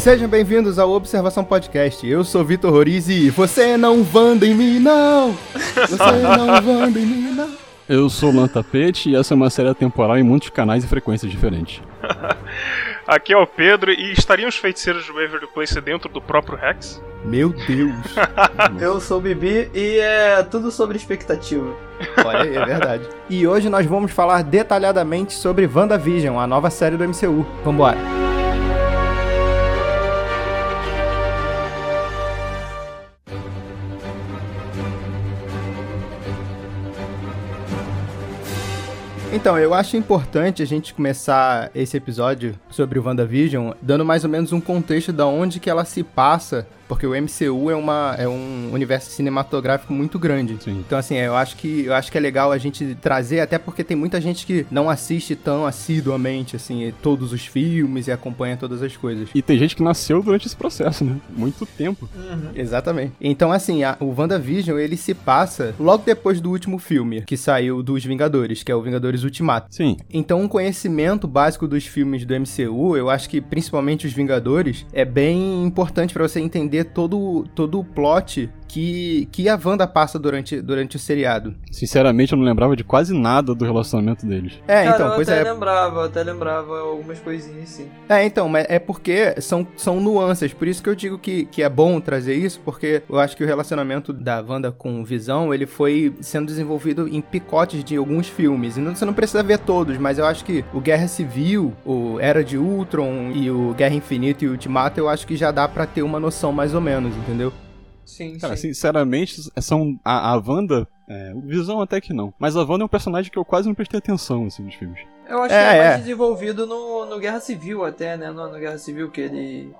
Sejam bem-vindos ao Observação Podcast. Eu sou Vitor Roriz e você não vanda em mim, não! Você não vanda em mim, não! Eu sou o Lan Tapete e essa é uma série temporal em muitos canais e frequências diferentes. Aqui é o Pedro e estariam os feiticeiros de Waverly Place dentro do próprio Rex? Meu Deus! Eu sou o Bibi e é tudo sobre expectativa. Olha aí, é verdade. E hoje nós vamos falar detalhadamente sobre WandaVision, a nova série do MCU. Vambora! Então, eu acho importante a gente começar esse episódio sobre o WandaVision dando mais ou menos um contexto da onde que ela se passa porque o MCU é, uma, é um universo cinematográfico muito grande. Sim. Então, assim, eu acho, que, eu acho que é legal a gente trazer, até porque tem muita gente que não assiste tão assiduamente, assim, todos os filmes e acompanha todas as coisas. E tem gente que nasceu durante esse processo, né? Muito tempo. Uhum. Exatamente. Então, assim, a, o WandaVision, ele se passa logo depois do último filme que saiu dos Vingadores, que é o Vingadores Ultimato. Sim. Então, um conhecimento básico dos filmes do MCU, eu acho que principalmente os Vingadores, é bem importante para você entender todo, todo o plot que, que a Wanda passa durante, durante o seriado. Sinceramente, eu não lembrava de quase nada do relacionamento deles. É, Cara, então, eu pois até é. lembrava, eu até lembrava algumas coisinhas sim. É, então, mas é porque são, são nuances. Por isso que eu digo que, que é bom trazer isso, porque eu acho que o relacionamento da Wanda com o Visão, ele foi sendo desenvolvido em picotes de alguns filmes. E não, você não precisa ver todos, mas eu acho que o Guerra Civil, o Era de Ultron e o Guerra Infinita e o Ultimato, eu acho que já dá pra ter uma noção mais ou menos, entendeu? Sim, Cara, sim. sinceramente, são. A, a Wanda. É, o Visão até que não. Mas a Wanda é um personagem que eu quase não prestei atenção, assim, nos filmes. Eu acho É, que é mais é. desenvolvido no, no Guerra Civil até, né? No, no Guerra Civil que ele...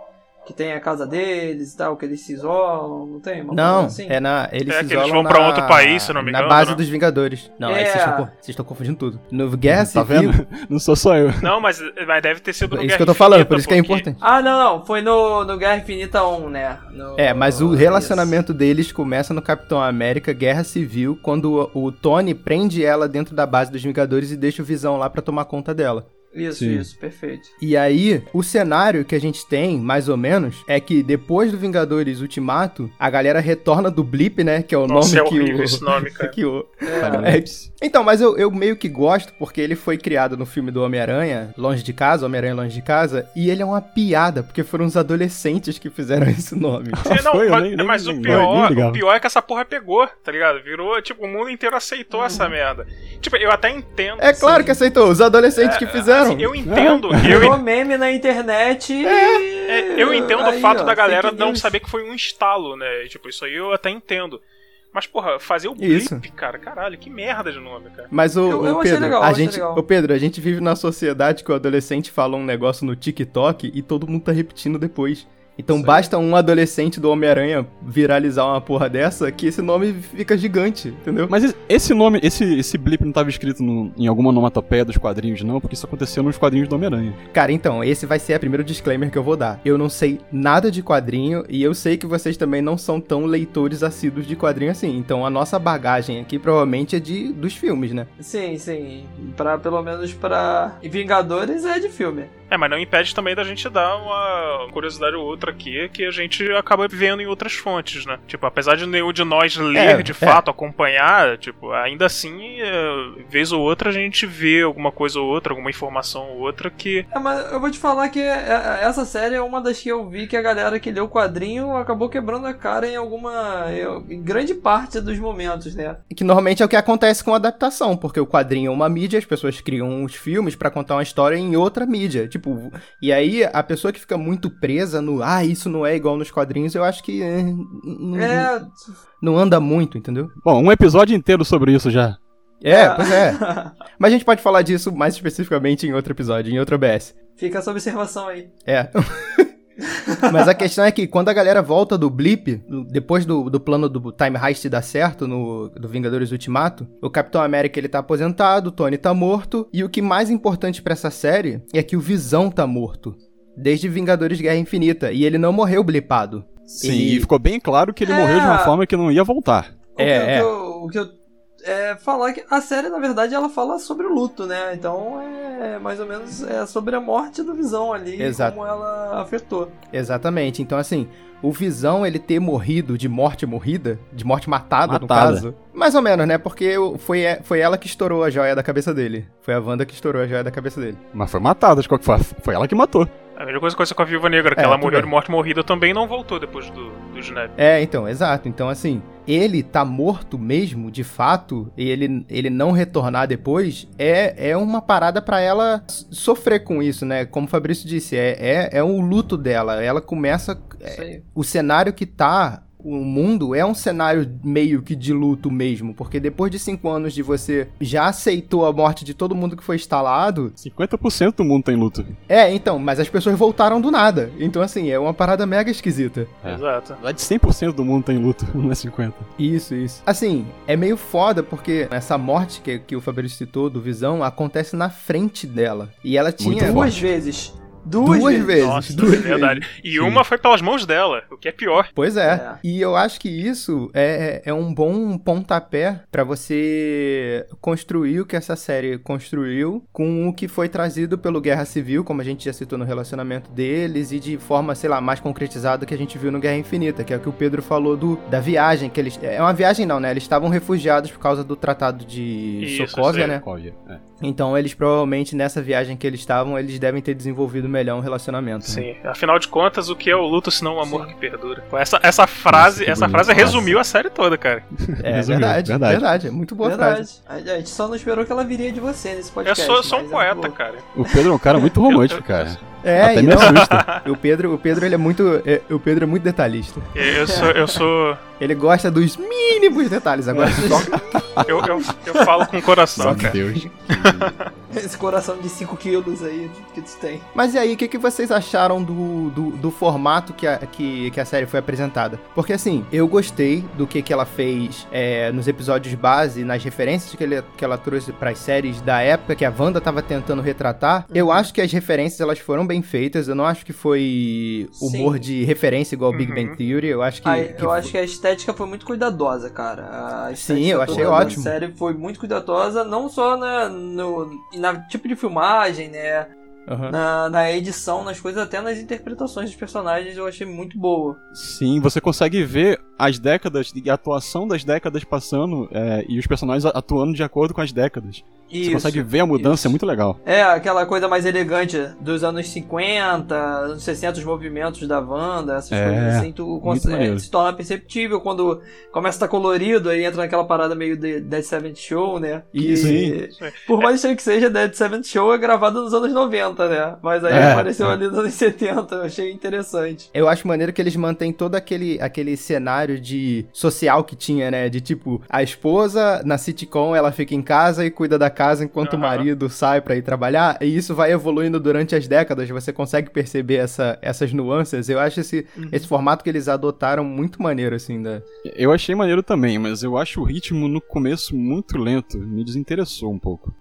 Que tem a casa deles e tal, que eles se isolam, não tem? Uma Não, coisa assim? é na. Eles É se que eles isolam vão pra na- outro país, se não me Na engano, base né? dos Vingadores. Não, aí É. vocês estão vocês estão confundindo tudo. No Guerra Tá Civil. vendo? Não sou só eu. Não, mas, mas deve ter sido no É isso Guerra que eu tô falando, por isso que é importante. Ah, não, não. Foi no, no Guerra Infinita 1, né? No- É, mas o relacionamento deles começa no Capitão América Guerra Civil, quando o, o Tony prende ela dentro da base dos Vingadores e deixa o Visão lá pra tomar conta dela. Isso, Sim. isso, perfeito. E aí, o cenário que a gente tem, mais ou menos, é que depois do Vingadores Ultimato, a galera retorna do Blip, né? Que é o Nossa, é nome que horrível o. esse nome, cara. que o- É, É, então, mas eu, eu meio que gosto porque ele foi criado no filme do Homem-Aranha, Longe de Casa, Homem-Aranha Longe de Casa, e ele é uma piada, porque foram os adolescentes que fizeram esse nome. É, não, Foi, mas, nem- nem- mas o, nem- pior, nem ligava. o pior é que essa porra pegou, tá ligado? Virou, tipo, o mundo inteiro aceitou essa merda. Tipo, eu até entendo. É claro que aceitou, os adolescentes que fizeram. Assim, eu entendo, eu, Virou meme na internet e... é, eu entendo Aí, o fato ó, da galera não news. saber que foi um estalo, né? Tipo, isso aí eu até entendo. Mas, porra, fazer o Isso. blip, cara, caralho, que merda de nome, cara. Mas o, Eu- eu Pedro, legal, a gente, legal. o Pedro, a gente vive na sociedade que o adolescente fala um negócio no TikTok e todo mundo tá repetindo depois. Então basta um adolescente do Homem-Aranha viralizar uma porra dessa que esse nome fica gigante, entendeu? Mas esse- nome, esse, esse blip não tava escrito no- em alguma onomatopeia dos quadrinhos, não, porque isso aconteceu nos quadrinhos do Homem-Aranha. Cara, então, esse vai ser o primeiro disclaimer que eu vou dar. Eu não sei nada de quadrinho e eu sei que vocês também não são tão leitores assíduos de quadrinho assim. Então a nossa bagagem aqui provavelmente é de dos filmes, né? Sim, sim. Pra, pelo menos pra Vingadores é de filme. É, mas não impede também da gente dar uma curiosidade ou outra aqui que a gente acaba vendo em outras fontes, né? Tipo, apesar de nenhum de nós ler É, de é. fato, acompanhar, tipo, ainda assim, é, vez ou outra a gente vê alguma coisa ou outra, alguma informação ou outra que. É, mas eu vou te falar que é- é- essa série é uma das que eu vi que a galera que leu o quadrinho acabou quebrando a cara em alguma. em grande parte dos momentos, né? Que normalmente é o que acontece com adaptação, porque o quadrinho é uma mídia, as pessoas criam os filmes pra contar uma história em outra mídia. Tipo, e aí a pessoa que fica muito presa no ah, isso não é igual nos quadrinhos, eu acho que é, n- É. não anda muito, entendeu? Bom, um episódio inteiro sobre isso já. É, pois é. Mas a gente pode falar disso mais especificamente em outro episódio, em outro OBS. Fica essa observação aí. É. Mas a questão é que quando a galera volta do blip, depois do, do plano do Time Heist dar certo no do Vingadores Ultimato, o Capitão América ele tá aposentado, o Tony tá morto, e o que mais importante pra essa série é que o Visão tá morto. Desde Vingadores Guerra Infinita, e ele não morreu blipado. Sim, Ele- e ficou bem claro que ele É. morreu de uma forma que não ia voltar. O, É, que, é. o que eu, o que eu é, falar que a série, na verdade, ela fala sobre o luto, né? Então é mais ou menos é sobre a morte do Visão ali, Exato. como ela afetou. Exatamente. Então, assim, o Visão, ele ter morrido de morte morrida, de morte matada, no Matada. caso. Mais ou menos, né? Porque foi, foi ela que estourou a joia da cabeça dele. Foi a Wanda que estourou a joia da cabeça dele. Mas foi matada de qualquer forma. Foi ela que matou. A mesma coisa aconteceu com a Viúva Negra, que É, ela morreu bem. de morte morrida também não voltou depois do, do Snap. É, então, exato. Então, assim, ele tá morto mesmo, de fato, e ele, ele não retornar depois, é, é uma parada pra ela sofrer com isso, né? Como o Fabrício disse, é, é, é um luto dela. Ela começa. Aí. o cenário que tá o mundo é um cenário meio que de luto mesmo, porque depois de cinco anos de você já aceitou a morte de todo mundo que foi instalado, 50% do mundo tem luto. é, então, mas as pessoas voltaram do nada. Então, assim, é uma parada mega esquisita. É. Exato. Lá de 100% do mundo tem luto, não é 50%. Isso, isso. Assim, é meio foda porque essa morte que, que o Fabrício citou do Visão acontece na frente dela. E ela tinha. Muito Duas forte. vezes. Duas, Duas vezes. Nossa, duas é verdade. vezes. E Sim. uma foi pelas mãos dela, o que é pior. Pois é. É. E eu acho que isso é, é um bom pontapé pra você construir o que essa série construiu com o que foi trazido pelo Guerra Civil, como a gente já citou no relacionamento deles, e de forma, sei lá, mais concretizada que a gente viu no Guerra Infinita, que é o que o Pedro falou do, da viagem, que eles. É uma viagem não, né? Eles estavam refugiados por causa do Tratado de Isso, Sokovia, né? Cóvia, é. Então eles provavelmente nessa viagem que eles estavam, eles devem ter desenvolvido melhor um relacionamento. né? Sim. Afinal de contas, o que é o luto se não o amor Sim. que perdura? Essa, essa frase, Nossa, essa bonito. frase Nossa. resumiu a série toda, cara. É Resumiu, verdade, verdade. verdade, É muito boa frase. Verdade. A gente só não esperou que ela viria de você nesse Eu podcast. sou, eu sou um é poeta, boa. cara. O Pedro é um cara muito romântico, cara. É, Até e me assusta. o Pedro, o Pedro ele é muito, é, o Pedro é muito detalhista. Eu sou, eu sou, Ele gosta dos mínimos detalhes. Agora só eu, eu, eu falo com o coração, Meu cara. Deus. Esse coração de 5 quilos aí que tu tem. Mas e aí, o que, que vocês acharam do, do, do formato que a, que, que a série foi apresentada? Porque assim, eu gostei do que, que ela fez é, nos episódios base, nas referências que, ele, que ela trouxe pras séries da época que a Wanda tava tentando retratar. Eu acho que as referências elas foram bem feitas. Eu não acho que foi humor Sim. de referência igual Big Uhum. Bang Theory. Eu acho que. Eu foi- acho que a estética foi muito cuidadosa, cara. A Sim, eu achei ótimo. Da série foi muito cuidadosa, não só na, no na tipo de filmagem, né? Aham. Na, na edição, nas coisas, até nas interpretações dos personagens, eu achei muito boa. Sim, você consegue ver as décadas e a atuação das décadas passando é, e os personagens atuando de acordo com as décadas. você Isso, consegue ver a mudança, isso. é muito legal. É, aquela coisa mais elegante dos anos 50, anos 60, os movimentos da Wanda, essas É, coisas assim, tu consegue, maneiro. se torna perceptível quando começa a estar colorido, aí entra naquela parada meio de Dead Seventh Show, né? Que, Sim. Por mais estranho que seja, Dead Seventh Show é gravado nos anos 90, né? Mas aí É, apareceu é. ali nos anos 70, eu achei interessante. Eu acho maneiro que eles mantêm todo aquele, aquele cenário de social que tinha, né? De tipo, a esposa na sitcom ela fica em casa e cuida da casa enquanto o Aham. marido sai pra ir trabalhar. E isso vai evoluindo durante as décadas. Você consegue perceber essa, essas nuances. Eu acho esse, esse formato que eles adotaram muito maneiro, assim, da. Eu achei maneiro também, mas eu acho o ritmo no começo muito lento. Me desinteressou um pouco.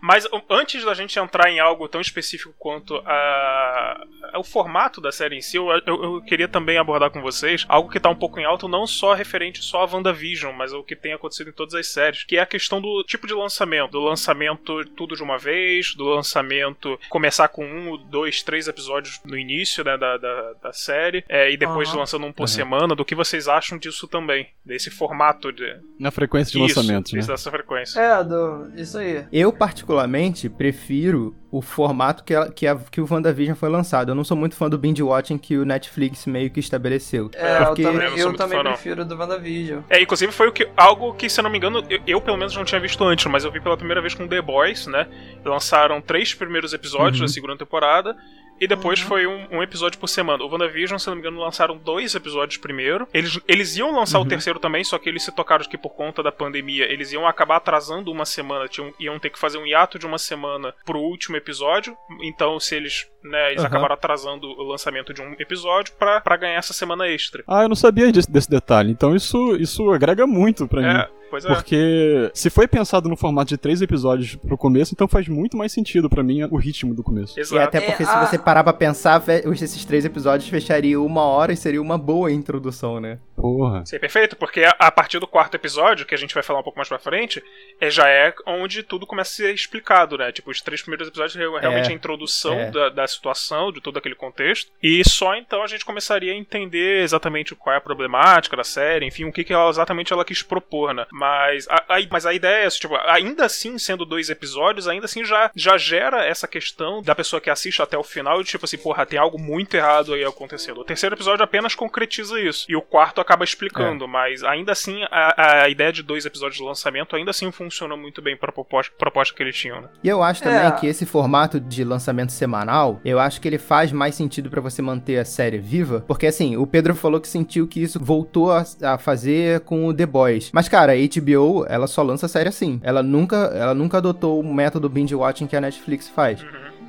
Mas um, antes da gente entrar em algo tão específico quanto a, o formato da série em si, eu, eu- eu queria também abordar com vocês algo que tá um pouco em alto, não só referente só a WandaVision, mas o que tem acontecido em todas as séries, que é a questão do tipo de lançamento. Do lançamento tudo de uma vez, do lançamento começar com um, dois, três episódios no início né, da, da, da série, é, e depois Aham. lançando um por Aham. semana. Do que vocês acham disso também? Desse formato de. Na frequência de isso, lançamentos, né? isso, dessa frequência. É, do, isso aí. Eu, particularmente, prefiro o formato que, a, que, a, que o WandaVision foi lançado. Eu não sou muito fã do binge watching que o Netflix meio que estabeleceu. É, Porque- eu também, Eu eu também fã, não. prefiro do WandaVision. É, inclusive foi o que, algo que, se eu não me engano, eu, eu, pelo menos não tinha visto antes, mas eu vi pela primeira vez com The Boys, né? Lançaram três primeiros episódios Uhum. da segunda temporada. E depois Uhum. foi um, um episódio por semana. O WandaVision, se não me engano, lançaram dois episódios primeiro. Eles, eles iam lançar Uhum. o terceiro também, só que eles se tocaram que por conta da pandemia, eles iam acabar atrasando uma semana, tinham, iam ter que fazer um hiato de uma semana pro último episódio. Então, se eles né? Eles Aham. acabaram atrasando o lançamento de um episódio pra, pra ganhar essa semana extra. Ah, eu não sabia desse, desse detalhe. Então isso, isso agrega muito pra mim. É, pois é. Porque se foi pensado no formato de três episódios pro começo, então faz muito mais sentido pra mim o ritmo do começo. E Exato. até porque É, se a- você parar pra pensar, esses três episódios fechariam uma hora e seria uma boa introdução, né? Porra. Sim, perfeito, porque a- partir do quarto episódio, que a gente vai falar um pouco mais pra frente, é, já é onde tudo começa a ser explicado, né? Tipo, os três primeiros episódios é realmente a introdução é. da, da situação, de todo aquele contexto. E só então a gente começaria a entender exatamente qual é a problemática da série, enfim, o que, que ela, exatamente ela quis propor, né? Mas a, a- mas a ideia é, essa, tipo, ainda assim, sendo dois episódios, ainda assim já, já gera essa questão da pessoa que assiste até o final, de tipo assim, porra, tem algo muito errado aí acontecendo. O terceiro episódio apenas concretiza isso. E o quarto acaba explicando, mas ainda assim, a, a ideia de dois episódios de lançamento ainda assim funciona muito bem pra proposta, proposta que eles tinham, né? E eu acho também É. que esse formato de lançamento semanal, eu acho que ele faz mais sentido pra você manter a série viva, porque assim, o Pedro falou que sentiu que isso voltou a, a fazer com o The Boys. Mas cara, a HBO, ela só lança série assim. Ela nunca, ela nunca adotou o método binge watching que a Netflix faz.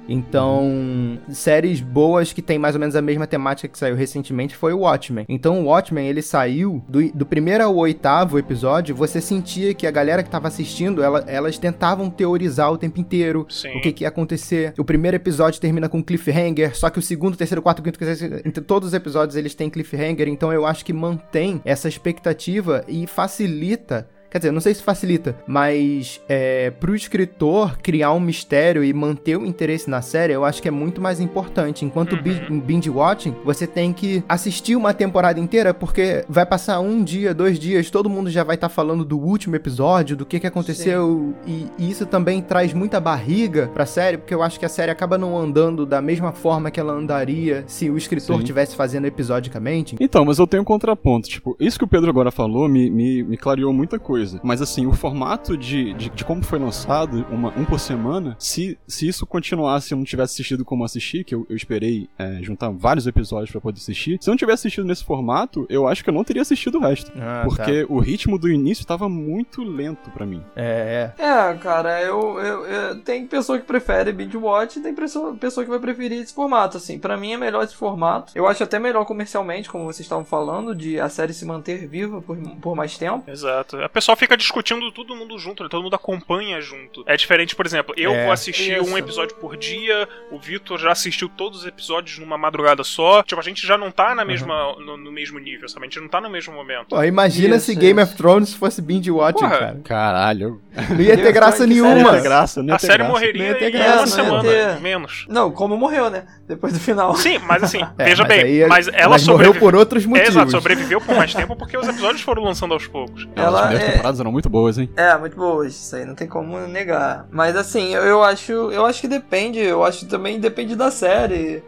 Então, séries boas que tem mais ou menos a mesma temática que saiu recentemente foi o Watchmen. Então, o Watchmen, ele saiu do, do primeiro ao oitavo episódio, você sentia que a galera que tava assistindo, ela- elas tentavam teorizar o tempo inteiro Sim. o que, que ia acontecer. O primeiro episódio termina com cliffhanger, só que o segundo, terceiro, quarto, quinto, entre todos os episódios eles têm cliffhanger, então eu acho que mantém essa expectativa e facilita. Quer dizer, eu não sei se facilita, mas é, pro escritor criar um mistério e manter o interesse na série, eu acho que é muito mais importante. Enquanto em binge watching, você tem que assistir uma temporada inteira, porque vai passar um dia, dois dias, todo mundo já vai estar falando do último episódio, do que, que aconteceu, e, e isso também traz muita barriga pra série, porque eu acho que a série acaba não andando da mesma forma que ela andaria se o escritor Sim. estivesse fazendo episodicamente. Então, mas eu tenho um contraponto. Tipo, isso que o Pedro agora falou me, me, me clareou muita coisa. Mas assim, o formato de, de, de como foi lançado, uma, um por semana, se, se isso continuasse, eu não tivesse assistido como assistir, que eu, eu esperei é, juntar vários episódios pra poder assistir, se eu não tivesse assistido nesse formato, eu acho que eu não teria assistido o resto. Ah, porque o ritmo do início tava muito lento pra mim. É, é. É, cara, eu, eu, eu- tem pessoa que prefere binge watch e tem pessoa, pessoa que vai preferir esse formato, assim. Pra mim é melhor esse formato. Eu acho até melhor comercialmente, como vocês estavam falando, de a série se manter viva por, por mais tempo. Exato. A pessoa fica discutindo todo mundo junto, né? todo mundo acompanha junto. É diferente, por exemplo, eu É. vou assistir Isso. um episódio por dia, o Vitor já assistiu todos os episódios numa madrugada só. Tipo, a gente já não tá na mesma, no, no mesmo nível, sabe? A gente não tá no mesmo momento. Pô, imagina Isso, se Game isso. of Thrones fosse binge watching, Porra. cara. Caralho. Não ia ter graça Game nenhuma. Não ia ter graça, não ia A ter série graça. Não morreria ia ter em graça, uma não ia semana, ter. menos. Não, como morreu, né? Depois do final. Sim, mas assim, É, veja mas bem, aí- mas ela mas morreu sobreviveu. por outros É, motivos. exato, sobreviveu por mais tempo porque os episódios foram lançando aos poucos. As Ela primeiras é- temporadas eram muito boas, hein? É, muito boas, isso aí não tem como negar. Mas assim, eu, eu acho, eu acho que depende, eu acho também depende da série.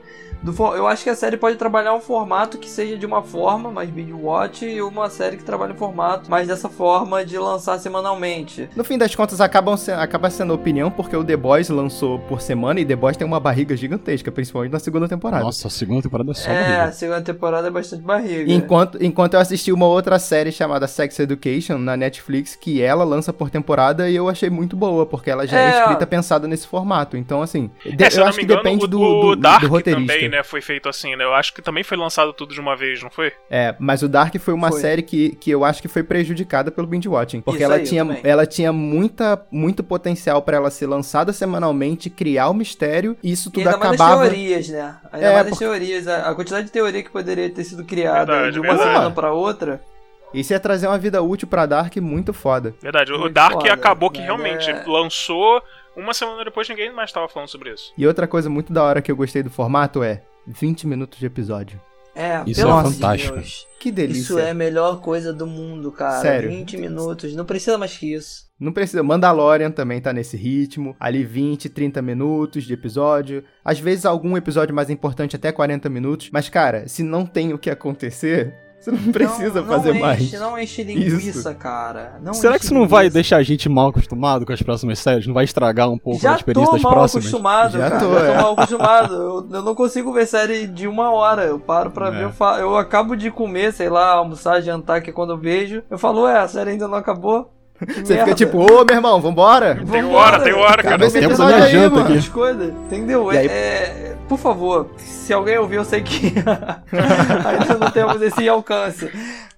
Do, for- eu acho que a série pode trabalhar um formato que seja de uma forma, mais binge watch, e uma série que trabalhe um formato mais dessa forma de lançar semanalmente. No fim das contas, acabam se- acaba sendo opinião, porque o The Boys lançou por semana e The Boys tem uma barriga gigantesca, principalmente na segunda temporada. Nossa, a segunda temporada é só é, a barriga. segunda temporada é bastante barriga. Enquanto, enquanto eu assisti uma outra série chamada Sex Education na Netflix, que ela lança por temporada e eu achei muito boa, porque ela já é, É. escrita pensada nesse formato. Então, assim, de- É, eu acho que engano, depende o, do, o do, Dark do roteirista. também, né, foi feito assim, né? Eu acho que também foi lançado tudo de uma vez, não foi? É, mas o Dark foi uma Foi. série que, que eu acho que foi prejudicada pelo binge watching, porque Isso ela aí, tinha ela tinha muita muito potencial pra ela ser lançada semanalmente, criar o mistério, e isso E tudo ainda mais acabava das teorias, né? Ainda É, mais porque- teorias. A, a quantidade de teoria que poderia ter sido criada Verdade, de uma verdade. semana pra outra. Isso ia trazer uma vida útil pra Dark muito foda. Verdade, o Muito Dark foda, acabou que realmente é- lançou uma semana depois ninguém mais tava falando sobre isso. E outra coisa muito da hora que eu gostei do formato é 20 minutos de episódio. É, Isso pelo é fantástico. Deus. Que delícia. Isso é a melhor coisa do mundo, cara. Sério. 20 minutos, não precisa mais que isso. Não precisa. Mandalorian também tá nesse ritmo. Ali 20, 30 minutos de episódio. Às vezes algum episódio mais importante até 40 minutos. Mas, cara, se não tem o que acontecer, você não precisa não, fazer não mais. Enche, não enche linguiça, cara. Não Será enche que isso não vai deixar a gente mal acostumado com as próximas séries? Não vai estragar um pouco a Já experiência tô das mal próximas? acostumado, Já cara. tô, já tô é. mal acostumado. Eu, eu não consigo ver série de uma hora. Eu paro pra É. ver, eu, fa- eu acabo de comer, sei lá, almoçar, jantar, que é quando eu vejo, eu falo, ué, a série ainda não acabou? Você merda. fica tipo, ô meu irmão, vambora. Tem hora, tem hora, cara. esse tempo da episódio minha aí, janta aqui. Coisas, entendeu? Aí- É, por favor, se alguém ouvir, eu sei que ainda não temos esse alcance.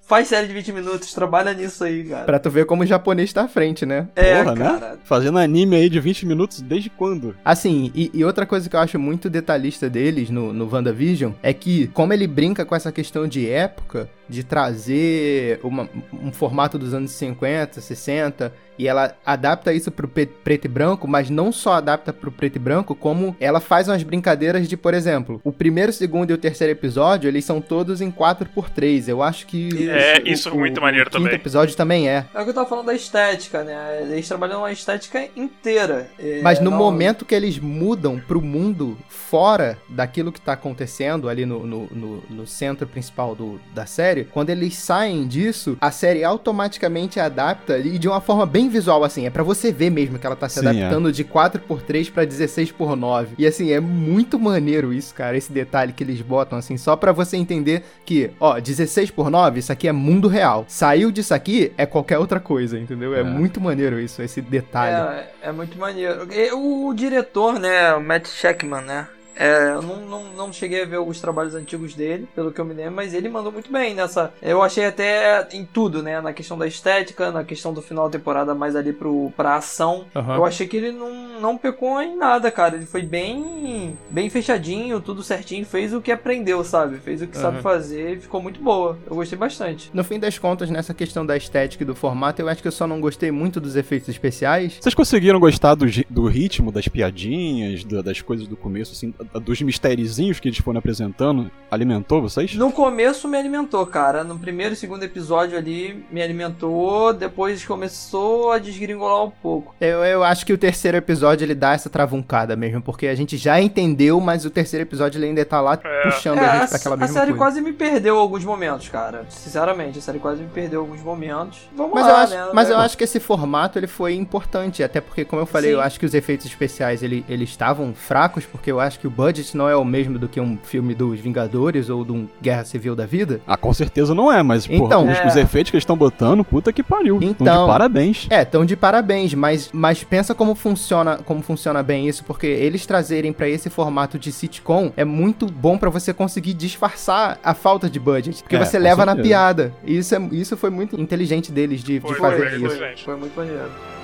Faz série de 20 minutos, trabalha nisso aí, cara. Pra tu ver como o japonês tá à frente, né? É, Porra, né? cara. Fazendo anime aí de 20 minutos desde quando? Assim, e, e outra coisa que eu acho muito detalhista deles no, no WandaVision é que, como ele brinca com essa questão de época, de trazer uma- um formato dos anos 50, 60, e ela adapta isso pro preto e branco, mas não só adapta pro preto e branco, como ela faz umas brincadeiras de, por exemplo, o primeiro, segundo e o terceiro episódio, eles são todos em 4x3. Eu acho que. É, o- isso é o- muito o maneiro quinto também. episódio também é. É o que eu tava falando da estética, né? Eles trabalham uma estética inteira. É, Mas no não- momento que eles mudam pro mundo fora daquilo que tá acontecendo ali no, no, no- no centro principal do, da série, quando eles saem disso, a série automaticamente adapta e de uma forma bem visual, assim. É pra você ver mesmo que ela tá se Sim, adaptando de 4x3 pra 16x9. E assim, é muito maneiro isso, cara, esse detalhe que eles botam, assim, só pra você entender que, ó, 16x9, isso aqui é mundo real. Saiu disso aqui, é qualquer outra coisa, entendeu? É, É. muito maneiro isso, esse detalhe. É, é muito maneiro. E O, diretor, né, o Matt Sheckman, né? É, eu não, não, não cheguei a ver os trabalhos antigos dele, pelo que eu me lembro, mas ele mandou muito bem nessa. Eu achei até em tudo, né? Na questão da estética, na questão do final da temporada, mais ali pro, pra ação. Aham. Eu achei que ele não, não pecou em nada, cara. Ele foi bem bem fechadinho, tudo certinho, fez o que aprendeu, sabe? Fez o que sabe Uhum. fazer e ficou muito boa. Eu gostei bastante. No fim das contas, nessa questão da estética e do formato, eu acho que eu só não gostei muito dos efeitos especiais. Vocês conseguiram gostar do, do ritmo, das piadinhas, da- das coisas do começo, assim, dos mistérizinhos que eles foram apresentando? Alimentou vocês? No começo me alimentou, cara. No primeiro e segundo episódio ali me alimentou, depois começou a desgringolar um pouco. Eu, eu acho que o terceiro episódio ele dá essa travuncada mesmo, porque a gente já entendeu, mas o terceiro episódio ele ainda tá lá É. puxando É, a a, gente pra aquela a mesma série coisa. quase me perdeu alguns momentos, cara. Sinceramente, a série quase me perdeu alguns momentos. Vamos Mas, lá, eu acho, né? mas É, eu acho que esse formato ele foi importante, até porque, como eu falei, Sim. eu acho que os efeitos especiais ele- eles estavam fracos, porque eu acho que o budget não é o mesmo do que um filme dos Vingadores ou de um Guerra Civil da vida. Ah, com certeza não é, mas porra, Então. os, É. os efeitos que eles estão botando, puta que pariu. Tão Então. de parabéns. É, tão de parabéns, mas, mas pensa como funciona, como funciona bem isso, porque eles trazerem pra esse formato de sitcom é muito bom pra você conseguir disfarçar a falta de budget, porque É, você leva na certeza. piada. E isso, é, isso foi muito inteligente deles de, de Foi, fazer foi, isso. foi. gente. Foi muito maneiro.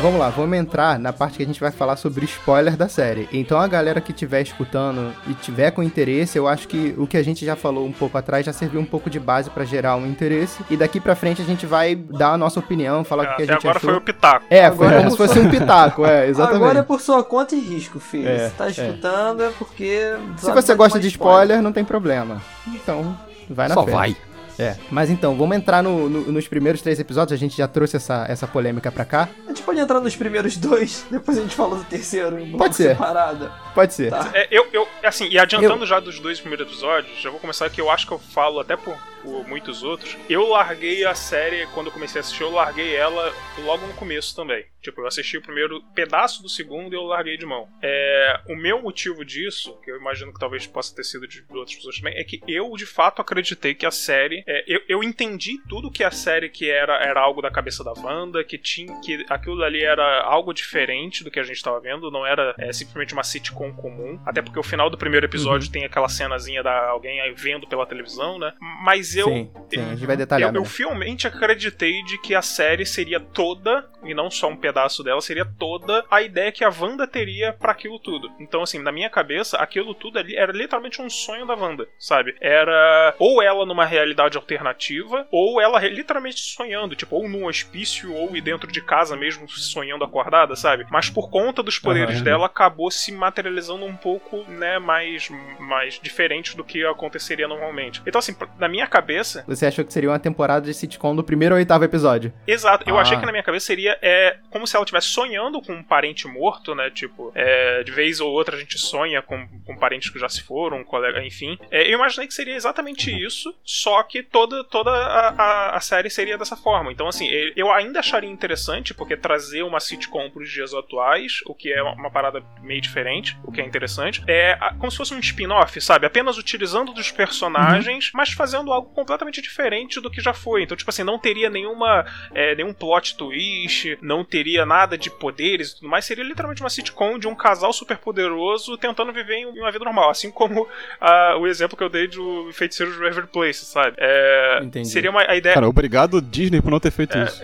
Vamos lá, vamos entrar na parte que a gente vai falar sobre spoiler da série. Então a galera que estiver escutando e tiver com interesse, eu acho que o que a gente já falou um pouco atrás já serviu um pouco de base pra gerar um interesse. E daqui pra frente a gente vai dar a nossa opinião, falar o que a gente agora achou. foi o Pitaco. É, foi Agora como é se fosse um pitaco, é, exatamente. Agora é por sua conta e risco, filho. É, Se tá é. escutando é, porque. Se você gosta de spoiler, não tem problema. Então, vai na Só fé. vai. É, mas então, vamos entrar no- no- nos primeiros três episódios, a gente já trouxe essa, essa polêmica pra cá. A gente pode entrar nos primeiros dois, depois a gente fala do terceiro em Pode ser. separado. Pode ser. Tá. É, eu, eu, assim, e adiantando já dos dois primeiros episódios, já vou começar que eu acho que eu falo até por, por muitos outros. Eu larguei a série, quando eu comecei a assistir, eu larguei ela logo no começo também. Tipo, eu assisti o primeiro pedaço do segundo e eu larguei de mão. É, o meu motivo disso, que eu imagino que talvez possa ter sido de outras pessoas também, é que eu de fato acreditei que a série. é, eu, eu entendi tudo que a série que era, era algo da cabeça da Wanda, que tinha. que aquilo dali era algo diferente do que a gente tava vendo, não era é, simplesmente uma sitcom comum. Até porque o final do primeiro episódio Uhum. tem aquela cenazinha da alguém aí vendo pela televisão, né? Mas eu. sim, sim, a gente vai detalhar. Eu, eu fielmente acreditei de que a série seria toda, e não só um pedaço dela, seria toda a ideia que a Wanda teria pra aquilo tudo. Então, assim, na minha cabeça, aquilo tudo ali era literalmente um sonho da Wanda, sabe? Era ou ela numa realidade alternativa, ou ela literalmente sonhando, tipo, ou num hospício, ou e dentro de casa mesmo, sonhando acordada, sabe? Mas por conta dos poderes Aham. dela, acabou se materializando um pouco, né, mais, mais diferente do que aconteceria normalmente. Então, assim, na minha cabeça, Você achou que seria uma temporada de sitcom do primeiro ao oitavo episódio? Exato, eu Ah. achei que na minha cabeça seria é, como se ela estivesse sonhando com um parente morto, né? Tipo, é, de vez ou outra a gente sonha com, com parentes que já se foram, um colega, enfim. É, eu imaginei que seria exatamente isso, só que toda, toda a, a, a, série seria dessa forma. Então, assim, eu ainda acharia interessante, porque trazer uma sitcom pros dias atuais, o que é uma parada meio diferente, o que é interessante, é como se fosse um spin-off, sabe? Apenas utilizando dos personagens, uhum. mas fazendo algo completamente diferente do que já foi. Então, tipo assim, não teria nenhuma é, nenhum plot twist, não teria nada de poderes e tudo mais, seria literalmente uma sitcom de um casal super poderoso tentando viver em uma vida normal, assim como uh, o exemplo que eu dei do Feiticeiro de River Place, sabe? É, seria uma a ideia. Cara, obrigado Disney por não ter feito é. isso.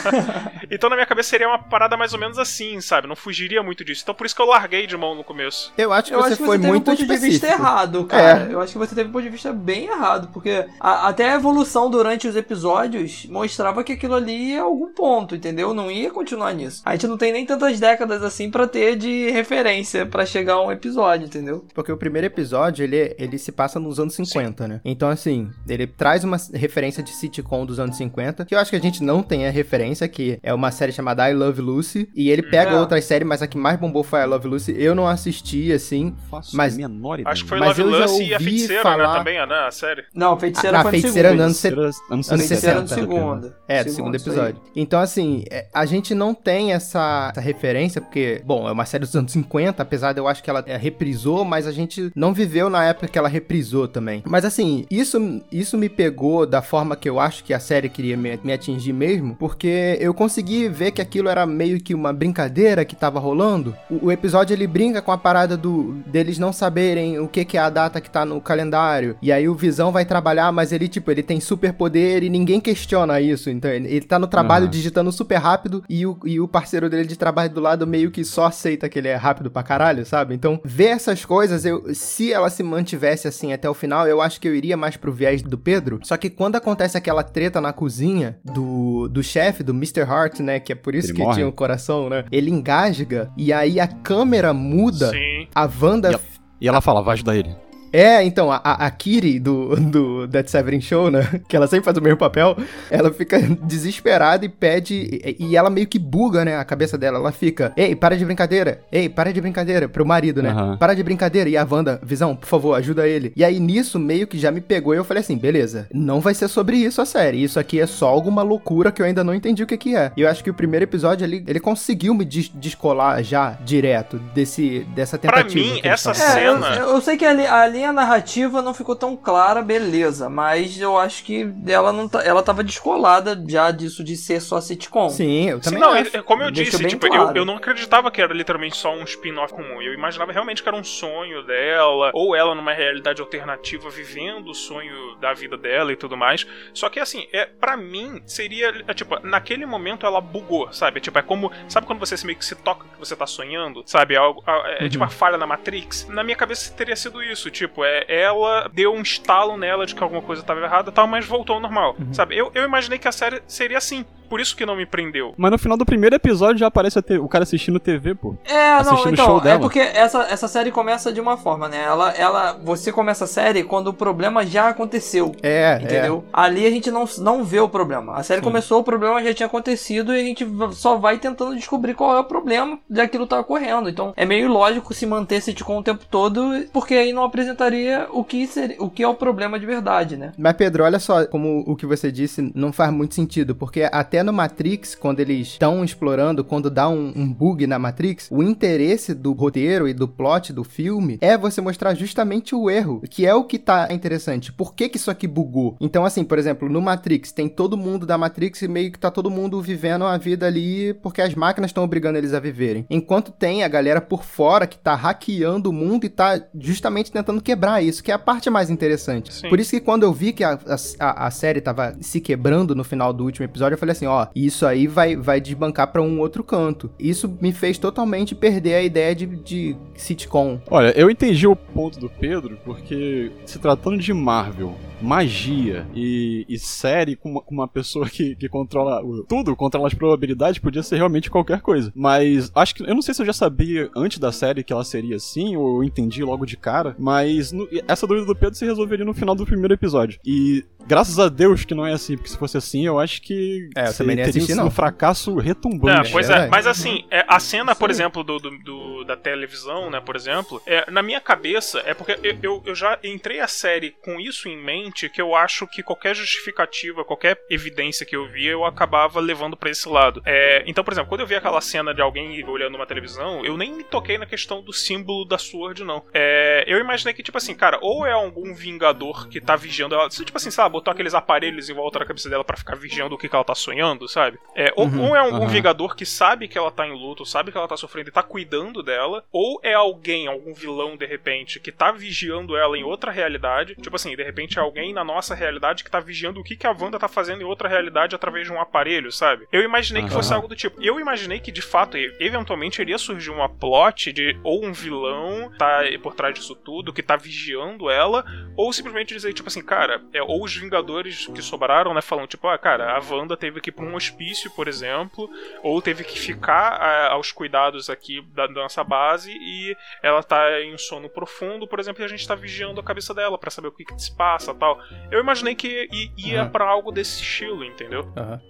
então na minha cabeça seria uma parada mais ou menos assim, sabe? Não fugiria muito disso. Então por isso que eu larguei de mão no começo. Eu acho que eu você acho que foi você muito teve um ponto de vista errado, cara. É. Eu acho que você teve um ponto de vista bem errado, porque a, até a evolução durante os episódios mostrava que aquilo ali é algum ponto, entendeu? Não ia continuar nisso. A gente não tem nem tantas décadas assim para ter de referência para chegar a um episódio, entendeu? Porque o primeiro episódio, ele, ele se passa nos anos 50, Sim. né? Então, assim, ele traz uma referência de sitcom dos anos 50, que eu acho que a gente não tem a referência, que é uma série chamada I Love Lucy, e ele pega é. outras séries, mas a que mais bombou foi I Love Lucy. Eu não assisti, assim, Faço mas... menor ideia. Acho que foi mas Love Lucy e a Feiticeira, né, falar... né, também, né, a série. Não, a Feiticeira ah, foi a Feiticeira no segundo. Anos, anos, anos 60. no segundo. É, do segundo episódio. Então, assim, é, a gente não tem essa, essa referência, porque, bom, é uma série dos anos 50, apesar de eu acho que ela é, reprisou, mas a gente não viveu na época que ela reprisou também. Mas, assim, isso, isso me pegou da forma que eu acho que a série queria me, me atingir mesmo, porque eu consegui ver que aquilo era meio que uma brincadeira que tava rolando. O, o episódio, ele brinca com a parada do deles não saberem o que, que é a data que tá no calendário. E aí o Visão vai trabalhar, mas ele, tipo, ele tem super poder e ninguém questiona isso. Então, ele, tá no trabalho uhum. digitando super rápido e o, e o parceiro dele de trabalho do lado meio que só aceita que ele é rápido pra caralho, sabe? Então, ver essas coisas, eu, se ela se mantivesse assim até o final, eu acho que eu iria mais pro viés do Pedro. Só que quando acontece aquela treta na cozinha do, do chefe, do Mr. Hart, né? Que é por isso ele que morre. tinha o coração, né? Ele engasga e aí a câmera muda. Sim. A Wanda. E ela fala, vai ajudar ele. É, então, a, a Kiri do, do Dead Severin Show, né? Que ela sempre faz o mesmo papel. Ela fica desesperada e pede. E, e, ela meio que buga, né? A cabeça dela. Ela fica: Ei, para de brincadeira. Ei, para de brincadeira. Pro marido, né? Uhum. Para de brincadeira. E a Wanda, Visão, por favor, ajuda ele. E aí nisso meio que já me pegou e eu falei assim: beleza, não vai ser sobre isso a série. Isso aqui é só alguma loucura que eu ainda não entendi o que, que é. E eu acho que o primeiro episódio ali, ele conseguiu me des descolar já direto desse, dessa tentativa. Pra mim, essa cena. É, eu, eu, sei que ali, ali linha narrativa não ficou tão clara, beleza. Mas eu acho que ela não tá, ela tava descolada já disso de ser só sitcom. Sim, eu também Sim, não, acho. como eu disse, tipo, claro. eu, eu não acreditava que era literalmente só um spin-off comum. Eu imaginava realmente que era um sonho dela, ou ela numa realidade alternativa vivendo o sonho da vida dela e tudo mais. Só que assim, é para mim seria, é, tipo, naquele momento ela bugou, sabe? Tipo, é como, sabe quando você meio que se toca que você tá sonhando, sabe? É, algo, é, é uhum. tipo uma falha na Matrix. Na minha cabeça teria sido isso, tipo, Tipo, é, ela deu um estalo nela de que alguma coisa estava errada tal, mas voltou ao normal. Uhum. Sabe? Eu, eu imaginei que a série seria assim por isso que não me prendeu. Mas no final do primeiro episódio já aparece o cara assistindo TV, pô. É, assistindo não, então, show dela. é porque essa, essa série começa de uma forma, né? Ela, ela, você começa a série quando o problema já aconteceu. É, é. entendeu? É. Ali a gente não, não vê o problema. A série Sim. começou, o problema já tinha acontecido e a gente só vai tentando descobrir qual é o problema daquilo tá ocorrendo. Então, é meio lógico se manter sitcom o tempo todo, porque aí não apresentaria o que seria, o que é o problema de verdade, né? Mas Pedro, olha só como o que você disse não faz muito sentido, porque até no Matrix, quando eles estão explorando, quando dá um, um, bug na Matrix, o interesse do roteiro e do plot do filme é você mostrar justamente o erro, que é o que tá interessante. Por que que isso aqui bugou? Então, assim, por exemplo, no Matrix, tem todo mundo da Matrix e meio que tá todo mundo vivendo a vida ali porque as máquinas estão obrigando eles a viverem. Enquanto tem a galera por fora que tá hackeando o mundo e tá justamente tentando quebrar isso, que é a parte mais interessante. Sim. Por isso que quando eu vi que a, a, a série tava se quebrando no final do último episódio, eu falei assim, ó, isso aí vai, vai desbancar para um outro canto. Isso me fez totalmente perder a ideia de, de sitcom. Olha, eu entendi o ponto do Pedro, porque se tratando de Marvel, magia e, e série com uma, com uma pessoa que, que controla tudo, controla as probabilidades, podia ser realmente qualquer coisa. Mas acho que. Eu não sei se eu já sabia antes da série que ela seria assim, ou eu entendi logo de cara, mas no, essa dúvida do Pedro se resolveria no final do primeiro episódio. E graças a Deus que não é assim, porque se fosse assim, eu acho que É, também nem assisti, não. um fracasso retumbante. É, pois é, verdade. mas assim, é, a cena, por Sim. exemplo, do, do- do- da televisão, né, por exemplo, é, na minha cabeça, é porque eu, eu, eu já entrei a série com isso em mente, que eu acho que qualquer justificativa, qualquer evidência que eu via, eu acabava levando pra esse lado. É, então, por exemplo, quando eu vi aquela cena de alguém olhando uma televisão, eu nem me toquei na questão do símbolo da Sword, não. É, eu imaginei que, tipo assim, cara, ou é algum vingador que tá vigiando ela, tipo assim, sabe, botou aqueles aparelhos em volta da cabeça dela pra ficar vigiando o que, que ela tá sonhando, sabe? É, ou, Uhum, ou é algum aham. vingador que sabe que ela tá em luto, sabe que ela tá sofrendo e tá cuidando dela, ou é alguém, algum vilão de repente, que tá vigiando ela em outra realidade. Tipo assim, de repente é alguém na nossa realidade que tá vigiando o que, que a Wanda tá fazendo em outra realidade através de um aparelho, sabe? Eu imaginei que Aham. fosse algo do tipo. Eu imaginei que de fato, eventualmente iria surgir uma plot de ou um vilão tá por trás disso tudo, que tá vigiando ela, ou simplesmente dizer, tipo assim, cara, é, ou os Vingadores que sobraram, né, falando, tipo, ah, cara, a Wanda teve que ir pra um hospício, por exemplo, ou teve que ficar ah, aos cuidados aqui da, da nossa base e ela tá em um sono profundo, por exemplo, e a gente tá vigiando a cabeça dela pra saber o que, que se passa tal. Eu imaginei que ia Aham. pra algo desse estilo, entendeu? Aham.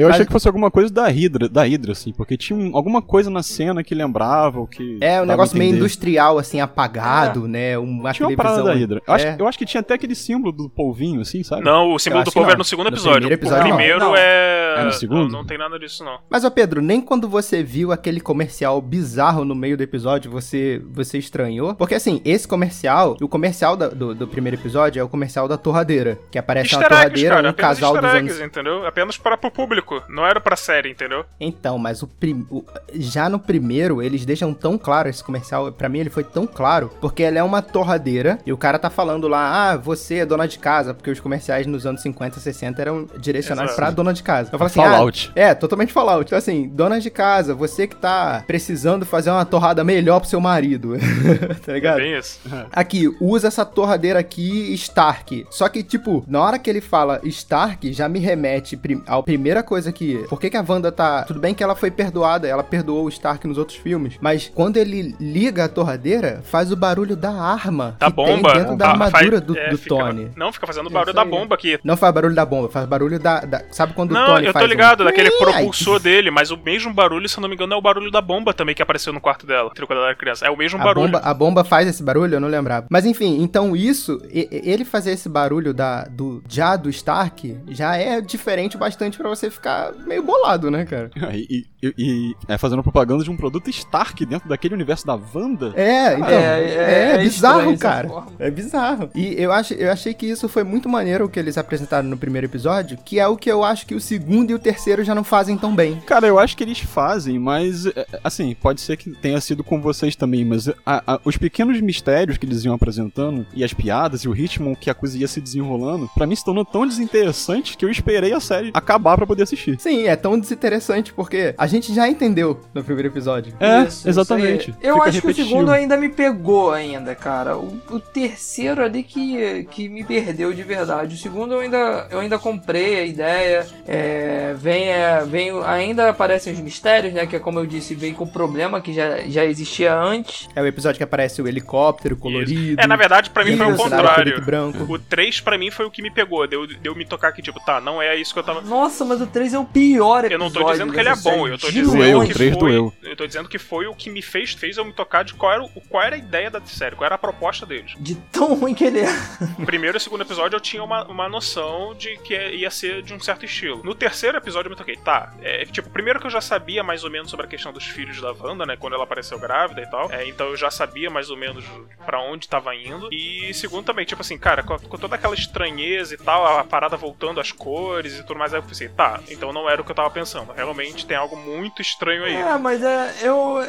Eu achei que fosse alguma coisa da Hydra, da Hydra, assim, porque tinha um- alguma coisa na cena que lembrava, ou que. É, um negócio meio industrial, assim, apagado, né? Uma Tinha uma televisão. parada da Hydra. Eu acho, É. eu acho que tinha até aquele símbolo do polvinho, assim, sabe? Não, o símbolo Eu do acho não. é no segundo No episódio. primeiro episódio, o primeiro Não. é. É no segundo? Não, não tem nada disso, não. Mas, ó, Pedro, nem quando você viu aquele comercial bizarro no meio do episódio, você, você estranhou? Porque, assim, esse comercial, o comercial da- do, do primeiro episódio é o comercial da torradeira. Que aparece uma Easter eggs, torradeira, cara, um casal dos anos... entendeu? Apenas para pro público, não era pra série, entendeu? Então, mas o, prim... o- já no primeiro, eles deixam tão claro esse comercial, pra mim ele foi tão claro, porque ela é uma torradeira e o cara tá falando lá, ah, você é dona de casa, porque os comerciais nos anos 50, 60 eram direcionados Exato. pra dona de casa. Eu falo assim, Fallout. ah, é, totalmente Fallout. Então assim, dona de casa, você que tá precisando fazer uma torrada melhor pro seu marido, tá ligado? Bem isso. Aqui, usa essa torradeira aqui, Stark. Só que, tipo, na hora que ele fala Stark, já me remete prim à primeira coisa que. Por que, que a Wanda tá. Tudo bem que ela foi perdoada, ela perdoou o Stark nos outros filmes. Mas quando ele liga a torradeira, faz o barulho da arma. Da que bomba. Tem dentro da Ah, armadura faz- do, é, do fica- Tony. Não, fica fazendo Isso barulho da bomba aqui. Não faz barulho da bomba, faz barulho da. da- Sabe quando o Não, Tony eu faz tô ligado, um... daquele Ai, propulsor dele, mas o mesmo barulho, se eu não me engano, é o barulho da bomba também que apareceu no quarto dela, quando ela era criança. É o mesmo A barulho. bomba, a bomba faz esse barulho? Eu não lembrava. Mas enfim, então isso, ele fazer esse barulho da, do, já do Stark, já é diferente bastante pra você ficar meio bolado, né, cara? E, e- e- é fazendo propaganda de um produto Stark dentro daquele universo da Wanda. É, então. É, É, é- é bizarro, cara. É bizarro. E eu, acho, eu achei que isso foi muito maneiro o que eles apresentaram no primeiro episódio, que é o que eu acho que o segundo e o terceiro já não fazem tão bem. Cara, eu acho que eles fazem, mas é, assim, pode ser que tenha sido com vocês também, mas a- a- os pequenos mistérios que eles iam apresentando, e as piadas, e o ritmo que a coisa ia se desenrolando, pra mim se tornou tão desinteressante que eu esperei a série acabar pra poder assistir. Sim, é tão desinteressante porque a gente já entendeu no primeiro episódio. É, Isso, exatamente. isso. Eu Fica acho que o repetitivo. segundo ainda me pegou ainda, cara. O, o terceiro ali que, que me perdeu de verdade. O segundo eu ainda, eu ainda comprei a ideia. É, vem, é, vem, ainda aparecem os mistérios, né? Que é como eu disse, vem com o problema que já, já existia antes. É o episódio que aparece o helicóptero colorido. É, na verdade, pra mim foi o Isso, contrário. O 3 pra mim foi o que me pegou. Deu, deu me tocar que, tipo, tá, não é isso que eu tava. Nossa, mas o 3 é o pior Eu episódio. não tô dizendo que ele é bom, eu tô dizendo Doeu, que foi. doeu. Eu tô dizendo que foi o que me fez, fez eu me tocar de qual era, o- qual era a ideia da série, qual era a proposta deles. De tão ruim que ele é. No primeiro e segundo episódio eu tinha uma, uma noção de que ia ser de um certo estilo. No terceiro episódio eu me toquei, tá. É, tipo, primeiro que eu já sabia mais ou menos sobre a questão dos filhos da Wanda, né? Quando ela apareceu grávida e tal. É, então eu já sabia mais ou menos pra onde tava indo. E segundo também, tipo assim, cara, com, com toda aquela estranheza e tal, a parada voltando às cores e tudo mais, aí eu pensei, tá, então não era o que eu tava pensando. Realmente tem algo muito estranho aí. É, mas é. Eu.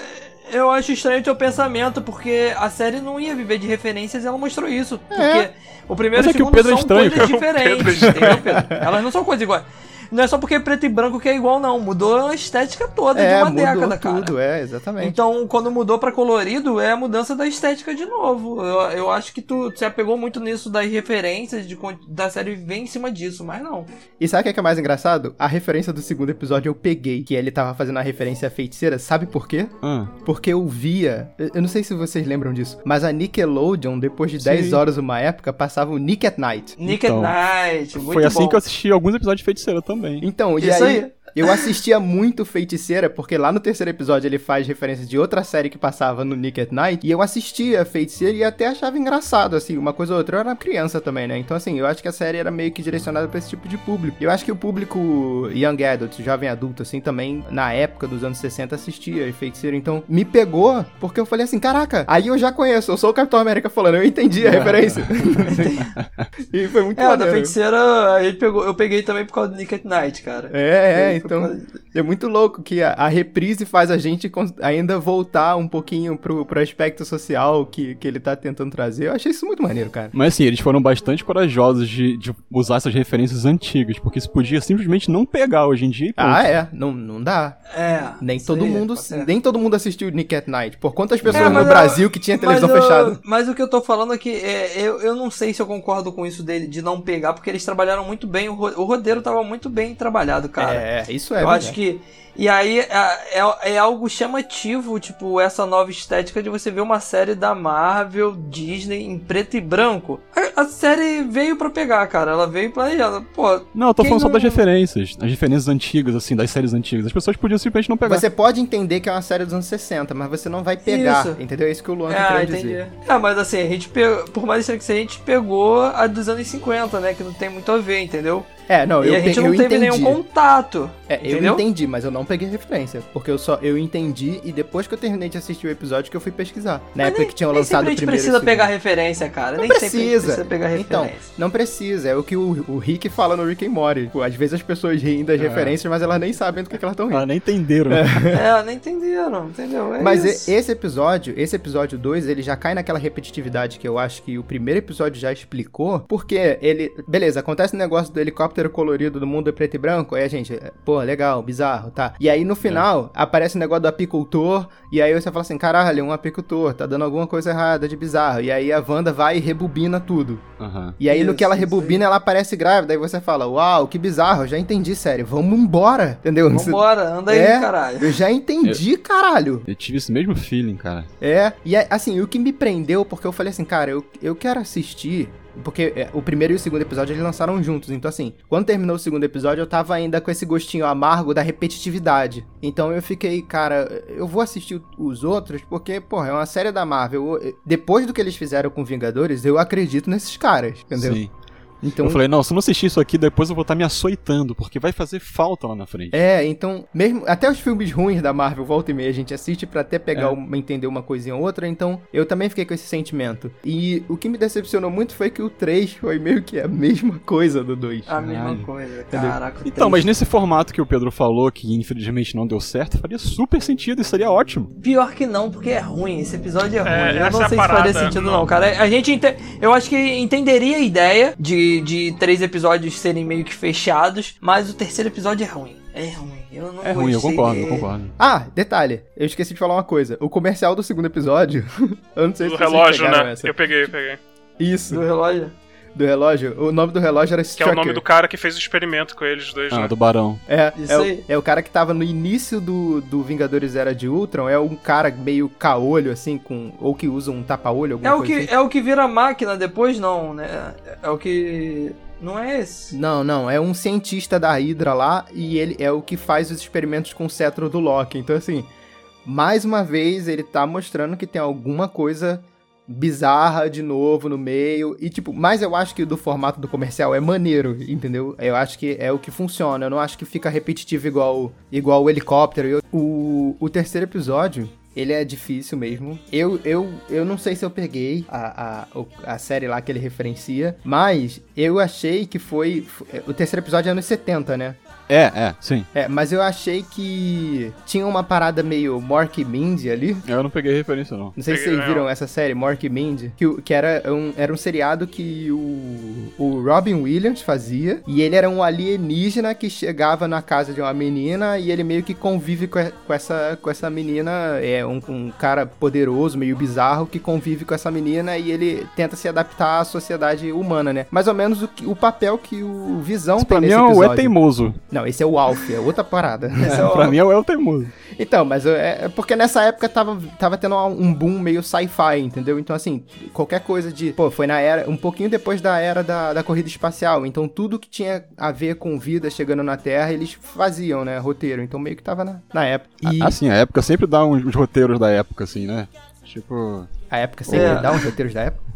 Eu acho estranho o teu pensamento, porque a série não ia viver de referências e ela mostrou isso. Porque o primeiro Mas e é o que o segundo Pedro é são estranho, coisas cara. O Pedro é diferentes, entendeu, Pedro? Elas não são coisas iguais. Não é só porque é preto e branco que é igual, não. Mudou a estética toda é, de uma mudou década, cara. tudo, é, exatamente. Então, quando mudou pra colorido, é a mudança da estética de novo. Eu, eu acho que tu se apegou muito nisso das referências de, da série vem em cima disso, mas não. E sabe o que é, que é mais engraçado? A referência do segundo episódio eu peguei, que ele tava fazendo a referência à feiticeira. Sabe por quê? Ah, Porque eu via. Eu eu não sei se vocês lembram disso, mas a Nickelodeon, depois de Sim. 10 horas uma época, passava o Nick at Night. Nick Então, at Night, muito foi assim bom. que eu assisti alguns episódios de Feiticeira também. Então, e Isso aí, aí. Eu assistia muito Feiticeira, porque lá no terceiro episódio ele faz referência de outra série que passava no Nick at Night, e eu assistia Feiticeira e até achava engraçado, assim, uma coisa ou outra. Eu era criança também, né? Então, assim, eu acho que a série era meio que direcionada pra esse tipo de público. Eu acho que o público young adult, jovem adulto, assim, também, na época dos anos 60, assistia Feiticeira. Então, me pegou, porque eu falei assim, caraca, aí eu já conheço, eu sou o Capitão América falando, eu entendi a referência. e foi muito É, a da maneiro. feiticeira aí pegou, eu peguei também por causa do Nick at Night, cara. É, é, então. É muito louco que a, a reprise faz a gente ainda voltar um pouquinho pro, pro aspecto social que, que ele tá tentando trazer. Eu achei isso muito maneiro, cara. Mas assim, eles foram bastante corajosos de, de usar essas referências antigas, porque isso podia simplesmente não pegar hoje em dia e. Ah, é. Não, não dá. É. Nem todo aí, mundo. tá certo. Nem todo mundo assistiu Nick at Night. Por quantas pessoas É, no eu- Brasil que tinha televisão mas eu- fechada? Mas o que eu tô falando é que é, eu, eu não sei se eu concordo com isso dele de não pegar, porque eles trabalharam muito bem, o, o roteiro tava muito bem trabalhado, cara. É, isso é. eu verdade. acho que. E aí é, é, é algo chamativo, tipo, essa nova estética de você ver uma série da Marvel, Disney, em preto e branco. A, a série veio pra pegar, cara. Ela veio pra. Ela, pô, Não, eu tô falando só não- das referências. As referências antigas, assim, das séries antigas. As pessoas podiam simplesmente não pegar. Você pode entender que é uma série dos anos 60, mas você não vai pegar. Isso. Entendeu? É isso que o Luan querendo entendi. dizer. É, mas assim, a gente pegou, por mais estranho que seja, a gente pegou a dos anos 50, né? Que não tem muito a ver, entendeu? É, não, e eu, a gente pe- não eu teve entendi. nenhum contato. É, eu entendeu? entendi, mas eu não peguei referência. Porque eu só eu entendi e depois que eu terminei de assistir o episódio que eu fui pesquisar. Na Mas época nem- que tinham lançado sempre o primeiro. e o precisa pegar referência, cara. Não nem precisa. precisa pegar Então, referência. não precisa. É o que o, o Rick fala no Rick and Morty. Tipo, às vezes as pessoas riem das É. referências, mas elas nem sabem do que, que elas estão rindo. Ah, nem entenderam. É, nem entenderam, entendeu? É Mas isso. esse episódio, esse episódio 2, ele já cai naquela repetitividade que eu acho que o primeiro episódio já explicou, porque ele, beleza, acontece o negócio do helicóptero colorido do mundo preto e branco, aí a gente, pô, legal, bizarro, tá. E aí no final aparece o negócio do apicultor, e aí você fala assim, caralho, um apicultor, tá dando alguma coisa errada de bizarro. E aí a Wanda vai e rebobina tudo. Aham. E aí no Isso, que ela rebobina, ela aparece grávida, aí você fala, uau, que bizarro, eu já entendi, sério, vamos embora, entendeu? Vambora, anda aí, É. caralho. Eu já entendi, caralho. Eu tive esse mesmo feeling, cara. É, e é, assim, o que me prendeu, porque eu falei assim, cara, eu, eu quero assistir. Porque é, o primeiro e o segundo episódio eles lançaram juntos. Então, assim, quando terminou o segundo episódio, eu tava ainda com esse gostinho amargo da repetitividade. Então eu fiquei, cara, eu vou assistir os outros, porque, porra, é uma série da Marvel. Depois do que eles fizeram com Vingadores, eu acredito nesses caras, entendeu? Sim. Então. Eu falei, não, se eu não assistir isso aqui, depois eu vou estar me açoitando, porque vai fazer falta lá na frente. É, então, mesmo até os filmes ruins da Marvel, volta e meia, a gente assiste pra até pegar, É. uma, entender uma coisinha ou outra, então eu também fiquei com esse sentimento. E o que me decepcionou muito foi que o 3 foi meio que a mesma coisa do 2. A mesma coisa, caraca. Então, mas nesse formato que o Pedro falou, que infelizmente não deu certo, faria super sentido e seria ótimo. Pior que não, porque é ruim. Esse episódio é ruim. É, eu não é sei se faria sentido, não. não, cara. A gente. ente- Eu acho que entenderia a ideia de, de três episódios serem meio que fechados, mas o terceiro episódio é ruim. É ruim. Eu não É ruim, eu concordo, eu concordo. Ah, detalhe, eu esqueci de falar uma coisa. O comercial do segundo episódio, eu não sei Do se vocês relógio, pegaram né? essa. Eu peguei, peguei. Isso, Do relógio. Do relógio. O nome do relógio era Que é Strucker. o nome do cara que fez o experimento com eles dois, Ah, né? do Barão. É, Isso é, o- aí. é o cara que tava no início do, do Vingadores Era de Ultron, é um cara meio caolho, assim, com ou que usa um tapa-olho, alguma É o, coisa que, assim. é o que vira máquina depois, não, né? É o que. Não é esse? Não, não, é um cientista da Hydra lá e ele é o que faz os experimentos com o cetro do Loki. Então, assim, mais uma vez ele tá mostrando que tem alguma coisa bizarra de novo no meio. E, tipo, mas eu acho que do formato do comercial é maneiro, entendeu? Eu acho que é o que funciona. Eu não acho que fica repetitivo igual, igual o helicóptero. Eu- o, o terceiro episódio. Ele é difícil mesmo. Eu, eu, eu não sei se eu peguei a, a, a série lá que ele referencia, mas eu achei que foi. O terceiro episódio é anos 70, né? É, é, sim. É, mas eu achei que tinha uma parada meio Mork e Mindy ali. Eu não peguei referência, não. Não sei se Peguei, vocês não. viram essa série, Mork e Mindy, que, que era, um, era um seriado que o, o Robin Williams fazia, e ele era um alienígena que chegava na casa de uma menina e ele meio que convive com, com essa, com essa menina, é um, um cara poderoso, meio bizarro, que convive com essa menina e ele tenta se adaptar à sociedade humana, né? Mais ou menos o, o papel que o Visão Isso tem pra mim nesse é o episódio. É Teimoso. Não, esse é o Alf, é outra parada. É pra mim é o El. Então, mas é, é porque nessa época tava, tava tendo um boom meio sci-fi, entendeu? Então, assim, qualquer coisa de. Pô, foi na era. Um pouquinho depois da era da, da corrida espacial. Então, tudo que tinha a ver com vida chegando na Terra, eles faziam, né? Roteiro. Então, meio que tava na, na época. E Assim, a época sempre dá uns, uns roteiros da época, assim, né? Tipo. a época sempre É. dá uns roteiros da época.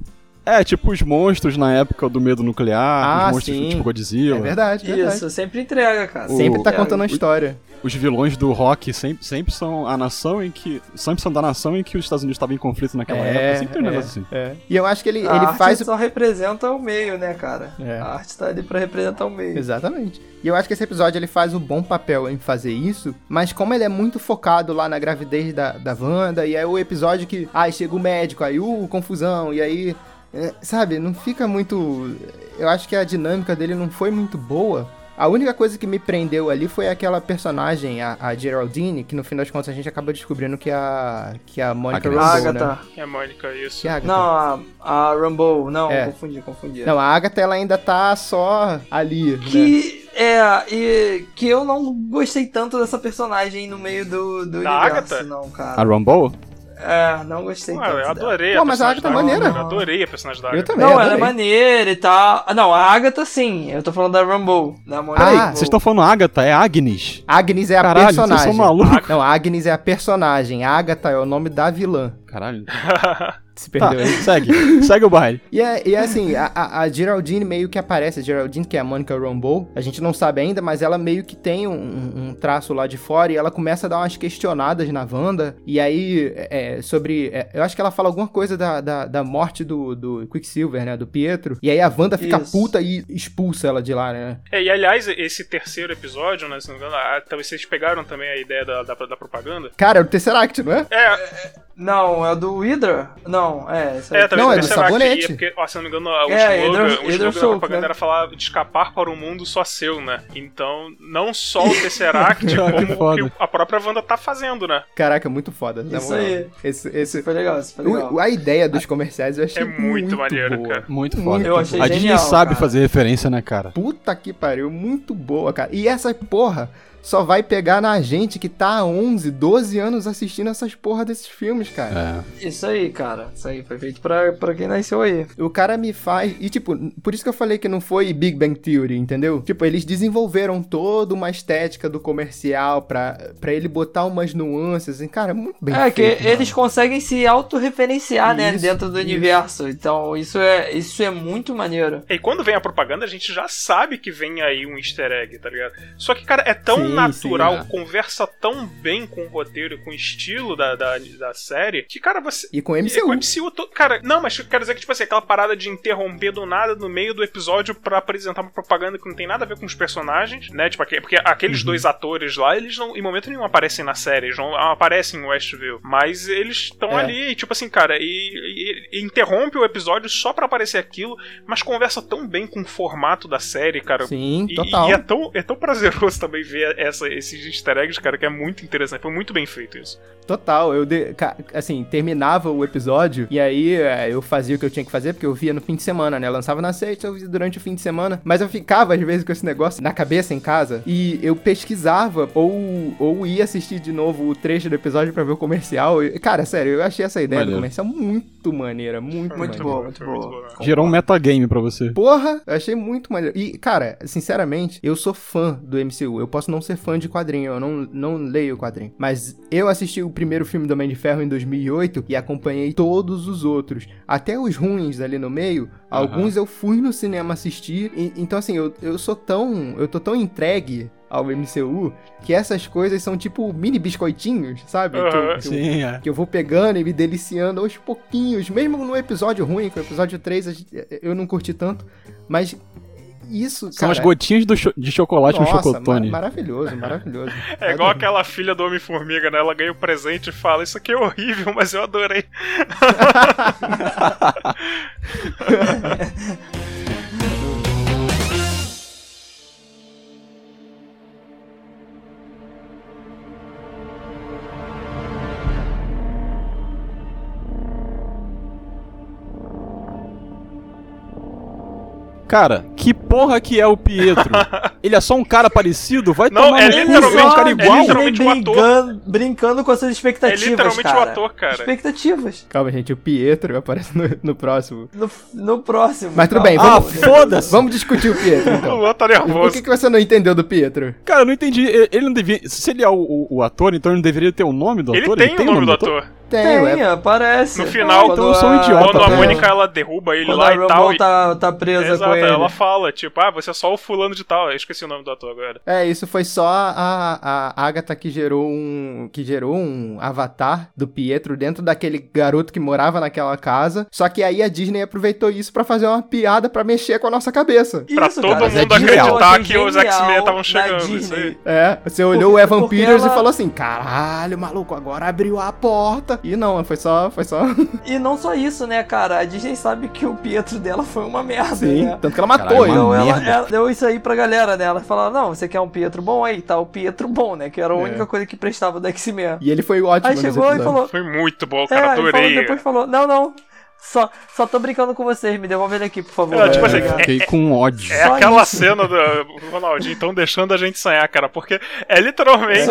É, tipo os monstros na época do medo nuclear, Ah, os monstros sim. tipo Godzilla. É verdade, verdade. Isso, sempre entrega, cara. O- Sempre tá É, contando o- história. Os vilões do rock sempre, sempre são a nação em que. Sempre são da nação em que os Estados Unidos estavam em conflito naquela época. Sempre tem um é, negócio assim. é. E eu acho que ele, A ele arte faz só representa o meio, né, cara? É. A arte tá ali pra representar o meio. Exatamente. E eu acho que esse episódio ele faz um bom papel em fazer isso, mas como ele é muito focado lá na gravidez da, da Wanda, e aí o episódio que, ai, chega o médico, aí, uh, confusão, e aí, é, sabe, não fica muito. Eu acho que a dinâmica dele não foi muito boa. A única coisa que me prendeu ali foi aquela personagem, a, a Geraldine, que no fim das contas a gente acaba descobrindo que é a, que a Monica Agnes. A Rambeau, né? Agatha. É a Mônica, isso. Que é a Agatha. Não, a, a Rumble. Não, É. confundi, confundi. Não, a Agatha ela ainda tá só ali, né? Que é, e que eu não gostei tanto dessa personagem no meio do, do Da universo, Agatha? não, A cara. É, não gostei Pô, tanto. eu dela. adorei Pô, a mas a Agatha é maneira. Eu adorei a personagem da Eu Agatha. também. Não, ela é adorei. maneira e tal. Ah, Não, a Agatha sim. Eu tô falando da Rumble. Da Ah, vocês estão falando Agatha, é Agnes. Agnes é a Caralho, vocês personagem. são malucos. Não, Agnes é a personagem. Agatha é o nome da vilã. Caralho. Se Tá, perdeu aí. segue. segue o baile. E é, e é assim, a, a- a Geraldine meio que aparece. A Geraldine, que é a Monica Rambeau, a gente não sabe ainda, mas ela meio que tem um, um- traço lá de fora e ela começa a dar umas questionadas na Wanda. E aí, é, sobre. é, eu acho que ela fala alguma coisa da, da, da morte do, do Quicksilver, né? Do Pietro. E aí a Wanda fica Isso. puta e expulsa ela de lá, né? É, e aliás, esse terceiro episódio, né, se não me engano, ah, talvez vocês pegaram também a ideia da, da, da propaganda. Cara, é o Tesseract, não é? É, Não, é o do Hydra? Não, é. Isso aí. é, talvez Não, o é do Tesseract sabonete. ia, porque, ó, se não me engano, o É, slogan, Hydra- o Hydra slogan da propaganda né? era falar de escapar para um mundo só seu, né? Então, não só o Tesseract, Que como o foda. que a própria Wanda tá fazendo, né? Caraca, muito foda. na Isso moral. aí. Esse, esse, Isso foi legal, isso foi legal. o- a ideia dos comerciais eu achei É muito maneiro, boa. cara. Muito Muito foda. Eu achei a Disney genial, sabe cara. fazer referência, né, cara? Puta que pariu, muito boa, cara. E essa porra só vai pegar na gente que tá há 11, 12 anos assistindo essas porra desses filmes, cara. É. Isso aí, cara. Isso aí foi feito pra, pra quem nasceu aí. O cara me faz. E, tipo, por isso que eu falei que não foi Big Bang Theory, entendeu? Tipo, eles desenvolveram toda uma estética do comercial pra, pra ele botar umas nuances, assim, cara, muito bem é, que feito, mano. eles conseguem se autorreferenciar, né, dentro do isso. universo. Então, isso é, isso é muito maneiro. E quando vem a propaganda, a gente já sabe que vem aí um easter egg, tá ligado? Só que, cara, é tão Sim, natural, sim, é. conversa tão bem com o roteiro, com o estilo da, da, da série, que, cara, você. E com o E MCU. com o MCU Cara, não, mas quero dizer que, tipo assim, aquela parada de interromper do nada no meio do episódio pra apresentar uma propaganda que não tem nada a ver com os personagens, né? Tipo, porque aqueles Uhum. dois atores lá, eles não, em momento nenhum aparecem na série, eles não aparecem em Westview. Mas eles estão É. ali, e, tipo assim, cara, e, e- e interrompe o episódio só pra aparecer aquilo, mas conversa tão bem com o formato da série, cara. Sim, E, total. e é, tão, é tão prazeroso também ver essa, esses easter eggs, cara, que é muito interessante. Foi muito bem feito isso. Total, eu de- assim, terminava o episódio e aí é, eu fazia o que eu tinha que fazer, porque eu via no fim de semana, né? Lançava na sexta, eu via durante o fim de semana, mas eu ficava às vezes com esse negócio na cabeça em casa e eu pesquisava ou, ou ia assistir de novo o trecho do episódio pra ver o comercial. E, cara, sério, eu achei essa ideia Maneiro. do comercial muito maneira, muito, Muito maneira. boa, muito boa. boa. Gerou um metagame pra você. Porra, eu achei muito maneiro. E, cara, sinceramente, eu sou fã do MCU. Eu posso não ser fã de quadrinho, eu não, não leio quadrinho. Mas eu assisti o primeiro filme do Homem de Ferro em 2008 e acompanhei todos os outros. Até os ruins ali no meio, alguns eu fui no cinema assistir. E- então, assim, eu, eu sou tão. Eu tô tão entregue ao MCU que essas coisas são tipo mini biscoitinhos, sabe? Que eu- Aham. que eu- Sim, é. que eu vou pegando e me deliciando aos pouquinhos, mesmo no episódio ruim, que o episódio 3 a gente- eu não curti tanto, mas Isso, São cara. as gotinhas do cho- de chocolate no Nossa, chocotone. ma- maravilhoso, maravilhoso. É igual aquela filha do Homem-Formiga, né? Ela ganha o presente e fala: Isso aqui é horrível, mas eu adorei. Cara, que porra que é o Pietro? Ele é só um cara parecido? Vai Não, tomar é literalmente- ele é um cara é igual. literalmente o ator. brincando, brincando com as suas expectativas, É literalmente cara. o ator, cara. Expectativas. Calma, gente, o Pietro aparece no, no próximo. No, no próximo. Mas tudo calma. bem, Ah, vamos, foda-se! vamos discutir o Pietro, O então. Luan tá O nervoso. que, que você não entendeu do Pietro? Cara, eu não entendi. Ele ele não devia. Se ele é o, o- o ator, então ele não deveria ter o nome do Ele ator? tem o nome do ator. Tem, Tem, é- aparece. No final, então eu sou um a- idiota, Quando a? Mônica ela derruba ele Quando lá a e tal. tá, tá presa Exato, com ele. ela fala, tipo, ah, você é só o fulano de tal. Eu esqueci o nome do ator agora. É, isso foi só a, a Agatha que gerou um que gerou um avatar do Pietro dentro daquele garoto que morava naquela casa. Só que aí a Disney aproveitou isso pra fazer uma piada pra mexer com a nossa cabeça. Pra Isso, todo cara, mundo é acreditar que os achei X-Men estavam chegando, isso aí. É, você olhou Porque- o Evan Peters ela- e falou assim: caralho, maluco, agora abriu a porta. E não, foi só. Foi só. E não só isso, né, cara? A Disney sabe que o Pietro dela foi uma merda, Sim, né? tanto que ela matou Caralho, ele. Então ela, ela deu isso aí pra galera, né? Ela falou, não, você quer um Pietro bom? Aí tá o Pietro bom, né? Que era a É. única coisa que prestava do X-Men. E ele foi ótimo Aí chegou e falou, Foi muito bom, é, cara. falou, Adorei. depois falou, não, não, só, só tô brincando com vocês, me devolve ele aqui, por favor. É, tipo assim, Obrigado. Fiquei com ódio. É Só aquela isso. cena do Ronaldinho, então deixando a gente sonhar, cara, porque é literalmente.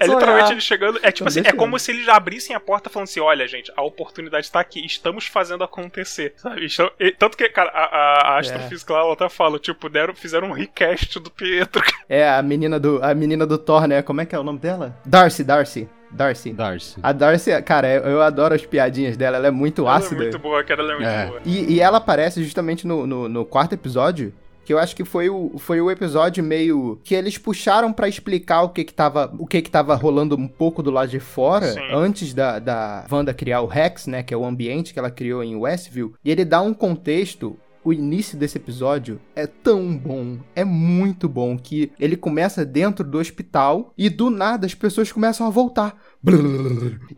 É literalmente ele chegando. É tipo Tô assim, é como se eles já abrissem a porta falando assim: olha, gente, a oportunidade tá aqui, estamos fazendo acontecer. Sabe? Estão- e- tanto que, cara, a, a, a É. astrofísica lá, ela até fala, tipo, deram, fizeram um recast do Pietro. É, a menina do, a menina do Thor, né? Como é que é o nome dela? Darcy, Darcy. Darcy. Darcy. A Darcy, cara, eu, adoro as piadinhas dela, ela é muito Ela é ácida. muito boa, cara, ela é muito É. boa. E, e ela aparece justamente no, no, no quarto episódio, que eu acho que foi o, foi o episódio meio que eles puxaram pra explicar o que que tava, o que que tava rolando um pouco do lado de fora, Sim. antes da, da Wanda criar o Rex, né, que é o ambiente que ela criou em Westview, e ele dá um contexto o início desse episódio é tão bom, é muito bom, que ele começa dentro do hospital e do nada as pessoas começam a voltar.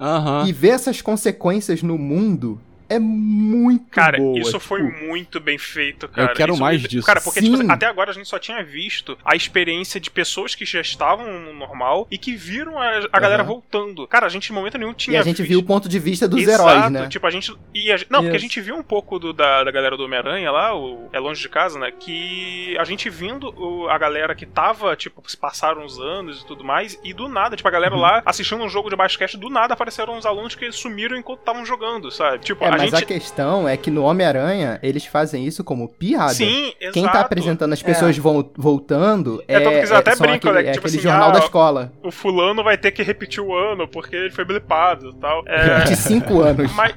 Aham. E ver essas consequências no mundo é muito Cara, boa. isso tipo, foi muito bem feito, cara. Eu quero Isso- mais disso. Cara, porque tipo, até agora a gente só tinha visto a experiência de pessoas que já estavam no normal e que viram a, a galera voltando. Cara, a gente em momento nenhum tinha E a gente visto. viu o ponto de vista dos Exato, heróis, né? Tipo, a gente. E a, não, porque a gente viu um pouco do, da, da galera do Homem-Aranha lá, o É Longe de Casa, né? Que a gente vindo o- a galera que tava, tipo, se passaram os anos e tudo mais, e do nada, tipo, a Uhum. galera lá assistindo um jogo de basquete, do nada apareceram uns alunos que sumiram enquanto estavam jogando, sabe? Tipo, É, a mas gente. a questão é que no Homem-Aranha eles fazem isso como piada. Sim, exato. Quem tá apresentando as pessoas vol- voltando É, é, tanto que eles até são brincam, aquele, né, é tipo aquele assim, jornal ah, da escola. O fulano vai ter que repetir o ano porque ele foi blipado e tal. É, De cinco anos. mas,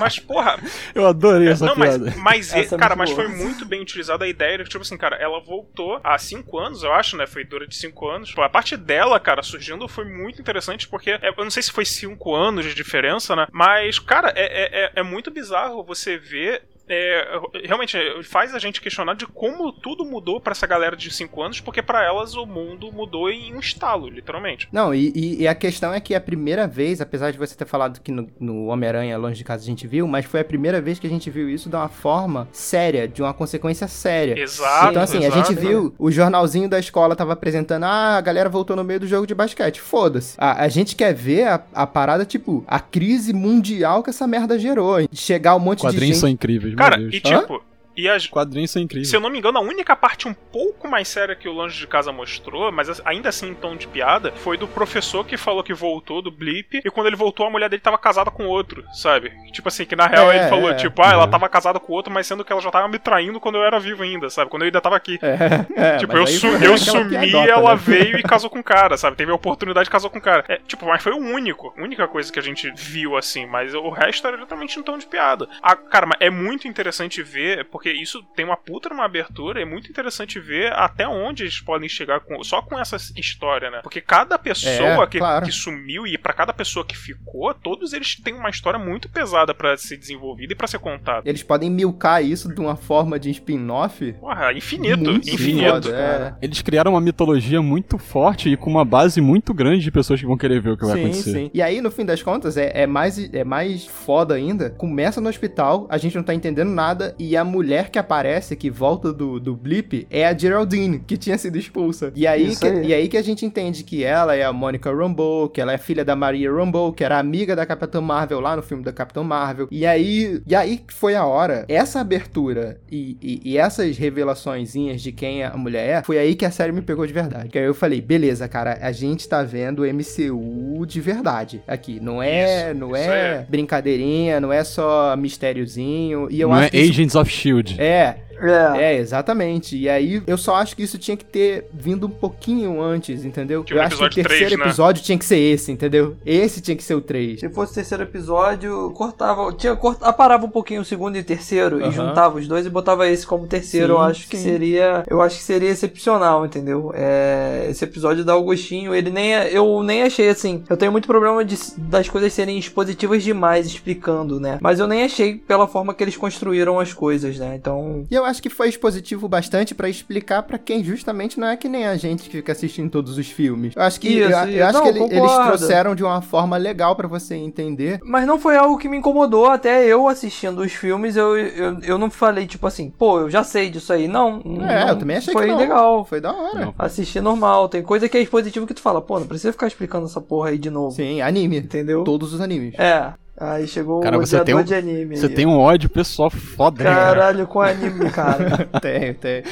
mas, porra, Eu adorei essa não, mas, piada. mas, Essa é cara, mas boa. foi muito bem utilizada a ideia de que, tipo assim, cara, ela voltou há cinco anos, eu acho, né? Foi dura de cinco anos. Pô, a parte dela, cara, surgindo foi muito interessante, porque é, eu não sei se foi cinco anos de diferença, né? Mas, cara, é, é, é- é muito bizarro você ver. É, realmente faz a gente questionar de como tudo mudou pra essa galera de 5 anos, porque pra elas o mundo mudou em um estalo, literalmente. Não, e, e- e a questão é que é a primeira vez, apesar de você ter falado que no, no Homem-Aranha Longe de Casa a gente viu, mas foi a primeira vez que a gente viu isso de uma forma séria, de uma consequência séria. Exato. Então, assim, a exato. gente viu, o jornalzinho da escola tava apresentando, ah, a galera voltou no meio do jogo de basquete. Foda-se. A, a gente quer ver a, a parada, tipo, a crise mundial que essa merda gerou. Chegar um monte de Quadrinhos gente. são incríveis, Cara, e tipo, e as, Quadrinhos são incríveis. Se eu não me engano, a única parte um pouco mais séria que o Longe de Casa mostrou, mas ainda assim em tom de piada, foi do professor que falou que voltou do Blip, e quando ele voltou, a mulher dele tava casada com outro, sabe? Tipo assim, que na real É, ele falou, é. tipo, ah, ela Uhum. tava casada com outro, mas sendo que ela já tava me traindo quando eu era vivo ainda, sabe? Quando eu ainda tava aqui. É, é, tipo, eu, su- eu sumi, piadota, ela né? veio e casou com o cara, sabe? Teve a oportunidade e casou com o cara. É, tipo, mas foi o único, a única coisa que a gente viu assim, mas o resto era totalmente em tom de piada. Ah, cara, mas é muito interessante ver, porque porque isso tem uma puta numa abertura, é muito interessante ver até onde eles podem chegar com, só com essa história, né? Porque cada pessoa É, que, claro. que sumiu e pra cada pessoa que ficou, todos eles têm uma história muito pesada pra ser desenvolvida e pra ser contada. Eles podem milcar isso de uma forma de spin-off. Porra, infinito, muito infinito. foda, é. Eles criaram uma mitologia muito forte e com uma base muito grande de pessoas que vão querer ver o que vai sim, acontecer. sim. E aí, no fim das contas, é, é, mais, é mais foda ainda. Começa no hospital, a gente não tá entendendo nada, e a mulher que aparece, que volta do, do blip, é a Geraldine, que tinha sido expulsa. E aí, que, aí. e aí que a gente entende que ela é a Monica Rambeau, que ela é filha da Maria Rambeau, que era amiga da Capitã Marvel lá no filme da Capitã Marvel. E aí, e aí que foi a hora. Essa abertura e, e, e essas revelaçõezinhas de quem a mulher é, foi aí que a série me pegou de verdade. Que aí eu falei, beleza, cara, a gente tá vendo o MCU de verdade aqui. Não é, Isso, não isso é, é. brincadeirinha, não é só mistériozinho. E eu Não acho é que isso- Agents of Shield. É, É. é, exatamente. E aí eu só acho que isso tinha que ter vindo um pouquinho antes, entendeu? Tipo eu acho que o terceiro três, né? episódio tinha que ser esse, entendeu? Esse tinha que ser o 3. Se fosse o terceiro episódio, cortava, tinha, cort, aparava um pouquinho o segundo e o terceiro Aham. e juntava os dois e botava esse como terceiro. Sim, eu acho que sim. seria, eu acho que seria excepcional, entendeu? É, esse episódio da Augustinho, ele nem, é- eu nem achei assim. Eu tenho muito problema de, das coisas serem expositivas demais explicando, né? Mas eu nem achei pela forma que eles construíram as coisas, né? Então, E eu acho que foi expositivo bastante pra explicar pra quem justamente não é que nem a gente que fica assistindo todos os filmes. Eu acho que Isso, eu, eu acho Não, que ele- eles trouxeram de uma forma legal pra você entender. Mas não foi algo que me incomodou, até eu assistindo os filmes, eu, eu, eu não falei, tipo assim, pô, eu já sei disso aí. Não, É, não, eu também achei foi que não. legal. Foi da hora. Não. Assistir normal. Tem coisa que é expositivo que tu fala, pô, não precisa ficar explicando essa porra aí de novo. Sim, anime. Entendeu? Todos os animes. É. Aí chegou Cara, o odiador um- de anime. Você tem um ódio pessoal foda, né, cara? Caralho, com anime, cara. Tem, tem.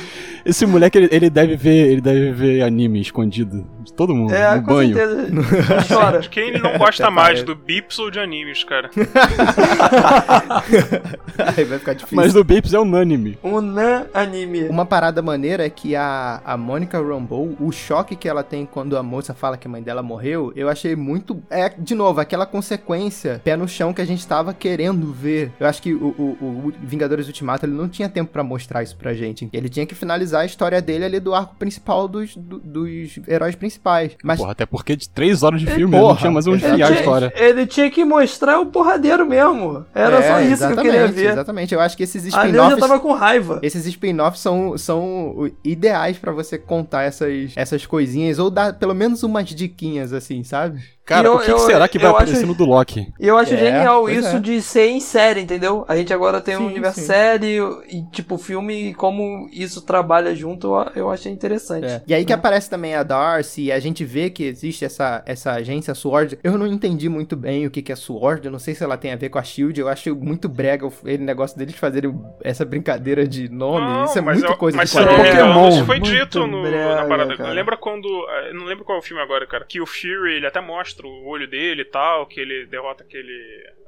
Esse moleque, ele, ele deve ver, ele deve ver anime escondido de todo mundo, É, no com banho. certeza. Chora. Quem ele não gosta mais, do Bips ou de animes, cara? Aí vai ficar difícil. Mas do Bapes é unânime. Unan anime. Uma parada maneira é que a, a Monica Rambeau, o choque que ela tem quando a moça fala que a mãe dela morreu, eu achei muito. É, de novo, aquela consequência, pé no chão que a gente tava querendo ver. Eu acho que o, o- o Vingadores Ultimato ele não tinha tempo pra mostrar isso pra gente. Ele tinha que finalizar a história dele ali do arco principal dos, do- dos heróis principais. Mas. Porra, até porque de três horas de filme, porra, não tinha mais onde enfiar a Ele história. tinha, ele tinha que mostrar o porradeiro mesmo. Era É, só isso que eu queria ver. Exatamente. Eu acho que esses Ali eu já spin-offs. tava com raiva. Esses spin-offs são, são ideais pra você contar essas, essas coisinhas, ou dar pelo menos umas diquinhas, assim, sabe? Cara, eu- o que, que eu- será que vai aparecer acho- no do Loki? E eu acho É, genial isso é. de ser em série, entendeu? A gente agora tem um Sim, universo sim. série e, tipo, filme, e como isso trabalha junto, eu- achei interessante. É. E aí que aparece também a Darcy, e a gente vê que existe essa, essa agência SWORD. Eu não entendi muito bem o que, que é SWORD, eu não sei se ela tem a ver com a SHIELD, eu acho muito brega o negócio deles fazerem essa brincadeira de nome, Não, isso é muita eu- coisa mas de quadrinho. Pokémon. Isso foi dito no, brega, na parada. cara. Lembra quando. eh, Não lembro qual é o filme agora, cara. Que o Fury, ele até mostra o olho dele e tal, que ele derrota aquele.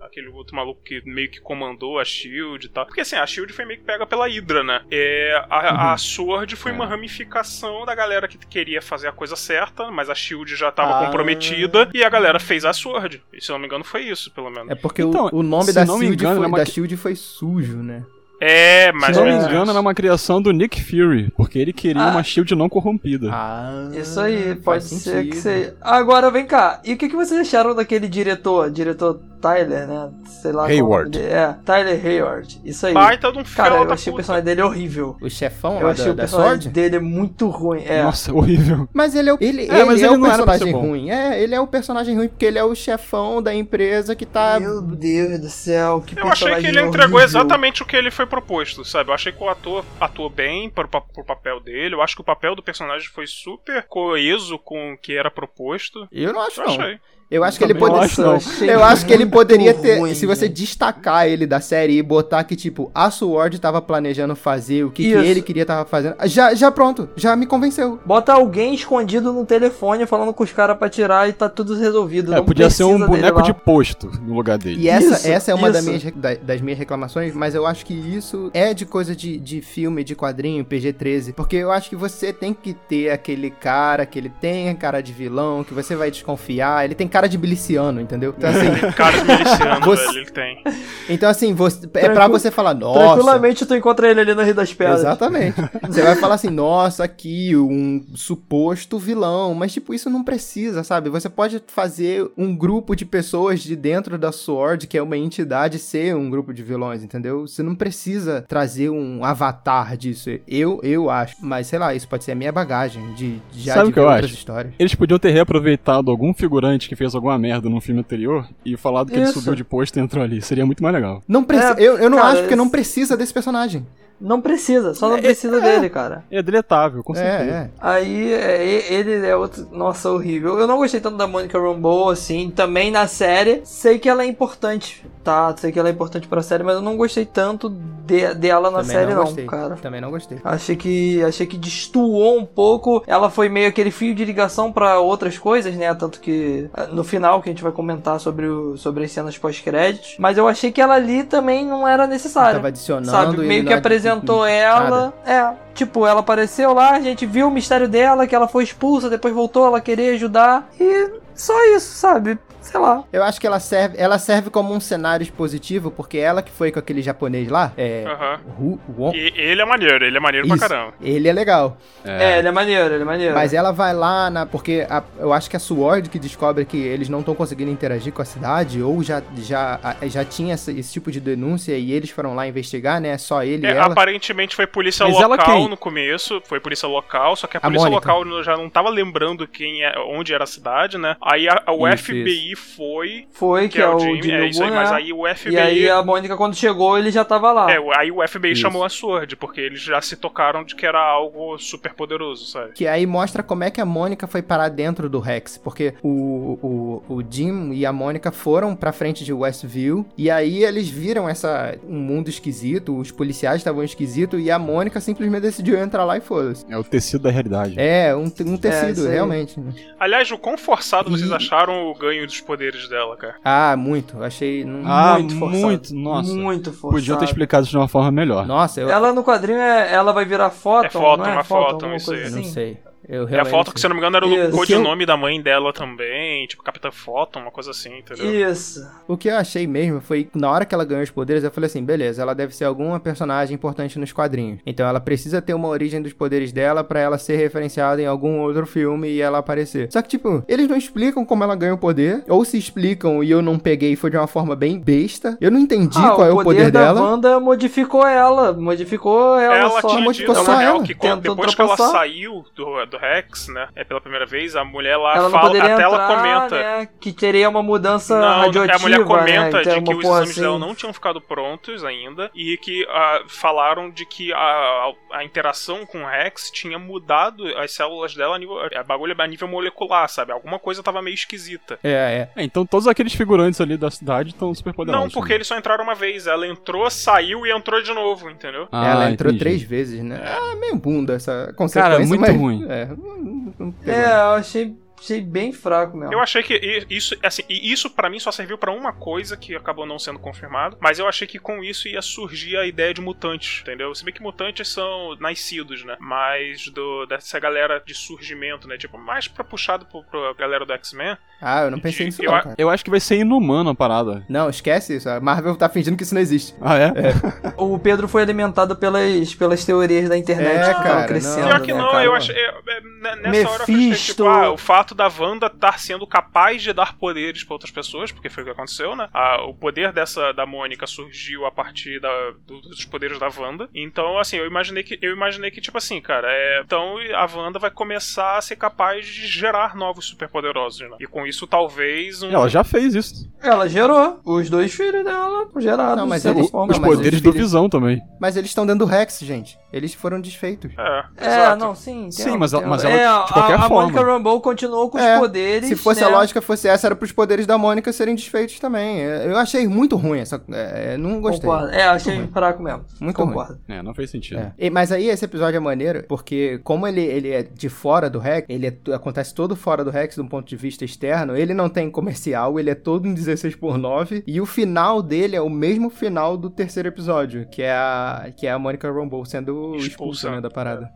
aquele outro maluco que meio que comandou a Shield e tal. Porque assim, a Shield foi meio que pega pela Hydra, né? É, a, a Sword foi uma ramificação da galera que queria fazer a coisa certa, mas a Shield já tava Ah. comprometida e a galera fez a Sword. E se eu não me engano, foi isso, pelo menos. É porque Então, o, o nome da SHIELD, engano, foi, é uma da que- SHIELD foi sujo, né? É, mais Se não me menos engano, era uma criação do Nick Fury, porque ele queria Ah. uma shield não corrompida. Ah, Isso aí, pode ser sentido. que seja. Agora vem cá, e o que, que vocês acharam daquele diretor? Diretor Tyler, né? Sei lá. Hayward. o. É, Tyler Hayward. Isso aí. Baita de um Cara, eu achei o puta. personagem dele horrível. O chefão Eu achei da, o personagem SWORD? dele muito ruim. É. Nossa, horrível. Mas ele é o, ele, É, ele mas é ele o não era pra personagem ruim. É, ele é o personagem ruim porque ele é o chefão da empresa que tá. Meu Deus do céu, que Eu achei que ele entregou horrível. exatamente o que ele foi proposto, sabe? Eu achei que o ator atuou bem pro, pa- pro papel dele. Eu acho que o papel do personagem foi super coeso com o que era proposto. Eu não acho, Eu não. achei. Eu acho que ele poderia. acho, não. achei Eu acho que ele poderia ter. ruim, se você gente. destacar ele da série e botar que, tipo, a Sword tava planejando fazer, o que, que ele queria tava fazendo. Já, já pronto, já me convenceu. Bota alguém escondido no telefone falando com os caras pra tirar e tá tudo resolvido. É, não podia ser um boneco de posto no lugar dele. E essa, Isso, essa é uma da- das minhas reclamações, mas eu acho que isso é de coisa de, de filme, de quadrinho, PG-13. Porque eu acho que você tem que ter aquele cara que ele tem cara de vilão, que você vai desconfiar. Ele tem cara de miliciano, entendeu? Então, assim, Tem cara de miliciano, Você- velho, ele tem. então, assim você, é pra você falar, nossa. Tranquilamente tu encontra ele ali no Rio das Pedras. Exatamente. Você vai falar assim, nossa, aqui um suposto vilão, mas tipo, isso não precisa, sabe? Você pode fazer um grupo de pessoas de dentro da SWORD, que é uma entidade, ser um grupo de vilões, entendeu? Você não precisa trazer um avatar disso. Eu, eu acho. Mas sei lá, isso pode ser a minha bagagem de de já Sabe de o que eu outras acho? histórias. Eles podiam ter reaproveitado algum figurante que fez alguma merda num filme anterior e falado que ele Isso. subiu de posto e entrou ali. Seria muito mais legal. Não. É, eu, eu não cara, acho porque não precisa desse personagem. Não precisa, só não É, precisa é. dele, cara. É deletável, com certeza. É, é. Aí é, ele é outro. Nossa, horrível. Eu não gostei tanto da Monica Rambeau, assim. Também na série. Sei que ela é importante, tá? Sei que ela é importante pra série, mas eu não gostei tanto de- dela na Também série, não, gostei. cara. Também não gostei. Achei que achei que destoou um pouco. Ela foi meio aquele fio de ligação pra outras coisas, né? Tanto que ah, no final que a gente vai comentar sobre o, sobre as cenas pós-créditos, mas eu achei que ela ali também não era necessária. Tava adicionando. Sabe, meio que não- apresentou nada. ela. É, tipo, ela apareceu lá, a gente viu o mistério dela, que ela foi expulsa, depois voltou, ela queria ajudar. E só isso, sabe? Sei lá. Eu acho que ela serve, ela serve como um cenário expositivo, porque ela que foi com aquele japonês lá, é. Aham. Hu- Won- E ele é maneiro, ele é maneiro Isso. pra caramba. Ele é legal. É, ele é maneiro, ele é maneiro. Mas ela vai lá na. Porque a- eu acho que a Sword que descobre que eles não estão conseguindo interagir com a cidade, ou já, já, a- já tinha essa- esse tipo de denúncia e eles foram lá investigar, né? Só ele É, e ela. aparentemente foi polícia Mas ela local quem? no começo, foi polícia local, só que a A polícia Mônica. local já não tava lembrando quem é, onde era a cidade, né? Aí a, a- o Isso, FBI foi, Foi, que, é, o Jimmy Jimmy, é isso aí, mas né? aí o FBI... E aí a Mônica, quando chegou, ele já tava lá. É, aí o FBI Isso. chamou a Sword, porque eles já se tocaram de que era algo super poderoso, sabe? Que aí mostra como é que a Mônica foi parar dentro do Rex. Porque o, o, o Jim e a Mônica foram pra frente de Westview. E aí eles viram essa um mundo esquisito. Os policiais estavam esquisitos. E a Mônica simplesmente decidiu entrar lá e foda-se. É o tecido da realidade. É, um, um tecido, aí. realmente. né? Aliás, o quão forçado vocês E- acharam o ganho dos poderes dela, cara? Ah, muito. Achei. Ah, muito forçado. muito, nossa. Muito forçado. Podiam ter explicado isso de uma forma melhor. Nossa, eu, Ela no quadrinho, é, ela vai virar foto, É não é? uma Photon, alguma isso coisa aí. eu não assim? sei. Eu É a realmente foto que, se eu não me engano, era o codinome da mãe dela também, tipo Capitã Photon, uma coisa assim, entendeu? Isso. O que eu achei mesmo foi que na hora que ela ganhou os poderes, eu falei assim: beleza, ela deve ser alguma personagem importante nos quadrinhos. Então ela precisa ter uma origem dos poderes dela pra ela ser referenciada em algum outro filme e ela aparecer. Só que, tipo, eles não explicam como ela ganha o poder, ou se explicam e eu não peguei foi de uma forma bem besta. Eu não entendi Ah, qual é o poder da dela. Wanda modificou ela. Modificou ela, Ela só. tinha modificou dito, só real, ela. que quando- depois que ela saiu do, do Rex, né, é pela primeira vez, a mulher lá Ela fala, até entrar, ela comenta. né, que teria uma mudança Não, radioativa, a mulher comenta né, de é que os exames assim. dela não tinham ficado prontos ainda e que ah, falaram de que a, a interação com o Rex tinha mudado as células dela a nível, a bagulho a nível molecular, sabe? Alguma coisa tava meio esquisita. É, é. É, então todos aqueles figurantes ali da cidade estão super poderosos. Não, porque eles só entraram uma vez. Ela entrou, saiu e entrou de novo, entendeu? Ah, ela entrou entendi. três vezes, né? Ah, meio bunda essa consequência. muito mas- ruim. É, não- não. É, eu achei, achei bem fraco mesmo. Eu achei que i- isso, assim, e isso para mim só serviu pra uma coisa que acabou não sendo confirmado, mas eu achei que com isso ia surgir a ideia de mutantes, entendeu? Se bem que mutantes são nascidos, né? Mas do, dessa galera de surgimento, né? Tipo, mais pra puxado pro, pro galera do X-Men. Ah, eu não pensei nisso, Eu não, cara. Eu acho que vai ser inumano a parada. Não, esquece isso. A Marvel tá fingindo que isso não existe. Ah, é? O Pedro foi alimentado pelas, pelas teorias da internet É, que cara, crescendo. Pior que né, não, cara? eu achei. é, é, né, nessa hora eu achei Mephisto. tipo, ah, o fato da Wanda estar sendo capaz de dar poderes pra outras pessoas, porque foi o que aconteceu, né? Ah, o poder dessa da Mônica surgiu a partir da, do- dos poderes da Wanda. Então, assim, eu imaginei que, eu imaginei que, tipo assim, cara, é, então a Wanda vai começar a ser capaz de gerar novos superpoderosos, né? E com isso, talvez um. Ela já fez isso. Ela gerou. Os dois filhos dela geraram. Não, mas de certa ele- forma. Os mas poderes os do filhos- Visão também. Mas eles estão dentro do Rex, gente. Eles foram desfeitos. É, É, não, sim. Sim, mas ela- mas ela, é, de qualquer a, a forma. Monica Rambeau continuou com É, os poderes. Se fosse né? a lógica fosse essa, era pros poderes da Mônica serem desfeitos também. É, Eu achei muito ruim essa. é, não gostei. Concordo. É, achei Muito ruim. fraco mesmo. Muito Concordo. É, não fez sentido. É. E- Mas aí esse episódio é maneiro, porque como ele, ele é de fora do Rex, ele é- acontece todo fora do Rex, de um ponto de vista externo, ele não tem comercial, ele é todo em 16 por 9 e o final dele é o mesmo final do terceiro episódio, que é a, que é a Mônica Rambeau sendo expulsa, Expulsa. né, da parada.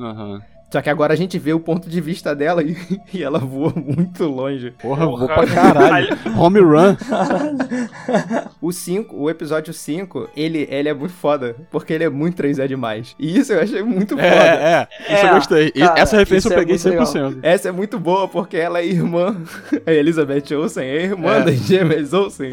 Aham. Só que agora a gente vê o ponto de vista dela e, e ela voa muito longe. Porra, Porra. vou pra caralho. Home run. O 5, o episódio 5, ele, ele é muito foda, porque ele é muito 3D demais. E isso eu achei muito foda. É, é. Isso É, eu gostei. E cara, Essa referência eu é peguei muito 100%. Essa é muito boa porque ela é irmã, a Elizabeth Olsen, é irmã É. das gêmeas Olsen.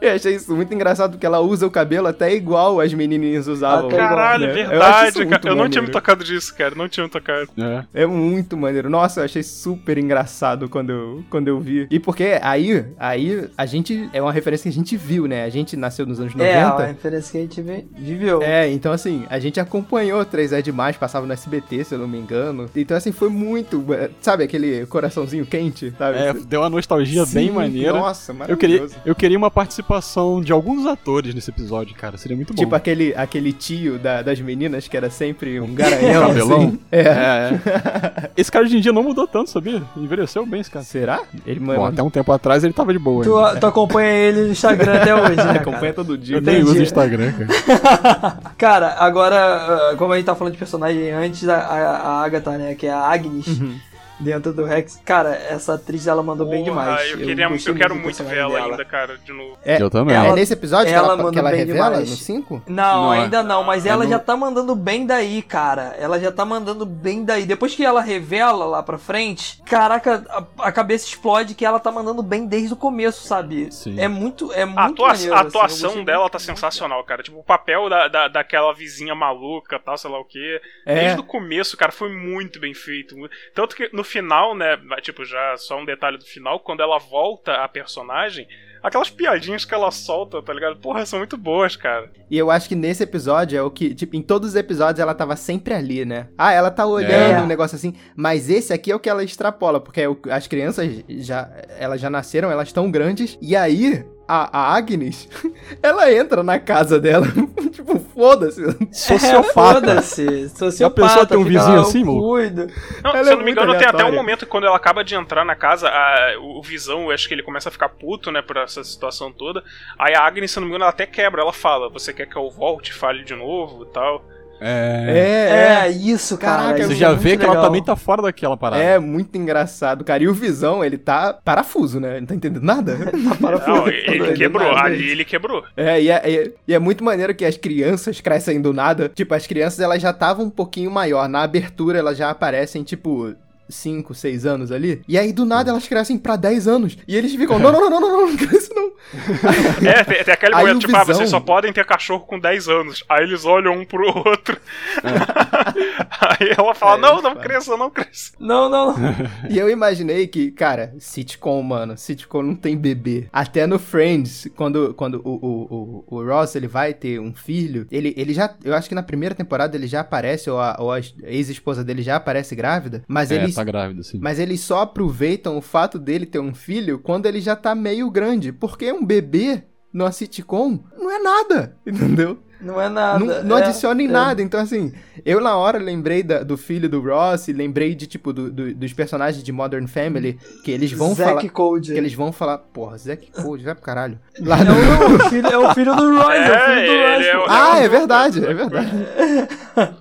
Eu achei isso muito engraçado porque ela usa o cabelo até igual as menininhas usavam. Igual, Caralho, né? Eu verdade, isso cara. Eu não tinha me tocado disso, cara. Não tinha me tocado. É. É muito maneiro. Nossa, eu achei super engraçado quando eu, quando eu vi. E porque aí, aí a gente. É uma referência que a gente viu, né? A gente nasceu nos anos 90. É, uma referência que a gente vi- viveu. É, então assim, a gente acompanhou 3 é demais, passava no SBT, se eu não me engano. Então assim, foi muito, eh, sabe aquele coraçãozinho quente, sabe? É, deu uma nostalgia bem Sim, maneira. Nossa, Eu queria, maravilhoso. eu queria uma participação de alguns atores nesse episódio, cara. Seria muito bom. Tipo aquele, aquele tio da- das meninas que era sempre um garanhão, Cabelão? assim. É. É, é. Esse cara hoje em dia não mudou tanto, sabia? Envelheceu bem esse cara. Será? Ele Bom, até um tempo atrás ele tava de boa. Tu, ainda. tu acompanha ele no Instagram até hoje, né? acompanha Cara? todo dia. Eu nem uso o Instagram, cara. Cara, agora, ah, como a gente tá falando de personagem antes, a, a, a Agatha, né, que é a Agnes, Uhum. Dentro do Rex, cara, essa atriz ela mandou bem Porra, demais. Eu, queria, eu, quero muito ver ela dela. ainda, cara, de novo. É, Eu também. é Ela- nesse episódio que ela ela, manda que ela bem revela demais. no 5? Não, Não, é- ainda não, mas é ela no- já tá mandando bem daí, cara. Ela já tá mandando bem daí. Depois que ela revela lá pra frente, caraca, a, a cabeça explode que ela tá mandando bem desde o começo, sabe? Sim. É muito, é A, muito atua- maneiro, a assim, atuação gostei dela tá sensacional, cara. Tipo, o papel da, da, daquela vizinha maluca, tal, sei lá o quê. É. Desde o começo, cara, foi muito bem feito. Tanto que no final, né, tipo, já só um detalhe do final, quando ela volta a personagem, aquelas piadinhas que ela solta, tá ligado? Porra, são muito boas, cara. E eu acho que nesse episódio é o que, tipo, em todos os episódios ela tava sempre ali, né? Ah, ela tá olhando É. um negócio assim, mas esse aqui é o que ela extrapola, porque é as crianças já, elas já nasceram, elas estão grandes, e aí a, a Agnes, ela entra na casa dela, tipo, foda-se. Sociopata. É, foda-se. Sociopata. pessoa tem um vizinho lá, assim, cuido. Não, Ela se é eu não me engano, tem até um aleatória. momento que quando ela acaba de entrar na casa, a- o, o Visão, eu acho que ele começa a ficar puto, né, por essa situação toda. Aí a Agnes, se eu não me engano, ela até quebra. Ela fala, você quer que eu volte, fale de novo e tal. É. É, isso, cara. Caraca, isso Você é já muito vê que ela legal. também tá fora daquela parada. É muito engraçado, cara. E o Visão, ele tá parafuso, né? Ele não tá entendendo nada. Não, ele Doido, quebrou. nada. Ali ele quebrou. É e, é, e- e é muito maneiro que as crianças crescem do nada. Tipo, as crianças, elas já estavam um pouquinho maior. Na abertura, elas já aparecem, tipo... 5, 6 anos ali. E aí, do nada, elas crescem pra 10 anos. E eles ficam, não, não, não, não, não, não, não cresce não. É, tem, tem aquele Aí momento, tipo, ah, Visão- vocês só podem ter cachorro com 10 anos. Aí eles olham um pro outro. Aí ela fala, É, não, não cresça, não cresça. Não, não. E eu imaginei que, cara, sitcom, mano, sitcom não tem bebê. Até no Friends, quando, quando o, o, o, o Ross ele vai ter um filho, ele, ele já. Eu acho que na primeira temporada ele já aparece, ou a, ou a ex-esposa dele já aparece grávida, mas É, eles. Tá grávida, sim. Mas eles só aproveitam o fato dele ter um filho quando ele já tá meio grande. Porque um bebê numa sitcom não é nada, entendeu? Não é nada. Não, não é, adiciona em é. nada. Então, assim, eu na hora lembrei da- do filho do Ross, e lembrei de, tipo, do- do- dos personagens de Modern Family, que eles vão Zack falar. Code. Que eles vão falar, porra, Zack Code, vai pro caralho. Lá Não, no... não, o filho, é o filho do Roy, é, o É, filho do ele Roy. é o- Ah, é é verdade, é verdade.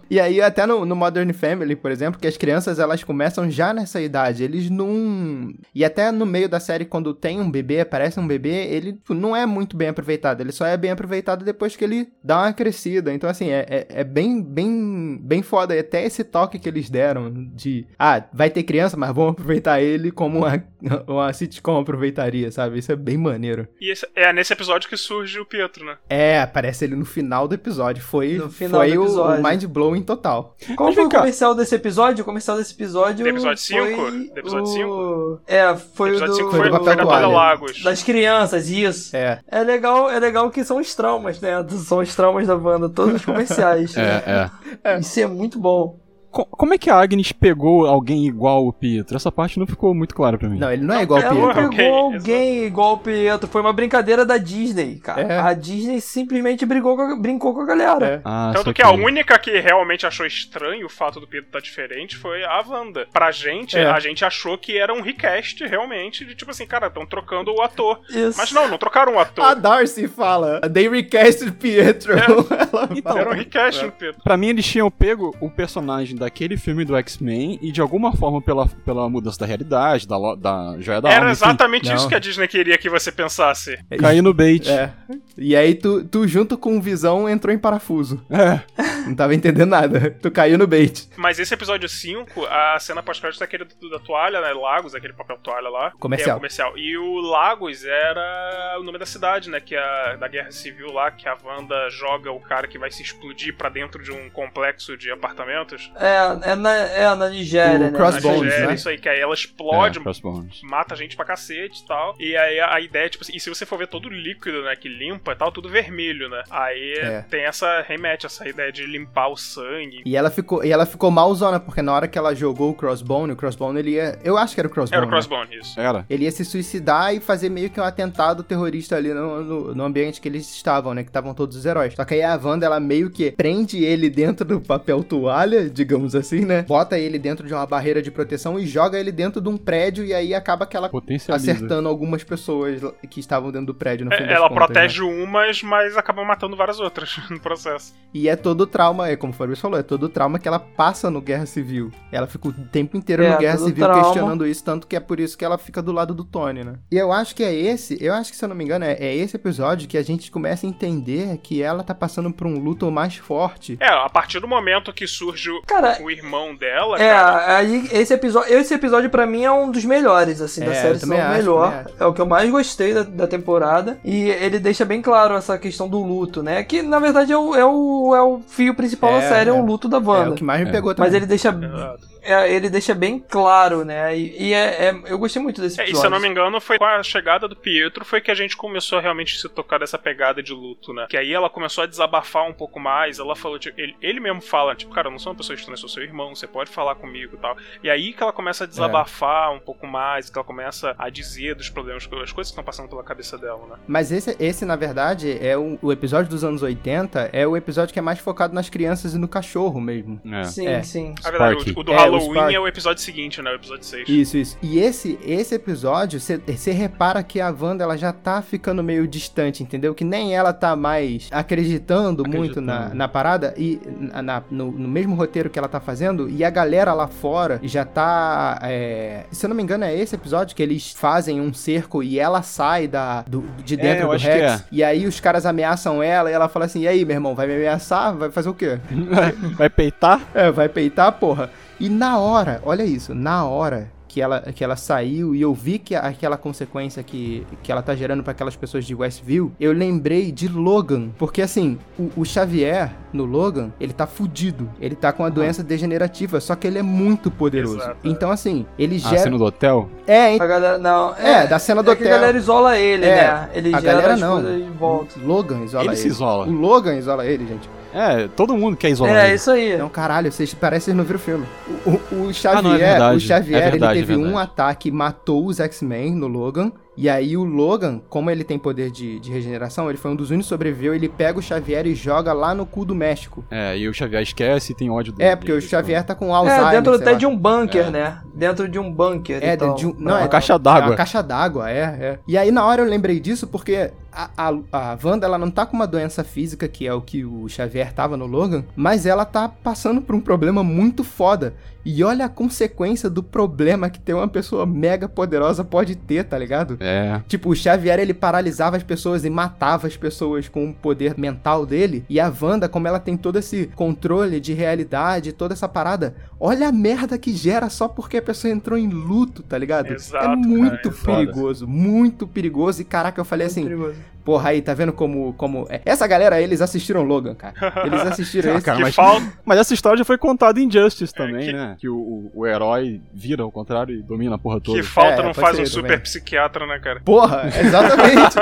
E aí, até no, no Modern Family, por exemplo, que as crianças elas começam já nessa idade. Eles não. E até no meio da série, quando tem um bebê, aparece um bebê, ele tipo, não é muito bem aproveitado. Ele só é bem aproveitado depois que ele dá uma crescida. Então, assim, é, é, é bem, bem, bem foda. E até esse toque que eles deram de. Ah, vai ter criança, mas vamos aproveitar ele como uma, uma sitcom aproveitaria, sabe? Isso é bem maneiro. E esse- é nesse episódio que surge o Pietro, né? É, aparece ele no final do episódio. Foi, No final foi episódio. o mind blowing total. Qual Mas foi o cá. comercial desse episódio? O comercial desse episódio. Do episódio foi cinco? Do episódio o- cinco? É, foi o o episódio do. 5 foi foi, do da Lagos. Das crianças, isso. É. É legal, é legal que são os traumas, né? São os traumas da banda, todos os comerciais. É, é. Isso é muito bom. Co- Como é que a Agnes pegou alguém igual o Pietro? Essa parte não ficou muito clara pra mim. Não, ele não é igual o Ela não Pietro. Ok, pegou exato. alguém igual o Pietro, foi uma brincadeira da Disney, cara. É. A Disney simplesmente brigou com a- brincou com a galera. É. Ah, Tanto que saquei. a única que realmente achou estranho o fato do Pedro estar diferente foi a Wanda. Pra gente, É. a gente achou que era um recast realmente, de tipo assim, cara, estão trocando o ator. Isso. Mas não, não trocaram o ator. A Darcy fala, they recasted Pietro. É. Ela Então. Era um recast no Pedro. Pra mim, eles tinham pego o personagem daquele filme do X-Men e de alguma forma pela, pela mudança da realidade, da, da joia da Era alma, enfim, exatamente Não. isso que a Disney queria que você pensasse. cair no bait. É. E aí tu, tu junto com o Visão entrou em parafuso. É. Não tava entendendo nada. Tu caiu no bait. Mas esse episódio 5, a cena pós-crédito é aquele do- da toalha, né? Lagos, aquele papel toalha lá. Comercial. É comercial. E o Lagos era o nome da cidade, né? Que é da Guerra Civil lá, que a Wanda joga o cara que vai se explodir pra dentro de um complexo de apartamentos. É, é na, é na Nigéria, O né? Crossbones, Nigéria, né? Isso aí, que aí ela explode, É, Crossbones. mata gente pra cacete e tal. E aí a, a ideia, tipo assim, e se você for ver todo o líquido, né, que limpa e tal, tudo vermelho, né? Aí É. tem essa, remete essa ideia de limpar o sangue. E ela ficou, e ela ficou malzona, porque na hora que ela jogou o Crossbone, o Crossbone ele ia. Eu acho que era o Crossbone. Era o né? Crossbone, isso. Era. Ele ia se suicidar e fazer meio que um atentado terrorista ali no, no, no ambiente que eles estavam, né? Que estavam todos os heróis. Só que aí a Wanda, ela meio que prende ele dentro do papel toalha, digamos assim, né? Bota ele dentro de uma barreira de proteção e joga ele dentro de um prédio e aí acaba que ela acertando algumas pessoas que estavam dentro do prédio no fim É, das ela contas, protege né? umas, mas acaba matando várias outras no processo. E é todo o trauma, é como o Fabrício falou, é todo o trauma que ela passa no Guerra Civil. Ela fica o tempo inteiro É, no Guerra Civil trauma. questionando isso, tanto que é por isso que ela fica do lado do Tony, né? E eu acho que é esse, eu acho que se eu não me engano, é, é esse episódio que a gente começa a entender que ela tá passando por um luto mais forte. É, a partir do momento que surge o, Cara, o irmão dela, É, cara. aí esse episódio, esse episódio para mim é um dos melhores assim É, da série, se não também o melhor. É o que eu mais gostei da, da temporada e ele deixa bem claro essa questão do luto, né? Que na verdade é o, é o, é o fio principal da É, série, é, é. o luto da É o Wanda. que mais me É. pegou também. Mas ele deixa Exato. É, ele deixa bem claro, né? E, e é, é- eu gostei muito desse É, e episódio. se eu não me engano, foi com a chegada do Pietro foi que a gente começou a realmente se tocar dessa pegada de luto, né? Que aí ela começou a desabafar um pouco mais. Ela falou, tipo, ele, ele mesmo fala, tipo, cara, eu não sou uma pessoa estranha, eu sou seu irmão, você pode falar comigo e tal. E aí que ela começa a desabafar um pouco mais, que ela começa a dizer dos problemas, as coisas que estão passando pela cabeça dela, né? Mas esse, esse, na verdade, é o, o episódio dos anos 80, é o episódio que é mais focado nas crianças e no cachorro mesmo. É. Sim, É. sim. Na verdade, o, o do É, o Halloween Sparky. é o episódio seguinte, né? O episódio 6. Isso, isso. E esse, esse episódio, você repara que a Wanda ela já tá ficando meio distante, entendeu? Que nem ela tá mais acreditando, muito na, Acreditando. na parada e na- na- no, no mesmo roteiro que ela tá fazendo. E a galera lá fora já tá. é, se eu não me engano, é esse episódio que eles fazem um cerco e ela sai da, do, de dentro eu do acho que Rex. é. E aí os caras ameaçam ela e ela fala assim: e aí, meu irmão, vai me ameaçar? Vai fazer o quê? Vai peitar? É, vai peitar, porra. E na hora, olha isso, na hora que ela, que ela saiu e eu vi que a- aquela consequência que, que ela tá gerando pra aquelas pessoas de Westview, eu lembrei de Logan. Porque assim, o, o Xavier no Logan, ele tá fudido. Ele tá com a doença degenerativa, só que ele é muito poderoso. Exato. Então assim, ele A gera. cena do hotel? É, A galera não, É, da cena do é que hotel. a galera isola ele, É, né? Ele a gera galera as não. coisas volta. Logan isola Ele ele. se isola. O Logan isola ele, gente. É, todo mundo quer isolar É, ele. isso aí. Não, caralho, vocês parece que vocês não viram o filme. O, o- o Xavier, Ah, não, é verdade. o Xavier, É verdade, ele teve é um ataque, matou os X-Men no Logan. E aí o Logan, como ele tem poder de, de regeneração, ele foi um dos únicos que sobreviveu, ele pega o Xavier e joga lá no cu do México. É, e o Xavier esquece e tem ódio dele. É, porque o Então, Xavier tá com Alzheimer, É, dentro até lá. de um bunker, É. né? Dentro de um bunker. É, e tal. dentro de um- não, Uma é- caixa É d'água. uma caixa d'água, é, é. E aí na hora eu lembrei disso porque a, a, Wanda, ela não tá com uma doença física, que é o que o Xavier tava no Logan, mas ela tá passando por um problema muito foda. E olha a consequência do problema que ter uma pessoa mega poderosa pode ter, tá ligado? É. Tipo, o Xavier, ele paralisava as pessoas e matava as pessoas com o poder mental dele. E a Wanda, como ela tem todo esse controle de realidade, toda essa parada, olha a merda que gera só porque a pessoa entrou em luto, tá ligado? Exato, é cara, muito é perigoso, muito perigoso. E caraca, eu falei assim, Perigoso. Porra, aí, tá vendo como. como... é? Essa galera, eles assistiram Logan, cara. Eles assistiram Ah, esse. cara, Que mas- falta. Mas essa história já foi contada em Justice também, que- né? Que o, o, o herói vira ao contrário e domina a porra toda. Que falta É, não faz ser um também. super psiquiatra, né, cara? Porra, exatamente.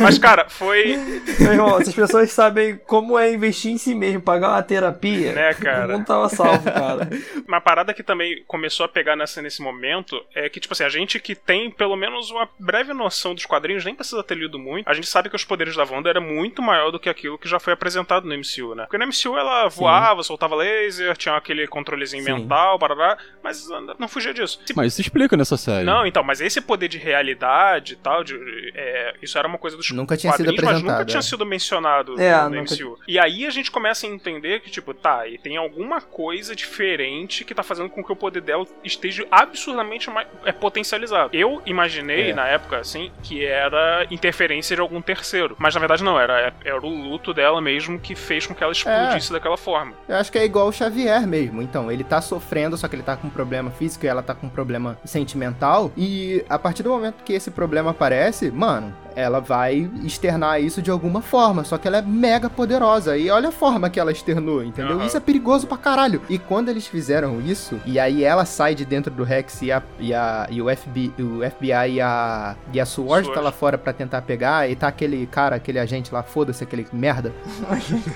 Mas, cara, foi. Meu irmão, essas pessoas sabem como é investir em si mesmo, pagar uma terapia. Né, cara? O mundo tava salvo, cara. Uma parada que também começou a pegar nessa, nesse momento é que, tipo assim, a gente que tem pelo menos uma breve noção dos quadrinhos, nem precisa ter lido muito, a gente gente sabe que os poderes da Wanda era muito maior do que aquilo que já foi apresentado no MCU, né? Porque no MCU ela voava, Sim. soltava laser, tinha aquele controlezinho Sim. mental, barará, mas não fugia disso. Mas isso explica nessa série. Não, então, mas esse poder de realidade e tal, de, é, isso era uma coisa dos nunca tinha sido apresentado, mas nunca tinha sido mencionado é, no, no nunca... MCU. E aí a gente começa a entender que, tipo, tá, e tem alguma coisa diferente que tá fazendo com que o poder dela esteja absurdamente mais, é, potencializado. Eu imaginei, é. na época, assim, que era interferência de algum terceiro. Mas na verdade não, era, era o luto dela mesmo que fez com que ela explodisse é. daquela forma. Eu acho que é igual o Xavier mesmo. Então, ele tá sofrendo, só que ele tá com um problema físico e ela tá com um problema sentimental. E a partir do momento que esse problema aparece, mano, ela vai externar isso de alguma forma, só que ela é mega poderosa. E olha a forma que ela externou, entendeu? Uhum. Isso é perigoso pra caralho. E quando eles fizeram isso, e aí ela sai de dentro do Rex e, a, e, a, e o, FBI, o FBI e a, e a Sword, Sword tá lá fora pra tentar pegar, e tá aquele cara, aquele agente lá, foda-se, aquele merda.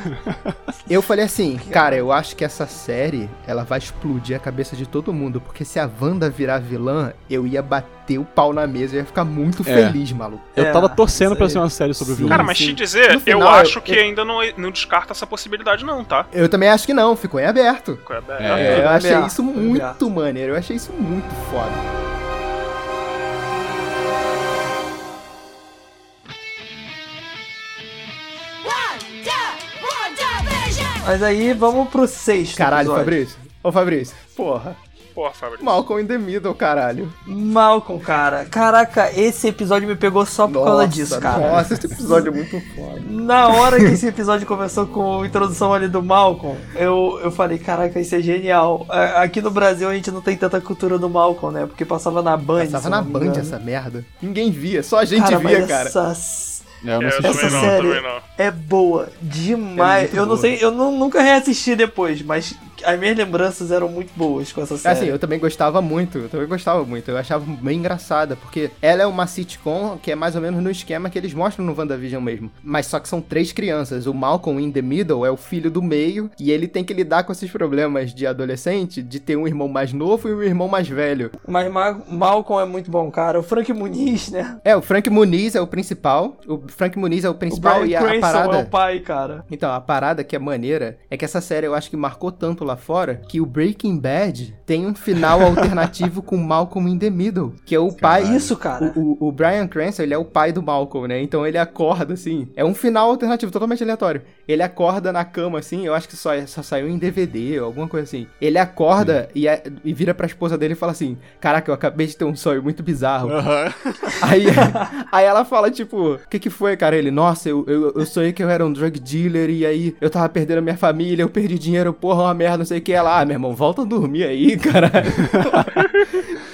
eu falei assim, cara, eu acho que essa série, ela vai explodir a cabeça de todo mundo, porque se a Wanda virar vilã, eu ia bater o pau na mesa, eu ia ficar muito é. feliz, maluco. Eu é. tava torcendo pra ser uma série sobre Sim, o Cara, mas te dizer, final, eu acho eu, que eu... ainda não, não descarta essa possibilidade, não, tá? Eu também acho que não, ficou em aberto. Ficou em aberto. É, eu achei isso muito maneiro, eu achei isso muito foda. Mas aí vamos pro sexto. Caralho, episódio. Fabrício. Ô, Fabrício, porra porra, Fabrício. Malcolm in the Middle, caralho. Malcolm, cara. Caraca, esse episódio me pegou só por nossa, causa disso, cara. Nossa, esse episódio é muito foda. Na hora que esse episódio começou com a introdução ali do Malcolm, eu, eu falei, caraca, isso é genial. Aqui no Brasil a gente não tem tanta cultura do Malcolm, né? Porque passava na Band. Passava na Band essa merda. Ninguém via, só a gente cara, via, cara. Essas é, eu não Essa série não, é boa demais. É eu boa. não sei, eu não, nunca reassisti depois, mas as minhas lembranças eram muito boas com essa série. Assim, eu também gostava muito, eu também gostava muito. Eu achava bem engraçada, porque ela é uma sitcom que é mais ou menos no esquema que eles mostram no WandaVision mesmo. Mas só que são três crianças. O Malcolm in the Middle é o filho do meio e ele tem que lidar com esses problemas de adolescente, de ter um irmão mais novo e um irmão mais velho. Mas Ma Malcolm é muito bom, cara. O Frank Muniz, né? É, o Frank Muniz é o principal. O Frank Muniz é o principal o e a, a parada é o pai, cara. Então, a parada que é maneira é que essa série eu acho que marcou tanto lá fora que o Breaking Bad tem um final alternativo com Malcolm in the Middle, que é o pai. Isso, cara. O, o, o, Brian Cranston, ele é o pai do Malcolm, né? Então ele acorda assim. É um final alternativo, totalmente aleatório. Ele acorda na cama assim, eu acho que só, só saiu em DVD ou alguma coisa assim. Ele acorda e, é, e vira pra esposa dele e fala assim: Caraca, eu acabei de ter um sonho muito bizarro. Uhum. Aí, aí ela fala, tipo, o que que foi, cara? Ele, nossa, eu, eu, eu sonhei que eu era um drug dealer e aí eu tava perdendo a minha família, eu perdi dinheiro, porra, uma merda, não sei o que. Ela, ah, meu irmão, volta a dormir aí, caralho.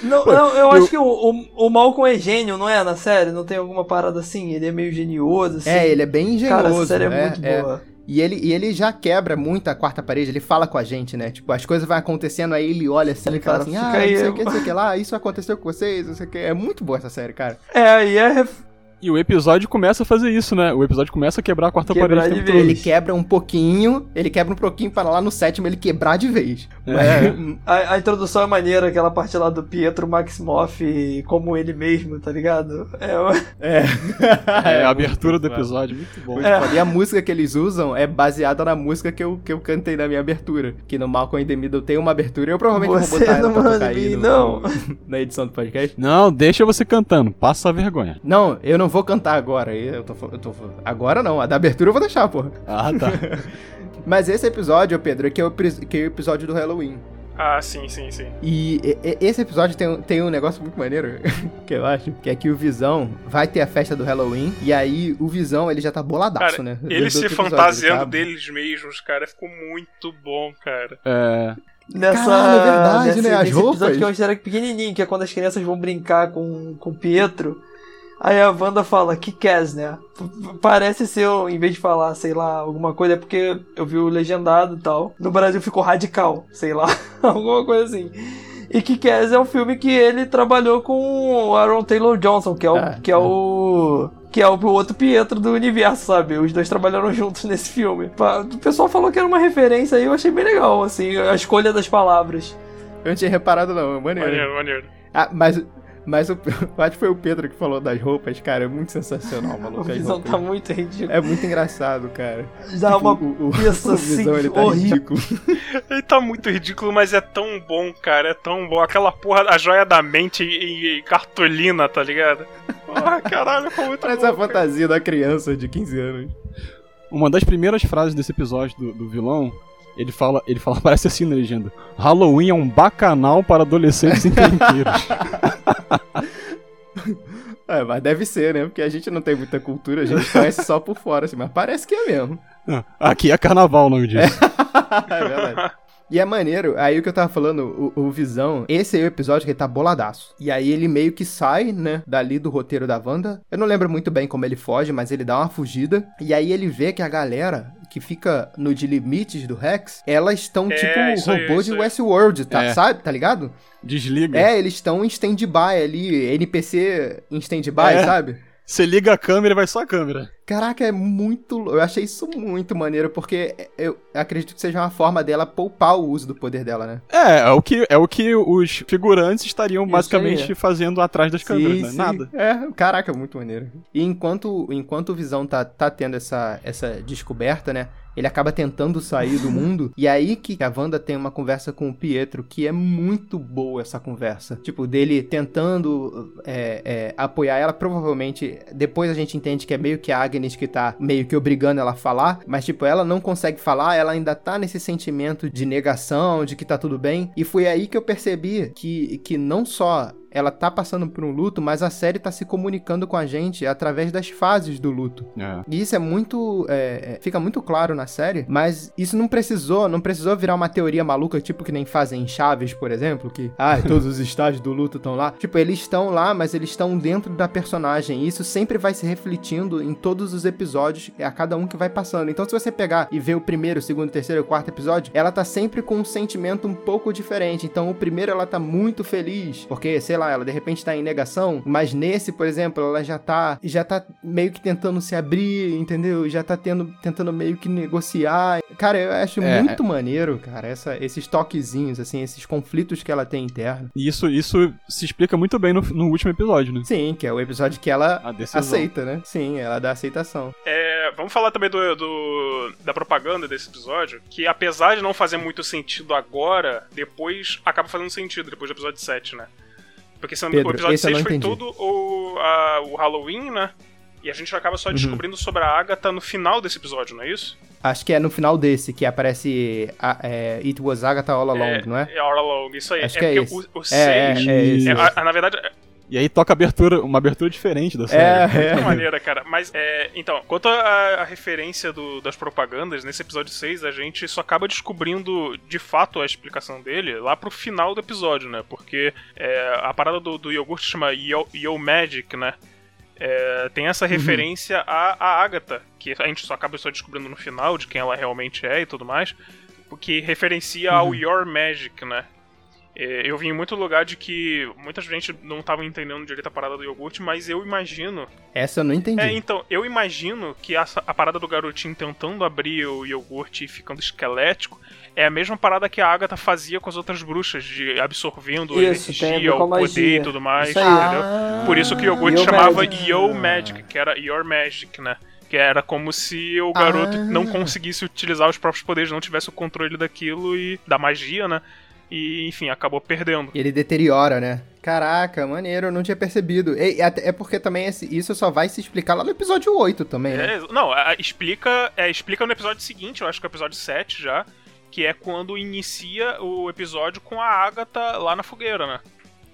não, não, eu, acho que o, o, o Malcolm é gênio, não é? Na série? Não tem alguma parada assim? Ele é meio genioso, assim. É, ele é bem genioso. Cara, essa série é, é muito é. boa. E ele, e ele já quebra muito a quarta parede, ele fala com a gente, né? Tipo, as coisas vão acontecendo, aí ele olha assim e fala assim, ah, não sei o que, não sei o que lá, isso aconteceu com vocês, não sei o que. É muito boa essa série, cara. É, e é e o episódio começa a fazer isso, né? O episódio começa a quebrar a quarta quebrar parede. De vez. Ele quebra um pouquinho, ele quebra um pouquinho para lá no sétimo ele quebrar de vez. É. a, a, introdução é maneira, aquela parte lá do Pietro Maximoff como ele mesmo, tá ligado? É, é. é a abertura do episódio, muito bom. É. E a música que eles usam é baseada na música que eu, que eu cantei na minha abertura. Que no Malcolm in the Middle tem uma abertura e eu provavelmente você vou botar ela pra tocar aí no, não. na edição do podcast. Não, deixa você cantando, passa a vergonha. Não, eu não vou cantar agora. Eu tô, eu tô, agora não, a da abertura eu vou deixar, porra. Ah, tá. Mas esse episódio, Pedro, que é o, que é o episódio do Halloween. Ah, sim, sim, sim. E, e esse episódio tem, tem um negócio muito maneiro, que eu acho, que é que o Visão vai ter a festa do Halloween, e aí o Visão, ele já tá boladaço, cara, né? Ele se fantasiando tá... deles mesmos, cara, ficou muito bom, cara. É... Nessa, Caralho, é verdade, nesse, né? As nesse roupas. episódio que eu achei era pequenininho, que é quando as crianças vão brincar com, com o Pietro. Aí a Wanda fala, que queres, né? Parece ser, em vez de falar, sei lá, alguma coisa, é porque eu vi o legendado e tal. No Brasil ficou radical, sei lá, alguma coisa assim. E que queres é um filme que ele trabalhou com o Aaron Taylor Johnson, que é o. É, que é, é. o que é o outro Pietro do universo, sabe? Os dois trabalharam juntos nesse filme. O pessoal falou que era uma referência aí, eu achei bem legal, assim, a escolha das palavras. Eu não tinha reparado, não, maneiro. Maneiro, maneiro. Ah, mas Mas o, acho que foi o Pedro que falou das roupas, cara. É muito sensacional, maluco. A as visão tá muito ridícula. É muito engraçado, cara. Dá Tipo, uma o, o, peça o assim, visão, ele tá horrível. ridículo. Ele tá muito ridículo, mas é tão bom, cara. É tão bom. Aquela porra, a joia da mente e, e cartolina, tá ligado? Ah, caralho, foi muito Parece bom. a cara. fantasia da criança de 15 anos. Uma das primeiras frases desse episódio do, do vilão, ele fala, ele fala, parece assim na legenda: Halloween é um bacanal para adolescentes encrenqueiros. É, mas deve ser, né? Porque a gente não tem muita cultura, a gente conhece só por fora, assim, mas parece que é mesmo. Aqui é carnaval o nome disso. é verdade. E é maneiro, aí o que eu tava falando, o, o Visão, esse aí é o episódio que ele tá boladaço. E aí ele meio que sai, né, dali do roteiro da Wanda. Eu não lembro muito bem como ele foge, mas ele dá uma fugida. E aí ele vê que a galera que fica no de limites do Rex, elas estão É, tipo aí, robô isso de aí. Westworld, tá, É. sabe? Tá ligado? Desliga. É, eles estão em stand-by ali, NPC em stand-by, É. sabe? Você liga a câmera e vai só a câmera. Caraca, é muito. Eu achei isso muito maneiro, porque eu acredito que seja uma forma dela poupar o uso do poder dela, né? É, é o que, é o que os figurantes estariam Isso basicamente aí. fazendo atrás das câmeras, né? sim. Nada. É, caraca, muito maneiro. E enquanto, enquanto o Visão tá, tá tendo essa, essa descoberta, né? Ele acaba tentando sair do mundo. E aí que a Wanda tem uma conversa com o Pietro, que é muito boa essa conversa. Tipo, dele tentando é, é, apoiar ela. Provavelmente, depois a gente entende que é meio que a Agnes que tá meio que obrigando ela a falar. Mas, tipo, ela não consegue falar, ela ainda tá nesse sentimento de negação, de que tá tudo bem. E foi aí que eu percebi que, que não só ela tá passando por um luto, mas a série tá se comunicando com a gente através das fases do luto. É. E isso é muito. é, é, fica muito claro na série, mas isso não precisou, não precisou virar uma teoria maluca, tipo que nem fazem em Chaves, por exemplo, que ah, todos os estágios do luto estão lá. Tipo, eles estão lá, mas eles estão dentro da personagem. E isso sempre vai se refletindo em todos os episódios, a cada um que vai passando. Então, se você pegar e ver o primeiro, o segundo, o terceiro e o quarto episódio, ela tá sempre com um sentimento um pouco diferente. Então, o primeiro ela tá muito feliz, porque, sei lá, ela de repente tá em negação, mas nesse, por exemplo, ela já tá já tá meio que tentando se abrir, entendeu? Já tá tendo tentando meio que negociar. Cara, eu acho É, muito maneiro, cara, essa, esses toquezinhos assim, esses conflitos que ela tem interno. E isso, isso se explica muito bem no, no último episódio, né? Sim, que é o episódio que ela aceita, né? Sim, ela dá aceitação. É, vamos falar também do, do- da propaganda desse episódio, que apesar de não fazer muito sentido agora, depois acaba fazendo sentido, depois do episódio 7, né? Porque sendo, Pedro, o episódio esse eu 6 não foi entendi. todo o, a- o Halloween, né? E a gente acaba Uhum. só descobrindo sobre a Agatha no final desse episódio, não é isso? Acho que é no final desse que aparece a- é, It Was Agatha All Along, não é? É All Along, isso aí. Acho que é porque esse. o, o É, é, 6. é é, a- a- na verdade, E aí toca abertura, uma abertura diferente da série. É, Que é. maneira, cara. Mas, é, então, quanto à referência do- das propagandas, nesse episódio 6, a gente só acaba descobrindo de fato a explicação dele lá pro final do episódio, né? Porque é, a parada do, do iogurte chama Yo, Yo Magic, né? É, tem essa referência à, à Agatha, que a gente só acaba só descobrindo no final de quem ela realmente é e tudo mais, que referencia ao Your Magic, né? É, eu vi em muito lugar de que muita gente não tava entendendo direito a parada do iogurte, mas eu imagino. Essa eu não entendi. É, então, eu imagino que essa- a parada do garotinho tentando abrir o iogurte e ficando esquelético é a mesma parada que a Agatha fazia com as outras bruxas, de absorvendo Isso, a energia, o poder e tudo mais, Isso aí. entendeu? Ah, Por isso que o iogurte chamava Magic. Yo Magic, que era Your Magic, né? Que era como se o garoto Ah. não conseguisse utilizar os próprios poderes, não tivesse o controle daquilo e da magia, né? E, enfim, acabou perdendo. Ele deteriora, né? Caraca, maneiro, eu não tinha percebido. E, é porque também esse- isso só vai se explicar lá no episódio 8 também, né? É, não, a- explica, é, explica no episódio seguinte, eu acho que é o episódio 7 já, que é quando inicia o episódio com a Agatha lá na fogueira, né?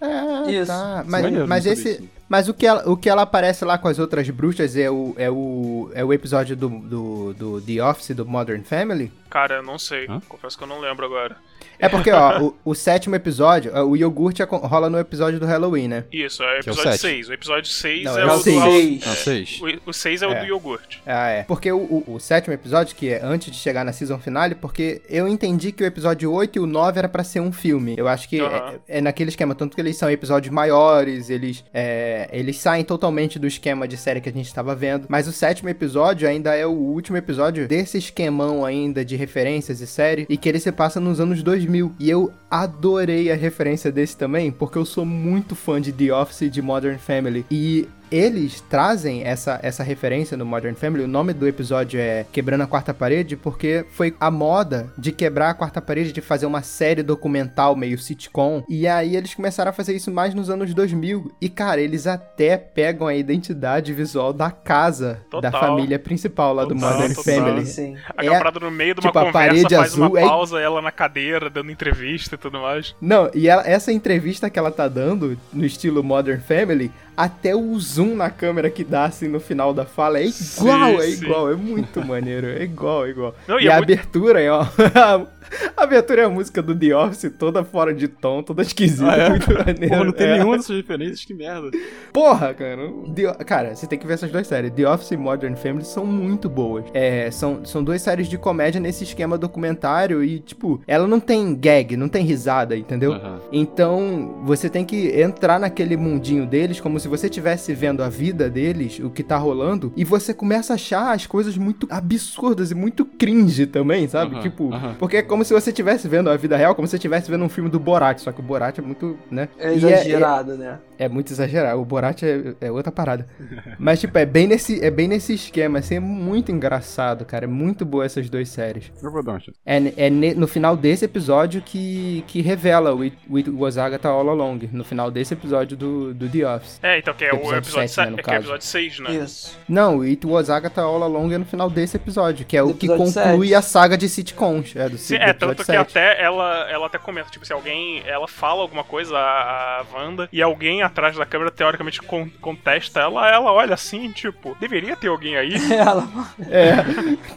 Ah, Isso. tá. Mas, Maneiro, mas esse. Mas o que, ela, o que ela aparece lá com as outras bruxas é o, é o, é o episódio do, do, do The Office do Modern Family? Cara, eu não sei, Hã? confesso que eu não lembro agora. É porque, ó, o, o sétimo episódio, o iogurte rola no episódio do Halloween, né? Isso, é o é episódio sete. 6. O episódio 6 Não, é, é o o do seis. Seis. O, o 6 é o É. do iogurte. Ah, é. Porque o, o, o sétimo episódio, que é antes de chegar na season finale, porque eu entendi que o episódio 8 e o 9 era pra ser um filme. Eu acho que é, é naquele esquema, tanto que eles são episódios maiores, eles é, é, eles saem totalmente do esquema de série que a gente estava vendo. Mas o sétimo episódio ainda é o último episódio desse esquemão ainda de referências e série. E que ele se passa nos anos 2000. E eu adorei a referência desse também, porque eu sou muito fã de The Office e de Modern Family. E eles trazem essa, essa referência no Modern Family. O nome do episódio é Quebrando a Quarta Parede, porque foi a moda de quebrar a quarta parede, de fazer uma série documental meio sitcom. E aí eles começaram a fazer isso mais nos anos 2000. E, cara, eles até pegam a identidade visual da casa Total. da família principal lá do Total, Modern total. Family. Sim. Aquela É, parada no meio de uma tipo, a conversa, parede faz uma azul é- pausa, ela na cadeira, dando entrevista e tudo mais. Não, e ela- essa entrevista que ela tá dando, no estilo Modern Family, até o zoom na câmera que dá assim no final da fala é igual, é sim. igual, é muito maneiro, é igual, é igual. Não, e e é a muito- abertura, ó, a abertura é a música do The Office, toda fora de tom, toda esquisita, Ah, é? muito maneiro. Porra, não tem é. nenhuma dessas referências, que merda. Porra, cara. The- cara, você tem que ver essas duas séries. The Office e Modern Family são muito boas. É, são, são duas séries de comédia nesse esquema documentário e, tipo, ela não tem gag, não tem risada, entendeu? Aham. Então, você tem que entrar naquele mundinho deles como se você estivesse vendo a vida deles, o que tá rolando, e você começa a achar as coisas muito absurdas e muito cringe também, sabe? Aham, tipo, aham. porque é como se você estivesse vendo a vida real, como se você estivesse vendo um filme do Borat, só que o Borat é muito, né? É é- exagerado, né? é muito exagerado. O Borat é, é outra parada. Mas, tipo, é bem, nesse, é bem nesse esquema. Assim, é muito engraçado, cara. É muito boa essas duas séries. Eu vou dar uma chance. É, é ne- no final desse episódio que, que revela o It, o It Was Agatha All Along. No final desse episódio do, do The Office. É, então, que é o Episódio episódio sete, né, 7, no é que é o caso. episódio 6, né? Isso. Não, o It Was Agatha All Along é no final desse episódio. Que é o que conclui sete. a saga de sitcoms. É, do, Sim, do é, episódio tanto que até ela, ela até comenta, tipo, se alguém, ela fala alguma coisa, a, a Wanda, e alguém atrás da câmera, teoricamente, con- contesta ela, ela olha assim, tipo, deveria ter alguém aí. Ela... É.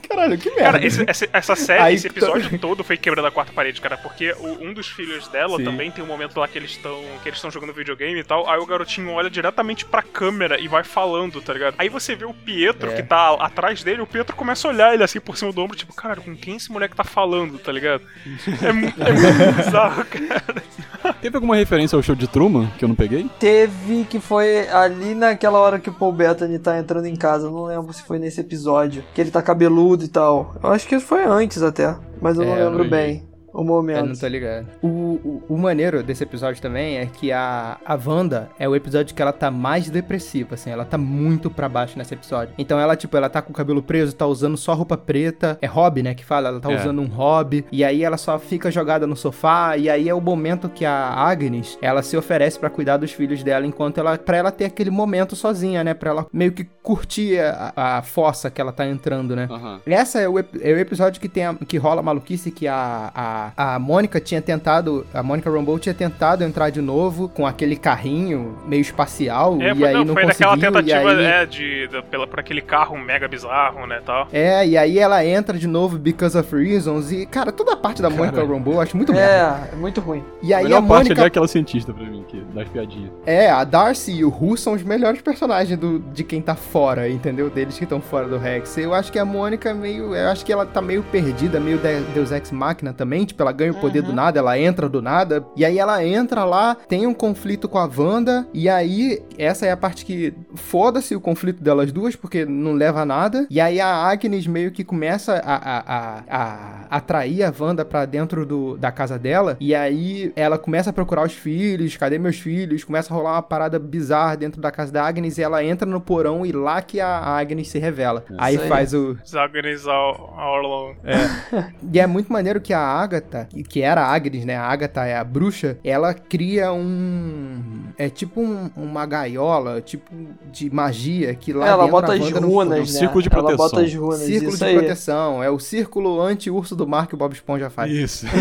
Caralho, que merda. Cara, esse- esse- essa série, Aí esse episódio todo foi quebrando a quarta parede, cara, porque o- um dos filhos dela Sim. também tem um momento lá que eles estão que eles estão jogando videogame e tal, aí o garotinho olha diretamente pra câmera e vai falando, tá ligado? Aí você vê o Pietro É. que tá atrás dele, o Pietro começa a olhar ele assim por cima do ombro, tipo, cara, com quem esse moleque tá falando, tá ligado? É, mu- é muito bizarro, cara. Teve alguma referência ao show de Truman que eu não peguei? Teve que foi ali naquela hora que o Paul Bettany tá entrando em casa. Eu não lembro se foi nesse episódio. Que ele tá cabeludo e tal. Eu acho que foi antes até. Mas eu não É, eu lembro não bem o Eu momento. não tô ligado. O, o, o maneiro desse episódio também é que a, a Wanda é o episódio que ela tá mais depressiva, assim. Ela tá muito pra baixo nesse episódio. Então ela, tipo, ela tá com o cabelo preso, tá usando só roupa preta. É hobby, né, que fala. Ela tá É. usando um hobby. E aí ela só fica jogada no sofá. E aí é o momento que a Agnes, ela se oferece pra cuidar dos filhos dela, enquanto ela... Pra ela ter aquele momento sozinha, né? Pra ela meio que curtir a, a fossa que ela tá entrando, né? Aham. Essa é o, é o episódio que, tem a- que rola a maluquice que a, a, a Mônica tinha tentado. A Mônica Rambeau tinha tentado entrar de novo com aquele carrinho meio espacial. É, e foi, aí não, não, foi conseguiu. daquela tentativa, e aí, é, de, da- pela, por aquele carro mega bizarro, né, tal. É, e aí ela entra de novo because of reasons. E, cara, toda a parte da Mônica Rambeau eu acho muito merda. É, é muito ruim. E A aí a melhor parte ali é Mônica. aquela cientista pra mim, que das piadinhas. É, a Darcy e o Ru são os melhores personagens do, de quem tá fora, entendeu? Deles que estão fora do Rex. Eu acho que a Mônica é meio. Eu acho que ela tá meio perdida, meio de- Deus Ex Machina também. Tipo, ela ganha o poder do nada, ela entra do nada. E aí ela entra lá, tem um conflito com a Wanda. E aí, essa é a parte que. Foda-se o conflito delas duas, porque não leva a nada. E aí a Agnes meio que começa a, a, a, a atrair a Wanda pra dentro do, da casa dela. E aí ela começa a procurar os filhos. Cadê meus filhos? Começa a rolar uma parada bizarra dentro da casa da Agnes. E ela entra no porão e lá que a Agnes se revela. Aí aí. faz o. Zagnes all, all alone. E é muito maneiro que a Agatha, que era a Agnes, né? A Agatha é a bruxa, ela cria um. É tipo um- uma gaiola, tipo de magia, que lá ela dentro bota a as Wanda runas, um né? círculo de Ela proteção. bota as runas. Círculo isso de aí. proteção. É o círculo anti-urso do mar que o Bob Esponja faz. Isso.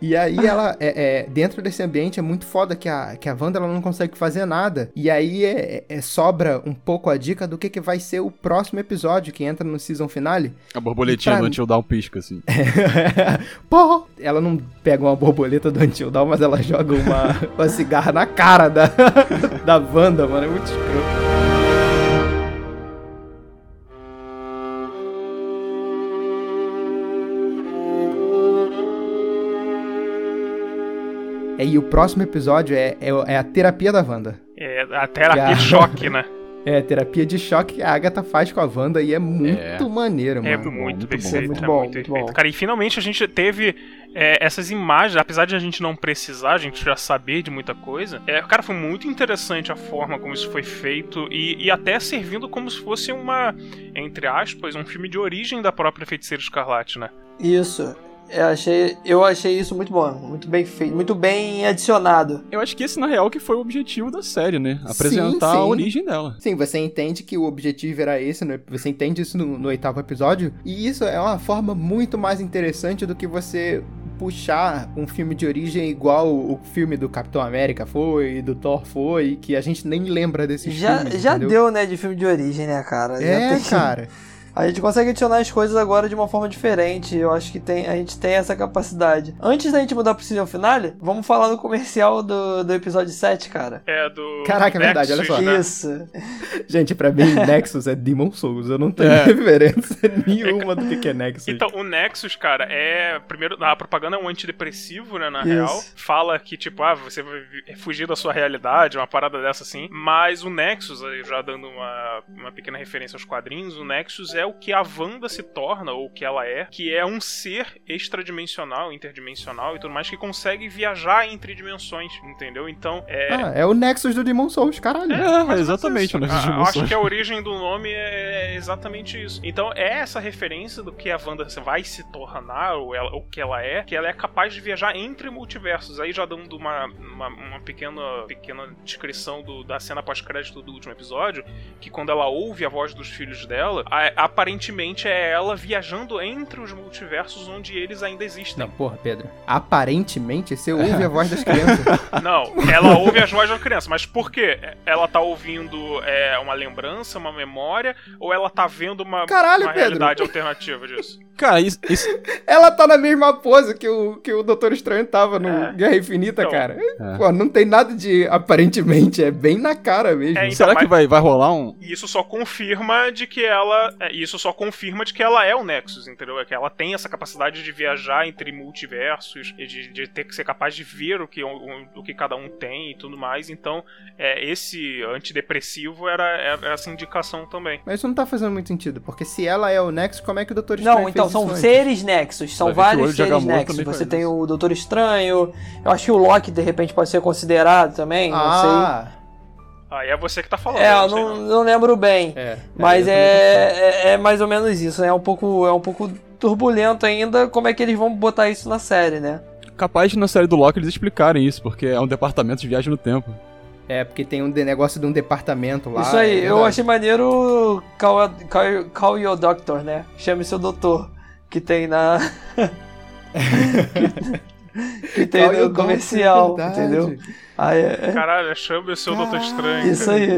E aí ela, é, é, dentro desse ambiente, é muito foda que a, que a Wanda ela não consegue fazer nada. E aí é, é- sobra um pouco a dica do que, que vai ser o próximo episódio que entra no season finale. A borboletinha Pra- do Until Down pisca, assim. Pô! Ela não pega uma borboleta do Until Dawn, mas ela joga uma, uma cigarra na cara da, da Wanda, mano. É muito escroto. E o próximo episódio é, é, é a terapia da Wanda. É a terapia de choque, né? É, terapia de choque que a Agatha faz com a Wanda e é muito É. maneiro, mano. É Muito muito, muito bem bom. feito, Muito é bom, muito muito bom. Cara, e finalmente a gente teve é, essas imagens, apesar de a gente não precisar, a gente já saber de muita coisa. É, cara, foi muito interessante a forma como isso foi feito e, e até servindo como se fosse uma, entre aspas, um filme de origem da própria Feiticeira Escarlate, né? Isso. Eu achei, eu achei isso muito bom, muito bem feito, muito bem adicionado. Eu acho que esse, na real, que foi o objetivo da série, né? Apresentar sim. a origem dela. Sim, você entende que o objetivo era esse, né? você entende isso no, no oitavo episódio, e isso é uma forma muito mais interessante do que você puxar um filme de origem igual o filme do Capitão América foi, do Thor foi, que a gente nem lembra desses Já, filmes, já entendeu? deu, né, de filme de origem, né, cara? Já É, tem- cara. A gente consegue adicionar as coisas agora de uma forma diferente. Eu acho que tem, a gente tem essa capacidade. Antes da gente mudar pro season finale, vamos falar do comercial do, do episódio 7, cara. É do. Caraca, é verdade, olha só. né? Isso. Gente, pra mim, Nexus é Demon Souls. Eu não tenho É. referência nenhuma do que é Nexus. Então, o Nexus, cara, é. Primeiro, a propaganda é um antidepressivo, né, na Isso. real. Fala que, tipo, ah, você vai fugir da sua realidade, uma parada dessa assim. Mas o Nexus, já dando uma, uma pequena referência aos quadrinhos, o Nexus é o que a Wanda se torna, ou o que ela é, que é um ser extradimensional, interdimensional e tudo mais, que consegue viajar entre dimensões, entendeu? Então, é. Ah, é o Nexus do Demon Souls, caralho. É, menos exatamente, o Nexus de Ah, Eu acho emoções. que a origem do nome é exatamente isso. Então é essa referência do que a Wanda vai se tornar, ou ela- o que ela é, que ela é capaz de viajar entre multiversos. Aí já dando uma, uma, uma pequena, pequena descrição do- da cena pós-crédito do último episódio, que quando ela ouve a voz dos filhos dela, a- aparentemente é ela viajando entre os multiversos onde eles ainda existem. Não, porra, Pedro. Aparentemente, você ouve a voz das crianças. Não, ela ouve as vozes da criança, mas por quê? Ela tá ouvindo é, uma lembrança, uma memória, ou ela tá vendo uma, Caralho, uma Pedro. realidade alternativa disso? Cara, isso, isso- Ela tá na mesma pose que o, que o Doutor Estranho tava no É. Guerra Infinita, Então. cara. É. Pô, não tem nada de aparentemente, é bem na cara mesmo. É, então, será que vai, vai rolar um. E isso só confirma de que ela. É, isso só confirma de que ela é o Nexus, entendeu? É que ela tem essa capacidade de viajar entre multiversos, e de, de ter que ser capaz de ver o que, o, o que cada um tem e tudo mais. Então, é, esse antidepressivo era, era essa indicação também. Mas isso não tá fazendo muito sentido, porque se ela é o Nexus, como é que o Doutor Estranho Não, então fez são isso antes? seres Nexus, são vários seres Nexus. Você tem isso. o Doutor Estranho, eu acho que o Loki de repente pode ser considerado também, não sei. Ah, Aí é você que tá falando. É, eu sei não, não lembro bem. é. Mas é, também tô é, é mais ou menos isso, né? É um pouco, é um pouco turbulento ainda como é que eles vão botar isso na série, né? Capaz de na série do Loki eles explicarem isso, porque é um departamento de viagem no tempo. É, porque tem um negócio de um departamento lá. isso aí, é eu achei maneiro Call, call, call Your Doctor, né? Chame seu doutor. Que tem na. que, tem Call no Doctor, comercial, verdade. entendeu? Aí, é- Caralho, chama o seu Doutor Estranho. isso cara. aí.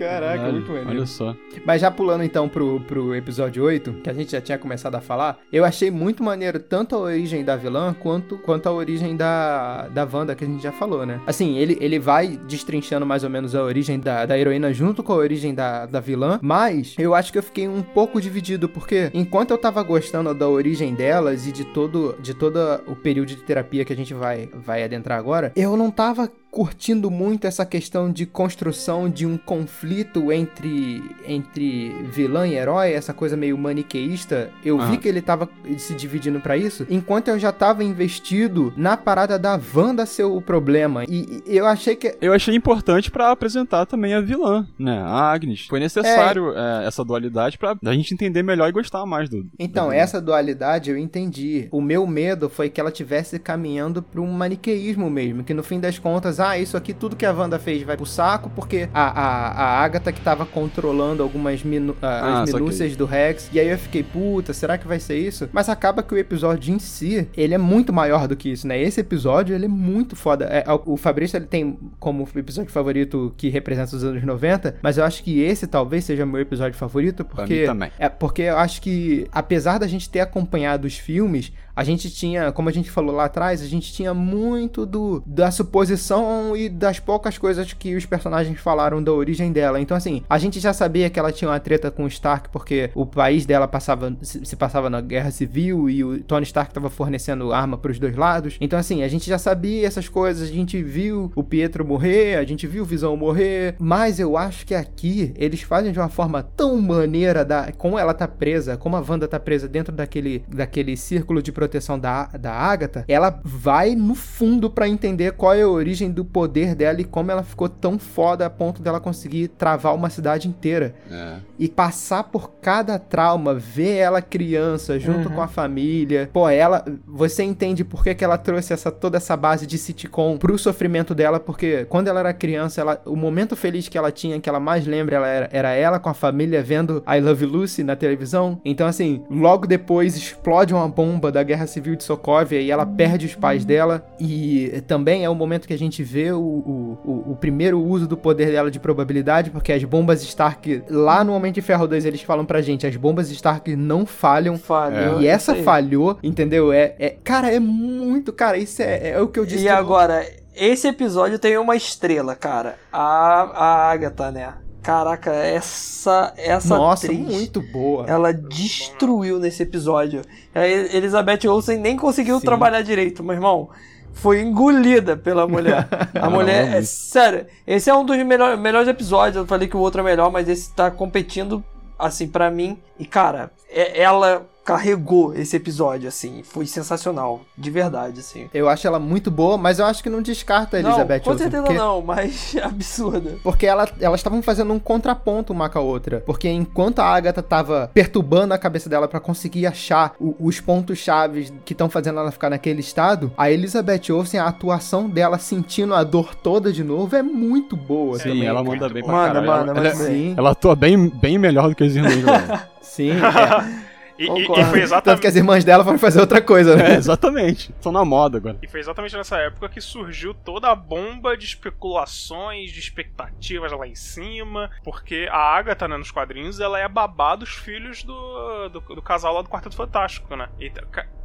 Caraca, Caralho, muito maneiro. Olha só. Mas já pulando então pro, pro episódio 8, que a gente já tinha começado a falar, eu achei muito maneiro tanto a origem da vilã quanto, quanto a origem da, da Wanda, que a gente já falou, né? Assim, ele, ele vai destrinchando mais ou menos a origem da, da heroína junto com a origem da, da vilã, mas eu acho que eu fiquei um pouco dividido, porque enquanto eu tava gostando da origem delas e de todo, de todo o período de terapia que a gente vai, vai adentrar agora, eu não tava curtindo muito essa questão de construção de um conflito entre, entre vilã e herói, essa coisa meio maniqueísta. Eu vi Aham. que ele tava se dividindo pra isso, enquanto eu já tava investido na parada da Wanda ser o problema. E, e eu achei que. Eu achei importante pra apresentar também a vilã, né? A Agnes. Foi necessário é, essa dualidade pra a gente entender melhor e gostar mais do. Então, vilã. essa dualidade eu entendi. O meu medo foi que ela tivesse caminhando pra um maniqueísmo mesmo. Que no fim das contas, ah, isso aqui, tudo que a Wanda fez vai pro saco, porque a, a, a Agatha que tava controlando algumas minu ah, as minúcias do Rex. E aí eu fiquei, puta, será que vai ser isso? Mas acaba que o episódio em si, ele é muito maior do que isso, né? Esse episódio, ele é muito foda. É, o Fabrício, ele tem como episódio favorito que representa os anos 90, mas eu acho que esse talvez seja meu episódio favorito, porque... É, porque eu acho que, apesar da gente ter acompanhado os filmes, a gente tinha, como a gente falou lá atrás, a gente tinha muito do da suposição e das poucas coisas que os personagens falaram da origem dela. Então, assim, a gente já sabia que ela tinha uma treta com o Stark porque o país dela passava se, se passava na guerra civil e o Tony Stark estava fornecendo arma para os dois lados. Então, assim, a gente já sabia essas coisas, a gente viu o Pietro morrer, a gente viu o Visão morrer, mas eu acho que aqui eles fazem de uma forma tão maneira da como ela tá presa, como a Wanda tá presa dentro daquele, daquele círculo de proteção da, da Agatha, ela vai no fundo para entender qual é a origem do poder dela e como ela ficou tão foda a ponto dela conseguir travar uma cidade inteira. É. E passar por cada trauma, ver ela criança junto uhum. com a família. Pô, ela, você entende por que, que ela trouxe essa toda essa base de sitcom pro sofrimento dela, porque quando ela era criança, ela, o momento feliz que ela tinha, que ela mais lembra, ela era, era ela com a família vendo I Love Lucy na televisão. Então, assim, logo depois explode uma bomba da Guerra Civil de Sokovia e ela perde os pais dela. E também é o momento que a gente vê o, o, o, primeiro uso do poder dela de probabilidade, porque as bombas Stark, lá no Homem de Ferro 2, eles falam pra gente, as bombas Stark não falham. Falhou. E essa falhou, entendeu? É, é, cara, é muito, cara, isso é, é o que eu disse. E agora, esse episódio tem uma estrela, cara. A, a Agatha, né? Caraca, essa essa Nossa, atriz, muito boa. Ela destruiu nesse episódio. A Elizabeth Olsen nem conseguiu Sim. trabalhar direito, meu irmão. Foi engolida pela mulher. A mulher, é, sério, esse é um dos melhor, melhores episódios. Eu falei que o outro é melhor, mas esse tá competindo assim para mim. E cara, é, ela carregou esse episódio, assim. Foi sensacional, de verdade, assim. Eu acho ela muito boa, mas eu acho que não descarta a Elizabeth não, com Olsen. Com certeza porque... não, mas absurda. Porque ela, elas estavam fazendo um contraponto uma com a outra. Porque enquanto a Agatha tava perturbando a cabeça dela para conseguir achar o, os pontos chaves que estão fazendo ela ficar naquele estado, a Elizabeth Olsen, a atuação dela sentindo a dor toda de novo é muito boa. Sim, também. ela manda bem pra manda, caralho. Manda, ela, ela, ela, ela atua bem, bem melhor do que os irmãos. Sim, é. E, e, e, foi exatamente. Tanto que as irmãs dela foram fazer outra coisa, né? É, exatamente. Estão na moda agora. E foi exatamente nessa época que surgiu toda a bomba de especulações, de expectativas lá em cima. Porque a Agatha, né, nos quadrinhos, ela é babá dos filhos do, do, do casal lá do Quarteto Fantástico, né? E,